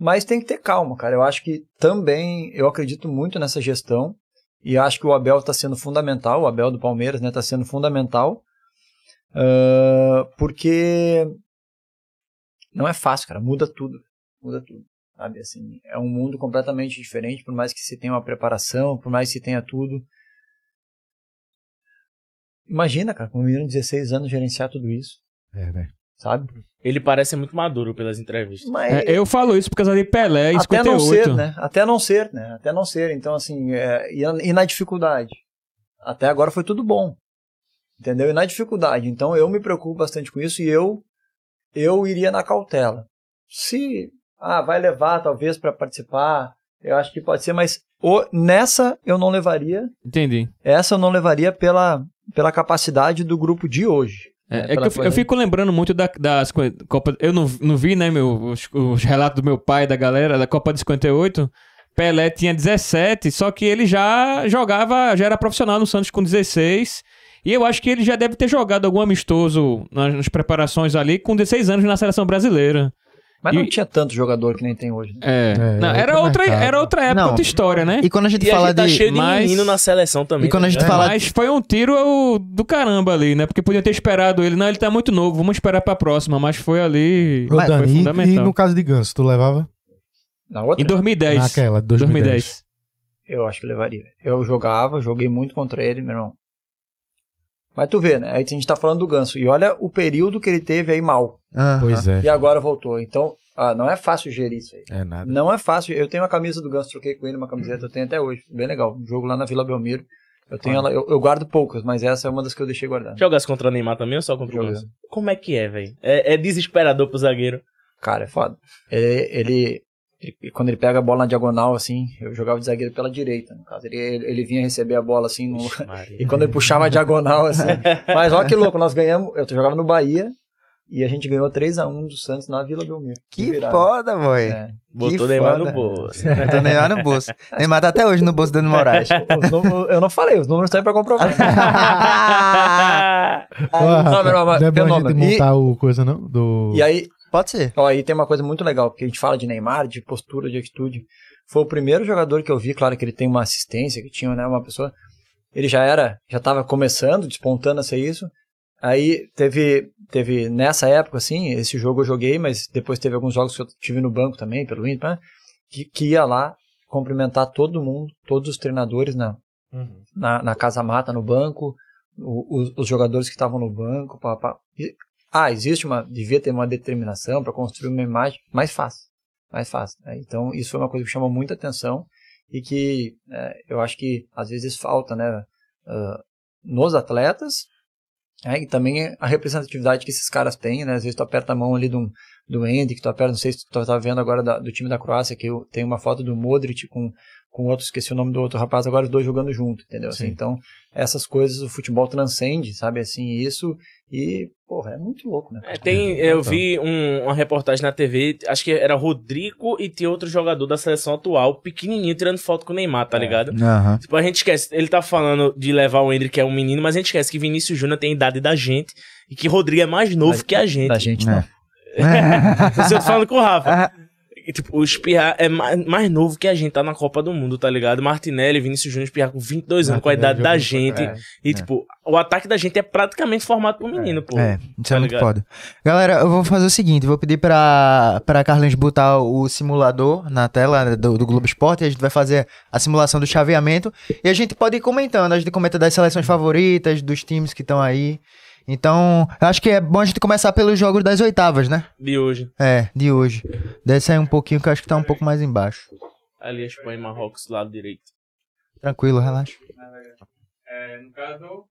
Mas tem que ter calma, cara. Eu acho que também, eu acredito muito nessa gestão e acho que o Abel está sendo fundamental, o Abel do Palmeiras, né, está sendo fundamental, ah, porque não é fácil, cara. Muda tudo, muda tudo, sabe? Assim, é um mundo completamente diferente, por mais que se tenha uma preparação, por mais que se tenha tudo. Imagina, cara, com um menino de 16 anos gerenciar tudo isso, É, velho. Sabe? Ele parece muito maduro pelas entrevistas. Mas É, eu falo isso por causa de Pelé e até 58. não ser, né? Até não ser, né? Até não ser. Então, assim, é, e, e na dificuldade? Até agora foi tudo bom. Entendeu? E na dificuldade. Então, eu me preocupo bastante com isso e eu, eu iria na cautela. Se, ah, vai levar talvez para participar, eu acho que pode ser, mas o, nessa eu não levaria. Entendi. Essa eu não levaria pela, pela capacidade do grupo de hoje. É, é que eu, fico lembrando muito da, das co- Copa. Eu não, não vi, né, meu, os, os relatos do meu pai, da galera, da Copa de 58. Pelé tinha 17, só que ele já jogava, já era profissional no Santos com 16. E eu acho que ele já deve ter jogado algum amistoso nas, nas preparações ali com 16 anos na seleção brasileira. Mas não e- tinha tanto jogador que nem tem hoje. né? É. É, Não, outro era, outra, mercado. era outra época, Não. outra história, né? E quando a gente E a fala gente tá de... cheio de mas- menino na seleção também. E quando a gente né? fala Mas foi um tiro do caramba ali, né? Porque podiam ter esperado ele. Não, ele tá muito novo, vamos esperar pra próxima. Mas foi ali. Ô, foi Dani, e- e, fundamental. no caso de Ganso, tu levava? Na outra? Em 2010. Naquela, 2010. 2010. Eu acho que levaria. Eu jogava, joguei muito contra ele, meu irmão. Mas tu vê, né? Aí a gente tá falando do Ganso. E olha o período que ele teve aí mal. Aham. Pois é. E agora voltou. Então, ah, não é fácil gerir isso aí. É nada. Não é fácil. Eu tenho uma camisa do Ganso, troquei com ele uma camiseta, eu tenho até hoje. Bem legal. Um jogo lá na Vila Belmiro. Eu tenho ela, eu, eu guardo poucas, mas essa é uma das que eu deixei guardar. Jogasse contra o Neymar também ou só contra o. Ganso? Como é que é, velho? É, é desesperador pro zagueiro. Cara, é foda. Ele, ele, ele- quando ele pega a bola na diagonal, assim, eu jogava de zagueiro pela direita. No caso, ele, ele vinha receber a bola assim, no, e quando ele puxava a diagonal, assim. Mas olha que louco, nós ganhamos. Eu jogava no Bahia e a gente ganhou 3x1 do Santos na Vila Belmiro. Que virada. foda, boy. É. Botou o Neymar foda. no bolso. Tô Neymar no bolso. Neymar tá até hoje no bolso do Dano Moraes. Números- eu não falei, os números estão aí pra comprovar. Ó, Não, meu irmão, não é bom a gente fenômeno. E- montar o coisa, não? Do... E aí, Pode ser. Ó, aí tem uma coisa muito legal, porque a gente fala de Neymar, de postura, de atitude. Foi o primeiro jogador que eu vi, claro que ele tem uma assistência, que tinha né, uma pessoa. Ele já era, já estava começando, despontando a ser isso. Aí teve, teve nessa época, assim, esse jogo eu joguei, mas depois teve alguns jogos que eu tive no banco também, pelo Inter, né, que, que ia lá cumprimentar todo mundo, todos os treinadores na, Uhum. na, na casa mata, no banco, o- os, os jogadores que estavam no banco. Pá, pá. E- ah, existe uma. Devia ter uma determinação para construir uma imagem mais fácil. Mais fácil. né? Então, isso foi uma coisa que chamou muita atenção e que é, eu acho que às vezes falta, né? ah, nos atletas é, e também a representatividade que esses caras têm, né? Às vezes tu aperta a mão ali do, do Andy, que tu aperta, não sei se tu tá vendo agora da- do time da Croácia, que eu, tem uma foto do Modric com, com outro, esqueci o nome do outro rapaz, agora os dois jogando junto, entendeu? Assim, Sim. então, essas coisas o futebol transcende, sabe? Assim, isso e, porra, é muito louco, né? É, tem, eu vi um- uma reportagem na TV, acho que era Rodrigo e tinha outro jogador da seleção atual, pequenininho, tirando foto com o Neymar, tá ligado? Aham. Tipo, a gente esquece, ele tá falando de levar o Hendrick, que é um menino, mas a gente esquece que Vinícius Júnior tem a idade da gente e que Rodrigo é mais novo Da- que a gente. Da gente, É. não. Isso eu tô falando com o Rafa. Tipo, o Espirra é mais, mais novo que a gente, tá na Copa do Mundo, tá ligado? Martinelli, Vinícius Júnior, Espirra com 22 anos, com a idade da gente. É. E, tipo, o ataque da gente é praticamente formado por menino, pô. É, isso é Tá muito ligado? foda. Galera, eu vou fazer o seguinte, vou pedir pra, pra Carlinhos botar o simulador na tela né, do, do Globo Esporte, e a gente vai fazer a simulação do chaveamento, e a gente pode ir comentando, a gente comenta das seleções favoritas, dos times que estão aí. Então, eu acho que é bom a gente começar pelos jogos das oitavas, né? De hoje. É, de hoje. Desce aí um pouquinho, que eu acho que tá um pouco mais embaixo. Ali a Espanha e Marrocos, do lado direito. Tranquilo, relaxa. É, no caso.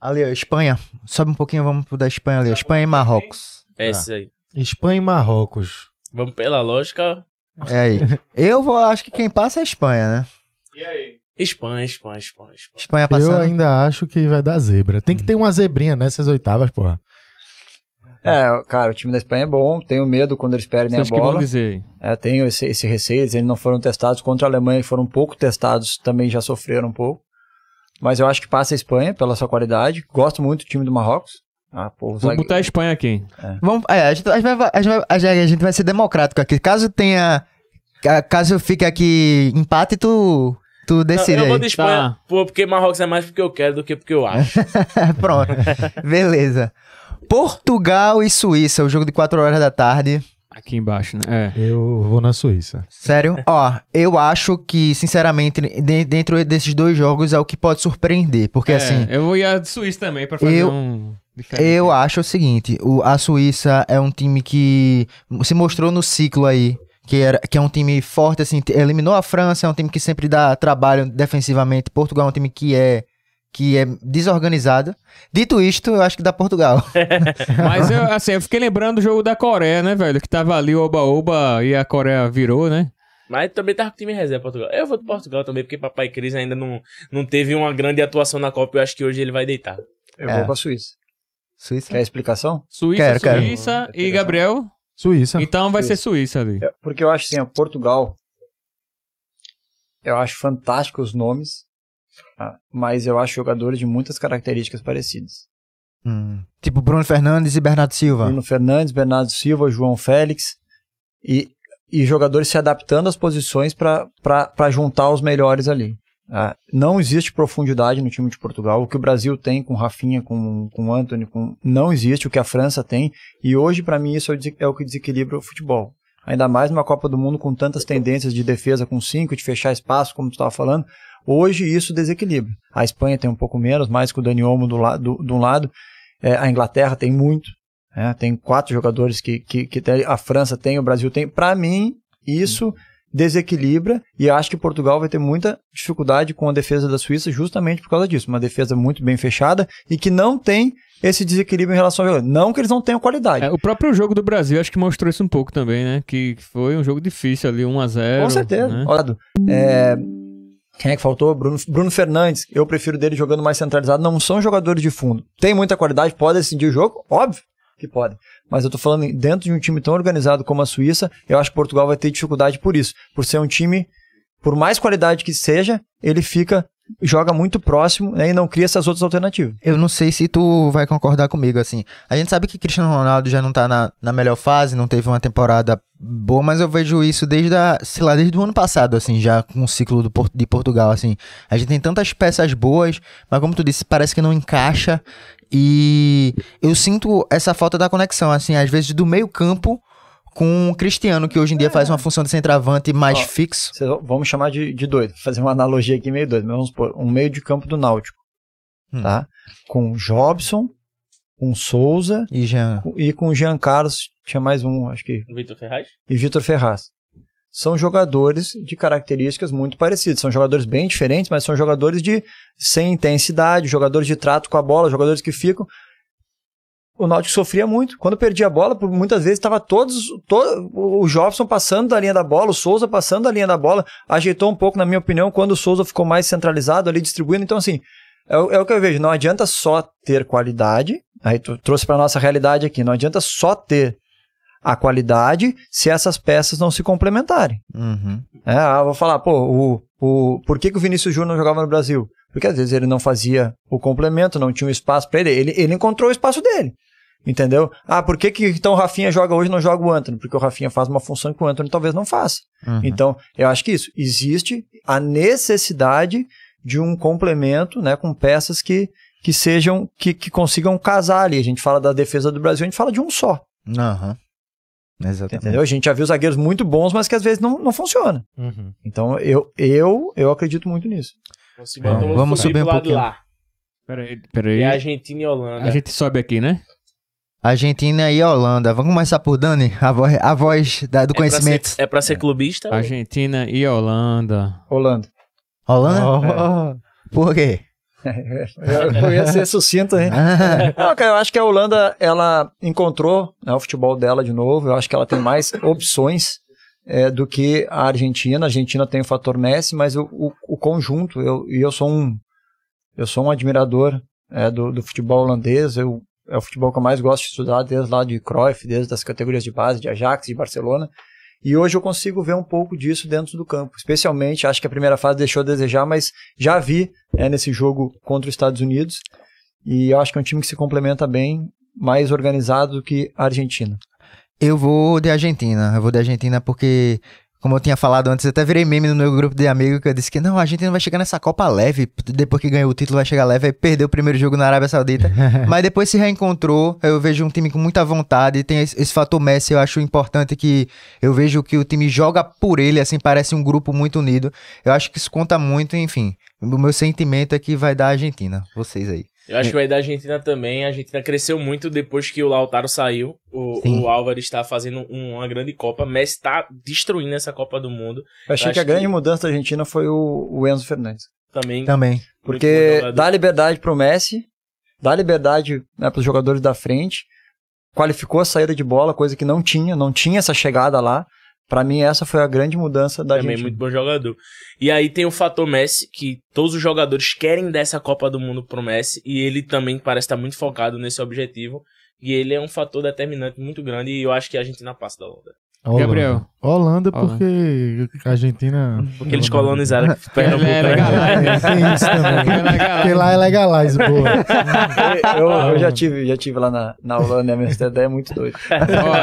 Ali, ó, Espanha. Sobe um pouquinho, vamos pro da Espanha ali. ó. Espanha e Marrocos. É esse aí. Espanha e Marrocos. Vamos pela lógica. É aí. Eu vou, acho que quem passa é a Espanha, né? E aí? Espanha, Espanha, Espanha, Espanha. Espanha Eu passando. ainda acho que vai dar zebra. Tem que ter uma zebrinha nessas oitavas, porra. É, cara, o time da Espanha é bom, tenho medo quando eles perdem Vocês a que vão bola. dizer. É, tenho esse, esse receio, eles não foram testados contra a Alemanha, que foram pouco testados, também já sofreram um pouco. Mas eu acho que passa a Espanha pela sua qualidade. Gosto muito do time do Marrocos. Ah, pô, Vou zague- botar a Espanha aqui. Vamos, é, a, gente, a, gente vai, a, gente vai, a gente- vai ser democrático aqui. Caso tenha. ca- Caso fique aqui empate, tu, tu Não, decide eu vou Espanha, Tá. porque Marrocos é mais porque eu quero do que porque eu acho. Pronto. Beleza. Portugal e Suíça, o jogo de 4 horas da tarde. Aqui embaixo, né? É. Eu vou na Suíça. Sério? Ó, eu acho que, sinceramente, de- dentro desses dois jogos é o que pode surpreender. Porque, É, assim, Eu vou ir a Suíça também pra fazer Eu- um. diferente. Eu acho o seguinte, o, a Suíça é um time que se mostrou no ciclo aí, que, era, que é um time forte, assim, eliminou a França, é um time que sempre dá trabalho defensivamente, Portugal é um time que é, que é desorganizado. Dito isto, eu acho que dá Portugal. Mas eu, assim, eu fiquei lembrando do jogo da Coreia, né, velho? Que tava ali oba-oba e a Coreia virou, né? Mas também tava com o time reserva Portugal. Eu vou de Portugal também, porque Papai Cris ainda não, não teve uma grande atuação na Copa. Eu acho que hoje ele vai deitar. Eu É. vou com a Suíça. Suíça? Quer explicação? Suíça, Quero, quero. Suíça e Gabriel. Suíça. Então vai ser Suíça. Suíça ali. É, Porque eu acho assim, ó, Portugal, eu acho fantástico os nomes, tá? mas eu acho jogadores de muitas características parecidas. Hum, Tipo Bruno Fernandes e Bernardo Silva. Bruno Fernandes, Bernardo Silva, João Félix e, e jogadores se adaptando às posições para juntar os melhores ali. Ah, não existe profundidade no time de Portugal. O que o Brasil tem com Rafinha, com, com Anthony, com, não existe o que a França tem. E hoje, para mim, isso é é o que desequilibra o futebol. ainda mais numa Copa do Mundo com tantas tendências de defesa com cinco, de fechar espaço, como tu estava falando. Hoje isso desequilibra. A Espanha tem um pouco menos, mais que o Dani Olmo do, do, de um lado. É, a Inglaterra tem muito. É, tem quatro jogadores que, que, que tem, a França tem, o Brasil tem. Para mim, isso desequilibra e acho que Portugal vai ter muita dificuldade com a defesa da Suíça justamente por causa disso. Uma defesa muito bem fechada e que não tem esse desequilíbrio em relação ao jogo. Não que eles não tenham qualidade. É, o próprio jogo do Brasil acho que mostrou isso um pouco também, né? Que foi um jogo difícil ali, 1x0. Com certeza. Né? Olha, é, quem é que faltou? Bruno, Bruno Fernandes. Eu prefiro dele jogando mais centralizado. Não são jogadores de fundo. Tem muita qualidade, pode decidir o jogo? Óbvio que pode. Mas eu tô falando dentro de um time tão organizado como a Suíça, eu acho que Portugal vai ter dificuldade por isso. Por ser um time, por mais qualidade que seja, ele fica joga muito próximo né, e não cria essas outras alternativas. Eu não sei se tu vai concordar comigo, assim. A gente sabe que Cristiano Ronaldo já não tá na, na melhor fase, não teve uma temporada boa, mas eu vejo isso desde a, sei lá, desde o ano passado, assim, já com o ciclo do, de Portugal, assim. A gente tem tantas peças boas, mas como tu disse, parece que não encaixa e eu sinto essa falta da conexão, assim, às vezes do meio campo com o Cristiano, que hoje em dia é. faz uma função de centroavante mais Ó, fixo. Vamos chamar de, de doido, fazer uma analogia aqui meio doido, mas vamos supor, um meio de campo do Náutico, hum. tá? Com Jobson, com Souza e, Jean. e com Jean Carlos, tinha mais um, acho que... Vitor Ferraz? E Vitor Ferraz. São jogadores de características muito parecidas. São jogadores bem diferentes, mas são jogadores de sem intensidade, jogadores de trato com a bola, jogadores que ficam o Náutico sofria muito. Quando perdia a bola, muitas vezes estava todos, todo, o Jobson passando da linha da bola, o Souza passando da linha da bola, ajeitou um pouco, na minha opinião, quando o Souza ficou mais centralizado ali distribuindo. Então, assim, é, é o que eu vejo. Não adianta só ter qualidade. Aí tu trouxe para nossa realidade aqui. Não adianta só ter a qualidade se essas peças não se complementarem. Uhum. É, ah, vou falar, pô, o, o, por que, que o Vinícius Júnior não jogava no Brasil? Porque às vezes ele não fazia o complemento, não tinha um espaço para ele. ele. Ele encontrou o espaço dele. Entendeu? Ah, por que, que então o Rafinha joga hoje e não joga o Anthony? Porque o Rafinha faz uma função que o Anthony talvez não faça. Uhum. Então, eu acho que isso. Existe a necessidade de um complemento né, com peças que, que sejam, que, que consigam casar ali. A gente fala da defesa do Brasil, a gente fala de um só. Uhum. Exatamente. Entendeu? A gente já viu zagueiros muito bons, mas que às vezes não, não funciona. Uhum. Então, eu, eu, eu acredito muito nisso. Vamos, vamos subir um pouquinho. Lá. Peraí, peraí. E Argentina e Holanda. A gente sobe aqui, né? Argentina e Holanda. Vamos começar por Dani, a voz, a voz da, do é conhecimento. Pra ser, é pra ser clubista? Argentina ou... e Holanda. Holanda. Holanda? Oh. É. Por quê? Eu, ia ser sucinto, hein? Não, cara, eu acho que a Holanda, ela encontrou né, o futebol dela de novo. Eu acho que ela tem mais opções é, do que a Argentina. A Argentina tem o fator Messi, mas o, o, o conjunto, eu, e eu sou um eu sou um admirador é, do, do futebol holandês. Eu é o futebol que eu mais gosto de estudar, desde lá de Cruyff, desde as categorias de base, de Ajax, de Barcelona. E hoje eu consigo ver um pouco disso dentro do campo. Especialmente, acho que a primeira fase deixou a desejar, mas já vi é, nesse jogo contra os Estados Unidos. E eu acho que é um time que se complementa bem, mais organizado do que a Argentina. Eu vou de Argentina. Eu vou de Argentina porque como eu tinha falado antes, eu até virei meme no meu grupo de amigos que eu disse que não, a gente não vai chegar nessa Copa leve. Depois que ganhou o título, vai chegar leve. Aí perdeu o primeiro jogo na Arábia Saudita. mas depois se reencontrou. Eu vejo um time com muita vontade. Tem esse, esse, fator Messi, eu acho importante que eu vejo que o time joga por ele, assim, parece um grupo muito unido. Eu acho que isso conta muito, enfim. O meu sentimento é que vai dar a Argentina. Vocês aí. Eu acho que vai dar a Argentina também. A Argentina cresceu muito depois que o Lautaro saiu. O, o Álvaro está fazendo um, uma grande Copa. Messi está destruindo essa Copa do Mundo. Eu achei eu que a grande que... mudança da Argentina foi o, o Enzo Fernandes. Também. Também. Porque dá liberdade pro Messi, dá liberdade né, para os jogadores da frente, qualificou a saída de bola, coisa que não tinha, não tinha essa chegada lá. Para mim, essa foi a grande mudança da Também Argentina. muito bom jogador. E aí tem o fator Messi, que todos os jogadores querem dessa Copa do Mundo pro Messi, e ele também parece estar muito focado nesse objetivo. E ele é um fator determinante muito grande, e eu acho que a Argentina passa da Holanda. Holanda. Gabriel. Holanda, porque a Argentina. Porque eles colonizaram Pernambuco. É né? legalize. Tem isso também. Porque lá é legalize, boa. eu, eu, já, tive, já tive lá na, na Holanda, a minha ideia é muito doida.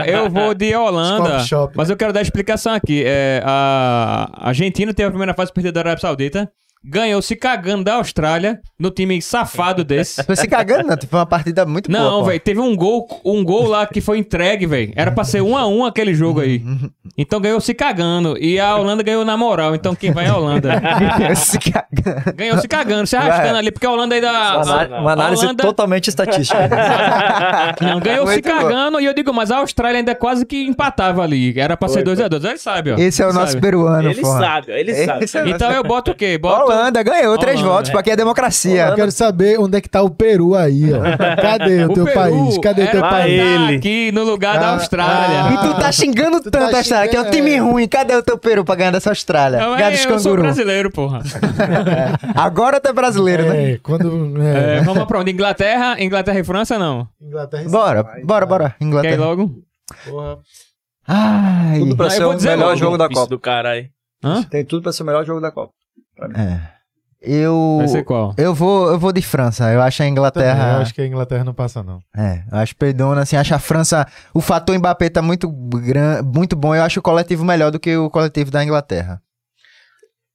eu vou de Holanda, mas eu quero dar explicação aqui. É, a Argentina teve a primeira fase perdida da Arábia Saudita. Ganhou se cagando da Austrália, no time safado desse. Foi se cagando, não. Foi uma partida muito boa. Não, velho, teve um gol, um gol lá que foi entregue, velho. Era pra ser um a um aquele jogo aí. Então ganhou se cagando. E a Holanda ganhou na moral. Então quem vai é a Holanda. se cagando. Ganhou se cagando, se arrastando ali, porque a Holanda ainda. Uma, uma análise Holanda- totalmente estatística. Não, ganhou se bom. cagando. E eu digo, mas a Austrália ainda quase que empatava ali. Era pra ser 2x2. Ele sabe, ó. Esse é o nosso Sabe. peruano, Ele porra. sabe, ó, ele sabe. Esse é Então eu boto o quê? Boto. Holanda ganhou três votos, é. porque aqui é democracia. Eu quero saber onde é que tá o Peru aí, ó. Cadê o, O teu Peru país? Cadê o teu país? estar ele. aqui no lugar da Ah, Austrália. ah. E tu tá xingando Tu tá tanto a Austrália, que é um time ruim. Cadê o teu Peru pra ganhar dessa Austrália? Não, é, eu sou brasileiro, porra. Agora tu é brasileiro, né? É, quando. É, É. vamos pra onde? Inglaterra? Inglaterra e França, não? Inglaterra e Bora, vai, bora, vai. bora. Quer ir Inglaterra. logo? Porra. Ai. Tudo pra eu ser o melhor logo, jogo da Copa. do caralho. Hã? Tem tudo pra ser o melhor jogo da Copa. É. Eu. Vai ser qual? Eu vou, eu vou de França. Eu acho a Também, Inglaterra. eu acho que a Inglaterra não passa, não. É, eu acho perdona, assim, acho a França. O fator Mbappé tá muito, gran... muito bom. Eu acho o coletivo melhor do que o coletivo da Inglaterra.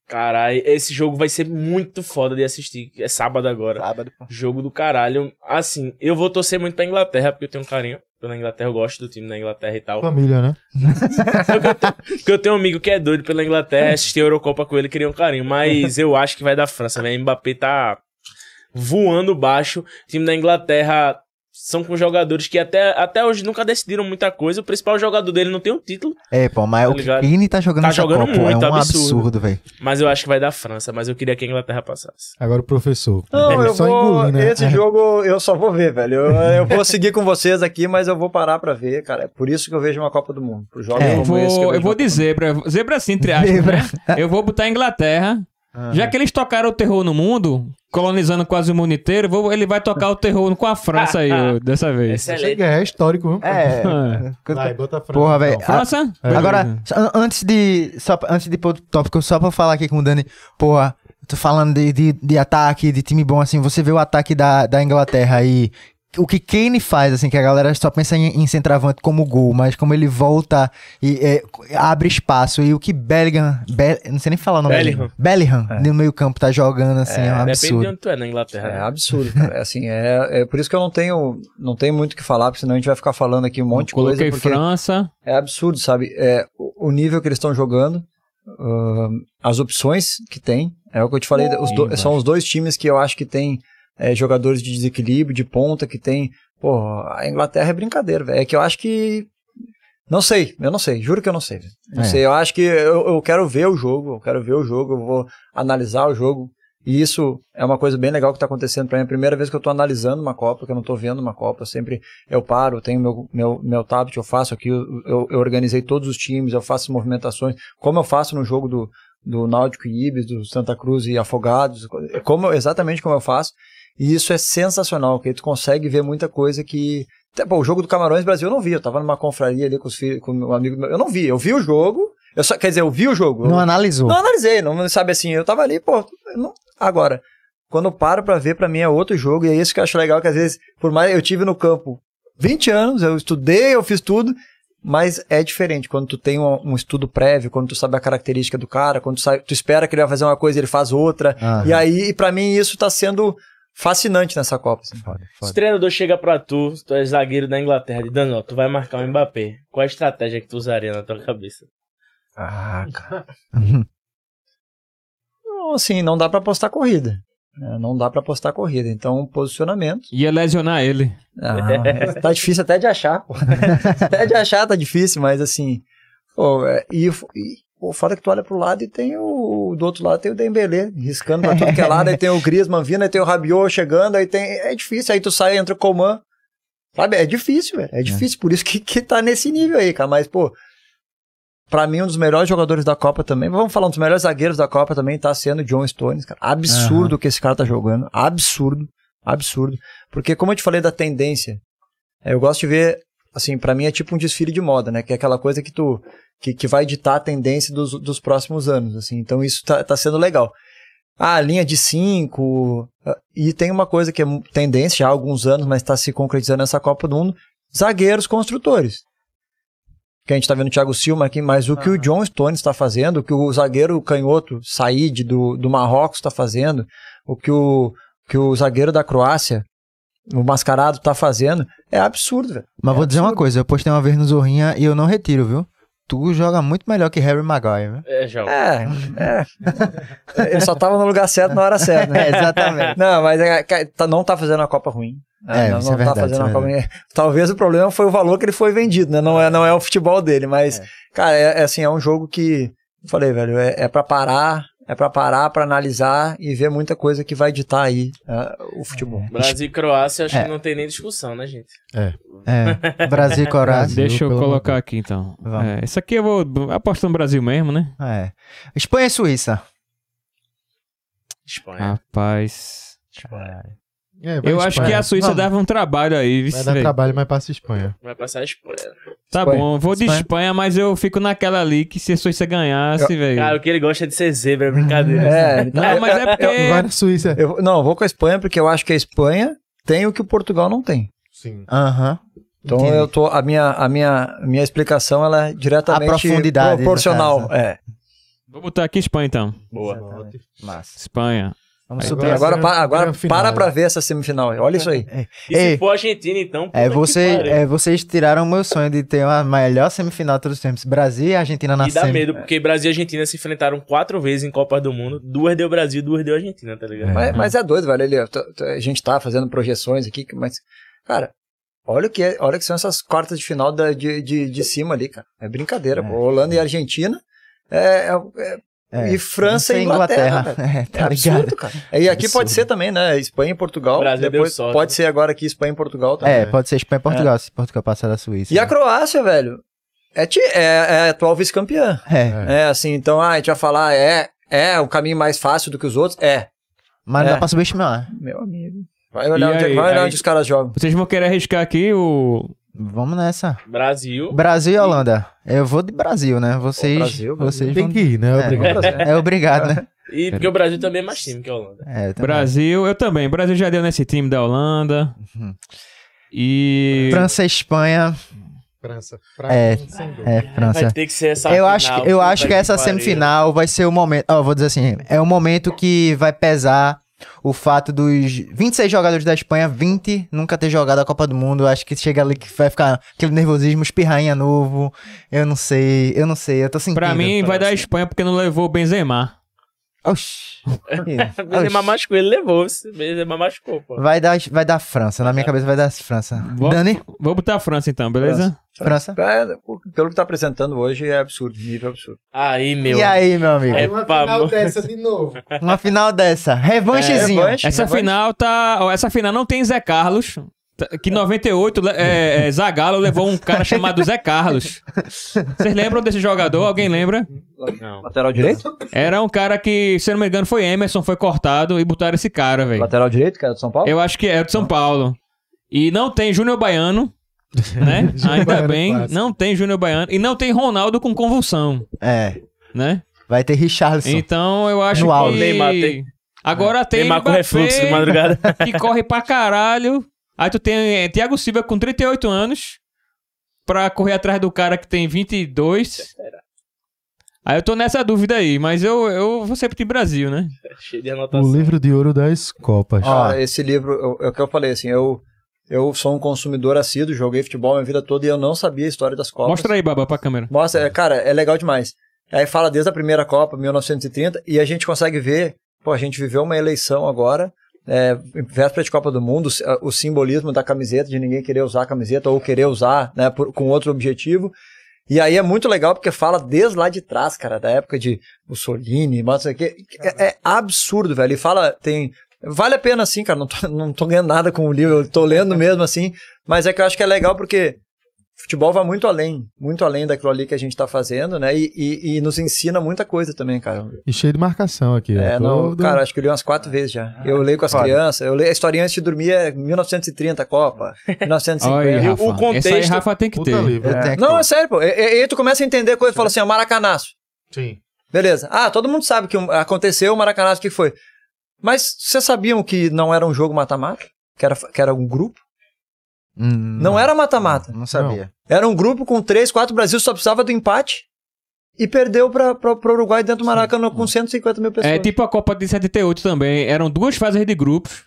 Caralho, esse jogo vai ser muito foda de assistir. É sábado agora. Sábado. Jogo do caralho. Assim, eu vou torcer muito pra Inglaterra, porque eu tenho um carinho pela Inglaterra. Eu gosto do time da Inglaterra e tal. Família, né? Porque eu tenho um amigo que é doido pela Inglaterra, assisti a Eurocopa com ele, queria um carinho. Mas eu acho que vai dar França, velho. Mbappé tá voando baixo. O time da Inglaterra são com jogadores que até, até hoje nunca decidiram muita coisa. O principal jogador dele não tem o título, É, pô, mas Tá o que ligado? Kane tá jogando Tá jogando Copa muito, é um absurdo. absurdo, velho. mas eu acho que vai dar França. Mas eu queria que a Inglaterra passasse. Agora o professor. Não, eu Só vou. engolir, né? Esse jogo eu só vou ver, velho. Eu, eu vou seguir com vocês aqui, mas eu vou parar pra ver, cara. É por isso que eu vejo uma Copa do Mundo. Por jogos É. Eu como esse. que vou, eu vejo vou de zebra. Zebra assim, entre aspas, né? Eu vou botar a Inglaterra. Já que eles tocaram o terror no mundo, colonizando quase o mundo inteiro, vou- ele vai tocar o terror com a França aí, dessa vez. Excelente. é histórico, viu? É. Vai, bota a França. Porra, velho. França? É. Agora, só- antes de. Só, antes de pôr o tópico, só pra falar aqui com o Dani, porra, tô falando de, de, de ataque, de time bom, assim, você vê o ataque da, da Inglaterra aí. O que Kane faz, assim, que a galera só pensa em, em centroavante como gol, mas como ele volta e é, abre espaço. E o que Bellingham, Bell, não sei nem falar o nome Bellingham. dele. Bellingham, no meio campo, tá jogando, assim, é, um Depende absurdo. de onde tu é na Inglaterra. É né? absurdo, cara. É assim, é, é por isso que eu não tenho, não tenho muito o que falar, porque senão a gente vai ficar falando aqui um monte de coisa. Coloquei França. é absurdo, sabe? É, o, o nível que eles estão jogando, ahn, as opções que tem. É o que eu te falei, os do- são os dois times que eu acho que tem é, jogadores de desequilíbrio, de ponta, que tem. Pô, a Inglaterra é brincadeira, velho. É que eu acho que. Não sei, eu não sei, juro que eu não sei. Não É. sei, eu acho que eu, eu quero ver o jogo, eu quero ver o jogo, eu vou analisar o jogo. E isso é uma coisa bem legal que tá acontecendo pra mim. É a primeira vez que eu tô analisando uma Copa, que eu não tô vendo uma Copa. Eu sempre eu paro, eu tenho meu, meu, meu tablet, eu faço aqui, eu, eu, eu organizei todos os times, eu faço movimentações, como eu faço no jogo do, do Náutico e Ibis, do Santa Cruz e Afogados, como, exatamente como eu faço. E isso é sensacional, porque tu consegue ver muita coisa que. Até, pô, o jogo do Camarões Brasil eu não vi. Eu tava numa confraria ali com os filhos, com um amigo meu. Eu não vi, eu vi o jogo. Eu só, quer dizer, eu vi o jogo. Não eu, analisou. não analisei, não sabe assim, eu tava ali, pô, não- agora, quando eu paro pra ver, pra mim é outro jogo, e é isso que eu acho legal, que às vezes, por mais eu tive no campo 20 anos, eu estudei, eu fiz tudo, mas é diferente quando tu tem um, um estudo prévio, quando tu sabe a característica do cara, quando tu, sabe, tu espera que ele vai fazer uma coisa, ele faz outra, Aham. e aí, e pra mim, isso tá sendo fascinante nessa Copa. assim. Foda, Se foda. o treinador chega pra tu, tu é zagueiro da Inglaterra, de Danilo, tu vai marcar o Mbappé. Qual a estratégia que tu usaria na tua cabeça? Ah, cara. Não, assim, não dá pra apostar corrida. né? Não dá pra apostar corrida. Então, posicionamento. Ia lesionar ele. Ah, tá difícil até de achar, até de achar tá difícil, mas assim. Pô, é, e, o- e o foda é que tu olha pro lado e tem o. Do outro lado tem o Dembele, riscando pra tudo que é lado, aí tem o Griezmann vindo, aí tem o Rabiot chegando, aí tem. É difícil, aí tu sai, entra o Coman. Sabe? É difícil, velho. É difícil, por isso que, que tá nesse nível aí, cara. Mas, pô. Pra mim, um dos melhores jogadores da Copa também. Vamos falar, um dos melhores zagueiros da Copa também tá sendo o John Stones, cara. Absurdo o que esse cara tá jogando. Absurdo. Absurdo. Porque, como eu te falei da tendência, é, eu gosto de ver, assim, pra mim é tipo um desfile de moda, né? Que é aquela coisa que tu. que, que vai ditar a tendência dos, dos próximos anos, assim. Então isso tá, tá sendo legal. Ah, a linha de 5. E tem uma coisa que é tendência já há alguns anos, mas está se concretizando nessa Copa do Mundo: zagueiros construtores. que a gente tá vendo o Thiago Silva aqui, mas o que o John Stones está fazendo, o que o zagueiro canhoto Said do, do Marrocos está fazendo, o que o, que o zagueiro da Croácia, o mascarado, tá fazendo, é absurdo, velho. Mas É vou dizer uma absurdo. coisa, eu postei uma vez no Zorrinha e eu não retiro, viu? Tu joga muito melhor que Harry Maguire, viu? É, joga. É, é. Ele só tava no lugar certo na hora certa, né? É, exatamente. Não, mas é, tá- não tá fazendo a Copa ruim. né? É, não, não é verdade, tá fazendo isso é a Copa ruim. Talvez o problema foi o valor que ele foi vendido, né? Não é, não é o futebol dele, mas, cara, é, é assim, é um jogo que, eu falei, velho, é, é para parar, é pra parar, pra analisar e ver muita coisa que vai ditar aí é, o futebol. Brasil e Croácia, acho É. que não tem nem discussão, né, gente? É, Brasil e. Brasil, Deixa eu colocar aqui então. Vamos. É, isso aqui eu vou apostar no Brasil mesmo, né? É. Espanha e Suíça. Espanha. Rapaz. É, vai Eu acho que a Suíça Vamos. dava um trabalho aí, viu? Vai dar velho? trabalho, mas passa a Espanha. Vai passar a Espanha. Tá Espanha. bom, vou de Espanha. Espanha, mas eu fico naquela ali que se a Suíça ganhasse, velho. Cara, o que ele gosta é de ser zebra, é brincadeira. É, Não, mas é Vai porque. na Suíça. eu, não, eu vou com a Espanha porque eu acho que a Espanha tem o que o Portugal não tem. Sim. Aham. Então Entendi. eu tô a minha a minha minha explicação ela é diretamente A profundidade, proporcional, é. Vou botar aqui Espanha então. Boa. Massa. Espanha. Vamos. Vai Agora, a agora final, para pra ver essa semifinal. Olha isso aí. E se Ei, for Argentina, então. É, você, é, vocês tiraram o meu sonho de ter uma melhor semifinal de todos os tempos. Brasil e Argentina na E dá semi. medo, porque Brasil e Argentina se enfrentaram quatro vezes em Copas do Mundo. Duas deu Brasil, duas deu Argentina, tá ligado? Mas, mas é doido, velho. A gente tá fazendo projeções aqui, mas, cara, olha o que, é, olha o que são essas quartas de final da- de, de, de cima ali, cara. É brincadeira. pô. Holanda e Argentina. É, é- É, e França e Inglaterra. velho. É, É tá absurdo, ligado? cara. E aqui Absurdo. pode ser também, né? Espanha e Portugal. Brasil deu Depois sorte, pode né? ser agora aqui Espanha e Portugal também. É, pode ser Espanha e Portugal, se Portugal passar da Suíça. E a Croácia, velho, é, ti- é, é a atual vice-campeã. É, É, assim, então ah, a gente vai falar, é, é o caminho mais fácil do que os outros? É. mas não É. dá pra subestimar. Meu amigo. Vai olhar, onde, aí, vai olhar aí? onde os caras jogam. Vocês vão querer arriscar aqui o. Vamos nessa. Brasil. Brasil e Holanda. Eu vou de Brasil, né? Vocês, Brasil, Brasil. vocês Tem vão... que ir, né? É. Obrigado. É obrigado, né? E porque o Brasil também é mais time que a Holanda. É, eu também. Brasil, eu também. Brasil já deu nesse time da Holanda. Uhum. E. França e Espanha. França. É, dúvida. É, Vai França. ter que ser essa Eu final, acho, que, eu acho que essa semifinal vai ser o momento. Ó, vou dizer assim: é o momento que vai pesar o fato dos 26 jogadores da Espanha, 20 nunca ter jogado a Copa do Mundo. Acho que chega ali que vai ficar aquele nervosismo, espirrainha novo. Eu não sei, eu não sei, eu tô sentindo. Pra mim, vai dar Espanha porque não levou o Benzema. Oxi. Benzema machucou, ele levou. Benzema machucou, pô. Vai dar, vai dar França. Na minha cabeça vai dar França. Vou- Dani? Vou botar a França então, beleza? França? É, pelo que tá apresentando hoje é absurdo, nível absurdo. Aí, meu. E aí, meu amigo? É Uma final dessa de novo. Uma final dessa. Revanchezinho. É, revanche. Essa final tá. Essa final não tem Zé Carlos. Tá- Que em 98, le- é, é, Zagallo levou um cara chamado Zé Carlos. Vocês lembram desse jogador? Alguém lembra? Não. Lateral direito? Era um cara que, se eu não me engano, foi Emerson, foi cortado e botaram esse cara, velho. Lateral direito, é do São Paulo? Eu acho que é de São Paulo. E não tem Júnior Baiano, né? Ainda Baiano bem, clássico. não tem Júnior Baiano. E não tem Ronaldo com convulsão, É. né? Vai ter Richarlison. Então eu acho No que. Neymar tem- Agora tem. Neymar com Mbappé, refluxo de madrugada. que corre pra caralho. Aí tu tem é, Thiago Silva com 38 anos pra correr atrás do cara que tem 22. Aí eu tô nessa dúvida aí, mas eu, eu vou sempre de Brasil, né? Cheio de O anotação. livro de ouro das Copas. Cara, esse livro, eu- é o que eu falei, assim, eu, eu sou um consumidor assíduo, joguei futebol a minha vida toda e eu não sabia a história das Copas. Mostra aí, Baba, pra câmera. Mostra, é, cara, é legal demais. Aí fala desde a primeira Copa, 1930, e a gente consegue ver, pô, a gente viveu uma eleição agora, é, em véspera de Copa do Mundo, o, simbolismo da camiseta, de ninguém querer usar a camiseta ou querer usar, né, por- com outro objetivo. E aí é muito legal porque fala desde lá de trás, cara, da época de Mussolini, mas. É, é absurdo, velho. E fala, tem. Vale a pena, assim, cara. Não tô, não tô ganhando nada com o livro, eu tô lendo mesmo, assim. Mas é que eu acho que é legal porque futebol vai muito além, muito além daquilo ali que a gente tá fazendo, né? E, e- e nos ensina muita coisa também, cara. E cheio de marcação aqui. É, não, Todo- cara, acho que eu li umas quatro vezes já. Eu leio com as Foda. crianças, eu leio a historinha antes de dormir, é 1930 Copa, 1950. Olha aí, E o Rafa. contexto- Essa aí, Rafa, tem que Puta ter. tenho que Não, ter. é sério, pô. E, e- e aí tu começa a entender coisa e fala assim, ó, Maracanaço. Sim. Beleza. Ah, todo mundo sabe que aconteceu o Maracanaço, o que foi? Mas vocês sabiam que não era um jogo mata-mata? Que era, que era um grupo? Hum, Não era mata-mata. Não sabia. Era um grupo com três, quatro, Brasil só precisava do empate e perdeu para o Uruguai dentro do Maracanã com 150 mil pessoas. É tipo a Copa de 78 também. Eram duas fases de grupos.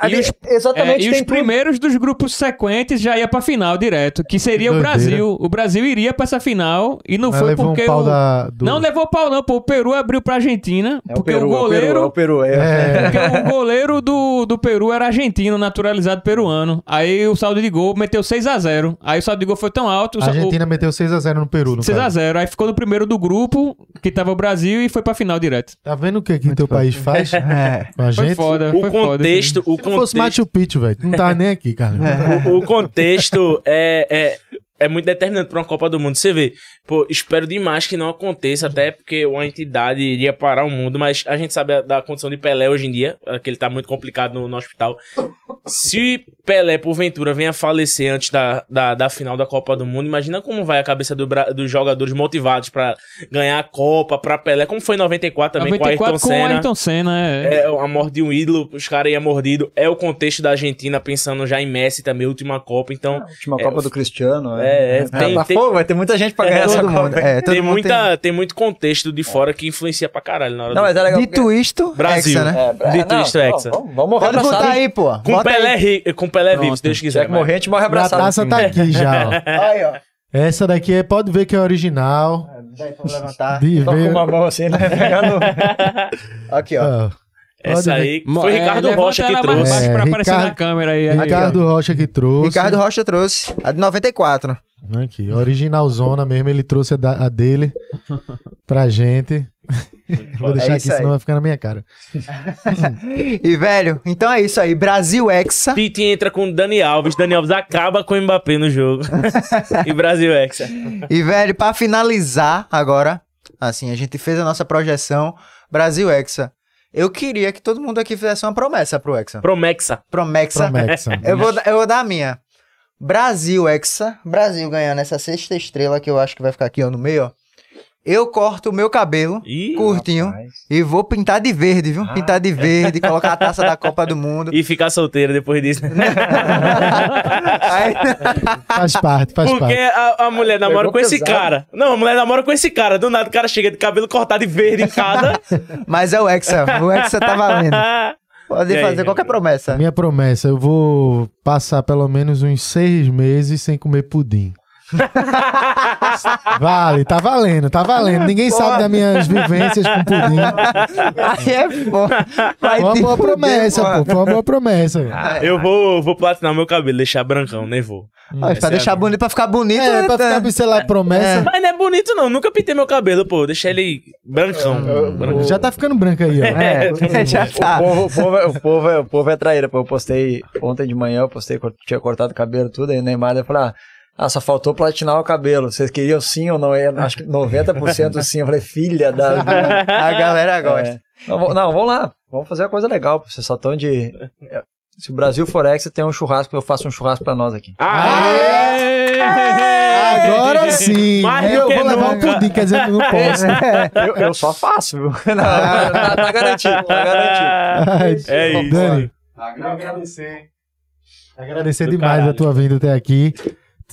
Ali- e os- exatamente, É, e os tudo. primeiros dos grupos sequentes já ia pra final direto, que seria o Doideira. Brasil. O Brasil iria pra essa final e não Mas foi levou porque um pau o... da, do... Não levou pau não, pô. O Peru abriu pra Argentina, É o porque Peru, o goleiro... é o Peru, é o Peru. É, Porque o goleiro do, do Peru era argentino, naturalizado peruano. Aí o saldo de gol meteu 6 a 0 Aí o saldo de gol foi tão alto. o a Argentina meteu 6x0 no Peru, no 6 a caso. 0 Aí ficou no primeiro do grupo, que tava o Brasil, e foi pra final direto. Tá vendo o que, que teu país faz É. com a Foi gente? foda, O foi foda. Contexto, o Se não fosse contexto, Machu Picchu, velho, não tava nem aqui, cara. o, o contexto é, é, é muito determinante para uma Copa do Mundo. Você vê, pô, espero demais que não aconteça, até porque uma entidade iria parar o mundo, mas a gente sabe a- da condição de Pelé hoje em dia, é que ele tá muito complicado no, no hospital. Se Pelé, porventura, venha a falecer antes da, da, da final da Copa do Mundo, imagina como vai a cabeça do dos jogadores motivados para ganhar a Copa, pra Pelé, como foi em 94 também com o 94 Ayrton com o Senna. Ayrton Senna, é. É a morte de um ídolo, os caras iam mordido. É o contexto da Argentina, pensando já em Messi também, última Copa. Então, Última É, Copa do Cristiano. é, é, tem- mas, tem- pô, vai ter muita gente pra É, ganhar essa Todo Copa. mundo. É, todo tem, mundo muita, tem... muito contexto de fora que influencia pra caralho na hora Não, do... mas é legal. Dito isto, Brasil. Hexa, né? É, Dito não, isto, não, Hexa. Vamos, vamos morrer Pode botar abraçado. aí, pô. Com Bota Pelé, aí. ri- com Pelé vivo, se Deus Se quiser. tiver que morrer, a gente morre A abraçado. taça tá aqui já, ó. Aí, ó. Essa daqui é, pode ver que é original. Daí pra levantar. De com ver. uma mão assim, né? Pegando... Aqui, ó. Ó, Essa aí foi é, Ricardo levanta Rocha que trouxe. baixo pra É, aparecer Ricardo- na câmera aí. aí, Ricardo Rocha que trouxe. Ricardo Rocha trouxe. A de 94. Aqui, original zona mesmo, ele trouxe a, da- a dele pra gente. Vou deixar É aqui, isso aí. senão vai ficar na minha cara. E, velho, então é isso aí. Brasil Hexa. Tite entra com Dani Alves. Dani Alves acaba com o Mbappé no jogo. e Brasil Hexa. E, velho, pra finalizar agora, assim, a gente fez a nossa projeção Brasil Hexa. Eu queria que todo mundo aqui fizesse uma promessa pro Hexa. Promexa. Promexa. Promexa. Eu vou, dar- eu vou dar a minha. Brasil Hexa. Brasil ganhando essa sexta estrela que eu acho que vai ficar aqui ó, no meio, ó. Eu corto o meu cabelo Ih, curtinho rapaz. e vou pintar de verde, viu? Pintar de verde, colocar a taça da Copa do Mundo. E ficar solteiro depois disso. Aí- Faz parte, faz Porque parte. a, a mulher namora Pegou com esse pesado. cara. Não, a mulher namora com esse cara. Do nada o cara chega de cabelo cortado e verde em cada. Mas é o Hexa. O Hexa tá valendo. Pode aí, fazer qualquer promessa. Minha promessa, eu vou passar pelo menos uns seis meses sem comer pudim. vale, tá valendo, tá valendo. Ninguém sabe das minhas vivências com pudim. Aí é bom. Vai Foi uma boa fuder, promessa, mano. pô. Foi uma boa promessa. velho. Eu vou, vou platinar meu cabelo, deixar brancão, nem vou. Essa pra é deixar a- bonito, pra ficar bonito. É, né, pra ficar, sei lá, promessa. Mas não é bonito, não. Nunca pintei meu cabelo, pô. Deixei ele brancão. brancão. Já tá ficando branco aí, ó. É, já tá. O povo, o, povo, é- o, povo é, o povo é traíra, pô. Eu postei ontem de manhã, eu postei, tinha cortado o cabelo tudo, aí o Neymar eu falei, ah, ah, só faltou platinar o cabelo. Vocês queriam sim ou não? Eu acho que 90% sim. Eu falei, filha da. A galera gosta. É. Não, não, vamos lá. Vamos fazer uma coisa legal. Vocês só estão de. é, Se o Brasil for ex, tem um churrasco, eu faço um churrasco pra nós aqui. Aê! Agora sim. Mais eu vou levar um pudim, quer dizer, eu não posso. Eu, eu só faço, viu? Não, tá, tá garantido, tá garantido. É isso. Dani, agradecer. Agradecer demais caralho. a tua vinda até aqui.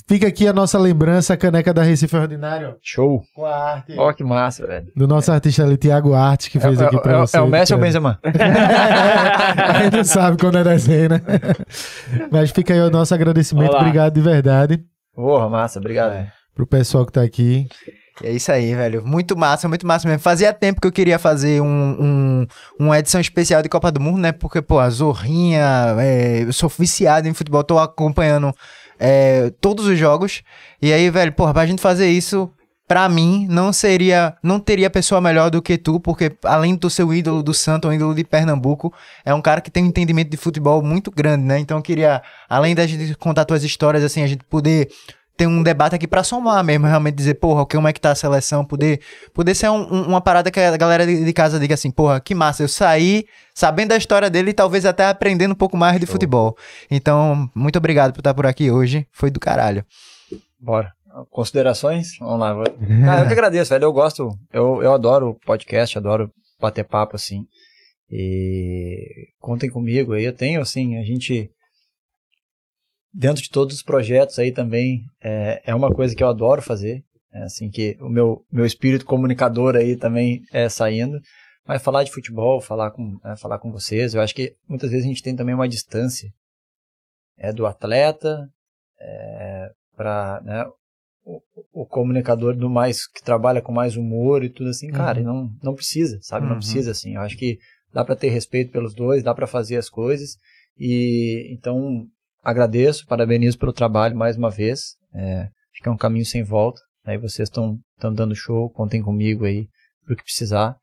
Fica aqui a nossa lembrança, a caneca da Recife Ordinário, Show. com a arte Ó, que massa, velho. do nosso artista ali, Tiago Arte, que fez é, aqui pra é- você. é o Messi ou o Benzema? a gente sabe quando é desenho, né? Mas fica aí o nosso agradecimento. Olá. Obrigado de verdade Porra, massa, obrigado. pro pessoal que tá aqui. É isso aí, velho. Muito massa, muito massa mesmo. Fazia tempo que eu queria fazer um, um, uma edição especial de Copa do Mundo, né? Porque, pô, a Zorrinha, é, eu sou viciado em futebol, tô acompanhando é, todos os jogos. E aí, velho, porra, pra gente fazer isso, pra mim, não seria, não teria pessoa melhor do que tu, porque além do seu ídolo do Santo, um ídolo de Pernambuco, é um cara que tem um entendimento de futebol muito grande, né? Então eu queria, além da gente contar tuas histórias, assim, a gente poder ter um debate aqui pra somar mesmo, realmente dizer, porra, como é que tá a seleção, poder, poder ser um- um- uma parada que a galera de, casa diga assim, porra, que massa, eu saí sabendo da história dele e talvez até aprendendo um pouco mais de futebol. Então, muito obrigado por estar por aqui hoje, foi do caralho. Bora. Considerações? Vamos lá. Cara, eu que agradeço, velho. Eu gosto, eu, eu adoro podcast, adoro bater papo, assim. E contem comigo aí. Eu tenho, assim, a gente. Dentro de todos os projetos aí também, é, é uma coisa que eu adoro fazer. É assim que o meu, meu espírito comunicador aí também é saindo. Mas falar de futebol, falar com, é, falar com vocês, eu acho que muitas vezes a gente tem também uma distância é do atleta é, para né, o, o, comunicador do mais que trabalha com mais humor e tudo assim, cara, uhum. não, não precisa, sabe? Uhum. Não precisa assim. Eu acho que dá para ter respeito pelos dois, dá para fazer as coisas e então agradeço, parabenizo pelo trabalho mais uma vez. É, é um caminho sem volta. Aí vocês estão dando show, contem comigo aí pro que precisar.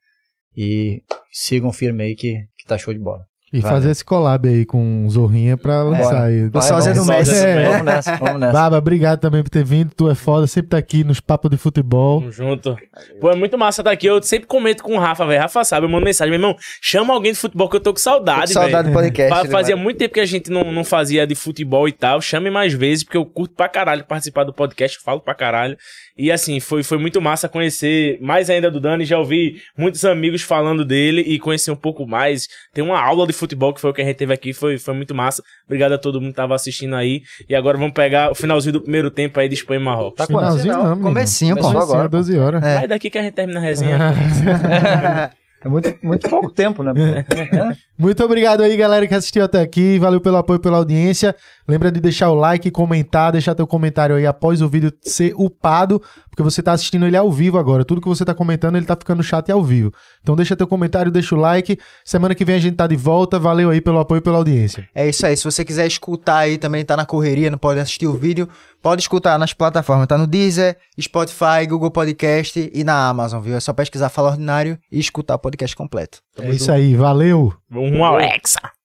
E sigam firme aí que, que tá show de bola. E Vai. fazer esse collab aí com o Zorrinha pra lançar aí. Você fazendo Messi. É. Vamos nessa, vamos nessa. Baba, obrigado também por ter vindo. Tu é foda, sempre tá aqui nos papos de futebol. Tamo junto. Pô, é muito massa estar tá aqui. Eu sempre comento com o Rafa, velho. Rafa sabe, eu mando mensagem. Meu irmão, chama alguém de futebol que eu tô com saudade, velho. Saudade do podcast. Né, fazia muito tempo que a gente não, não fazia de futebol e tal. Chame mais vezes, porque eu curto pra caralho participar do podcast, falo pra caralho. E assim, foi, foi muito massa conhecer mais ainda do Dani. Já ouvi muitos amigos falando dele e conhecer um pouco mais. Tem uma aula de futebol que foi o que a gente teve aqui, foi, foi muito massa. Obrigado a todo mundo que tava assistindo aí. E agora vamos pegar o finalzinho do primeiro tempo aí de Espanha e Marrocos. Tá finalzinho não, não comecinho, pô. Comecinho agora. 12 horas. É. Vai daqui que a gente termina a resenha. É muito, muito pouco tempo, né? muito obrigado aí, galera, que assistiu até aqui. Valeu pelo apoio, pela audiência. Lembra de deixar o like, comentar, deixar teu comentário aí após o vídeo ser upado, porque você tá assistindo ele ao vivo agora. Tudo que você tá comentando, ele tá ficando no chat ao vivo. Então deixa teu comentário, deixa o like. Semana que vem a gente tá de volta. Valeu aí pelo apoio, pela audiência. É isso aí. Se você quiser escutar aí também, tá na correria, não pode assistir o vídeo, pode escutar nas plataformas. Tá no Deezer, Spotify, Google Podcast e na Amazon, viu? É só pesquisar Fala Ordinário e escutar o podcast completo. É isso aí. Valeu! Vamos, Alexa!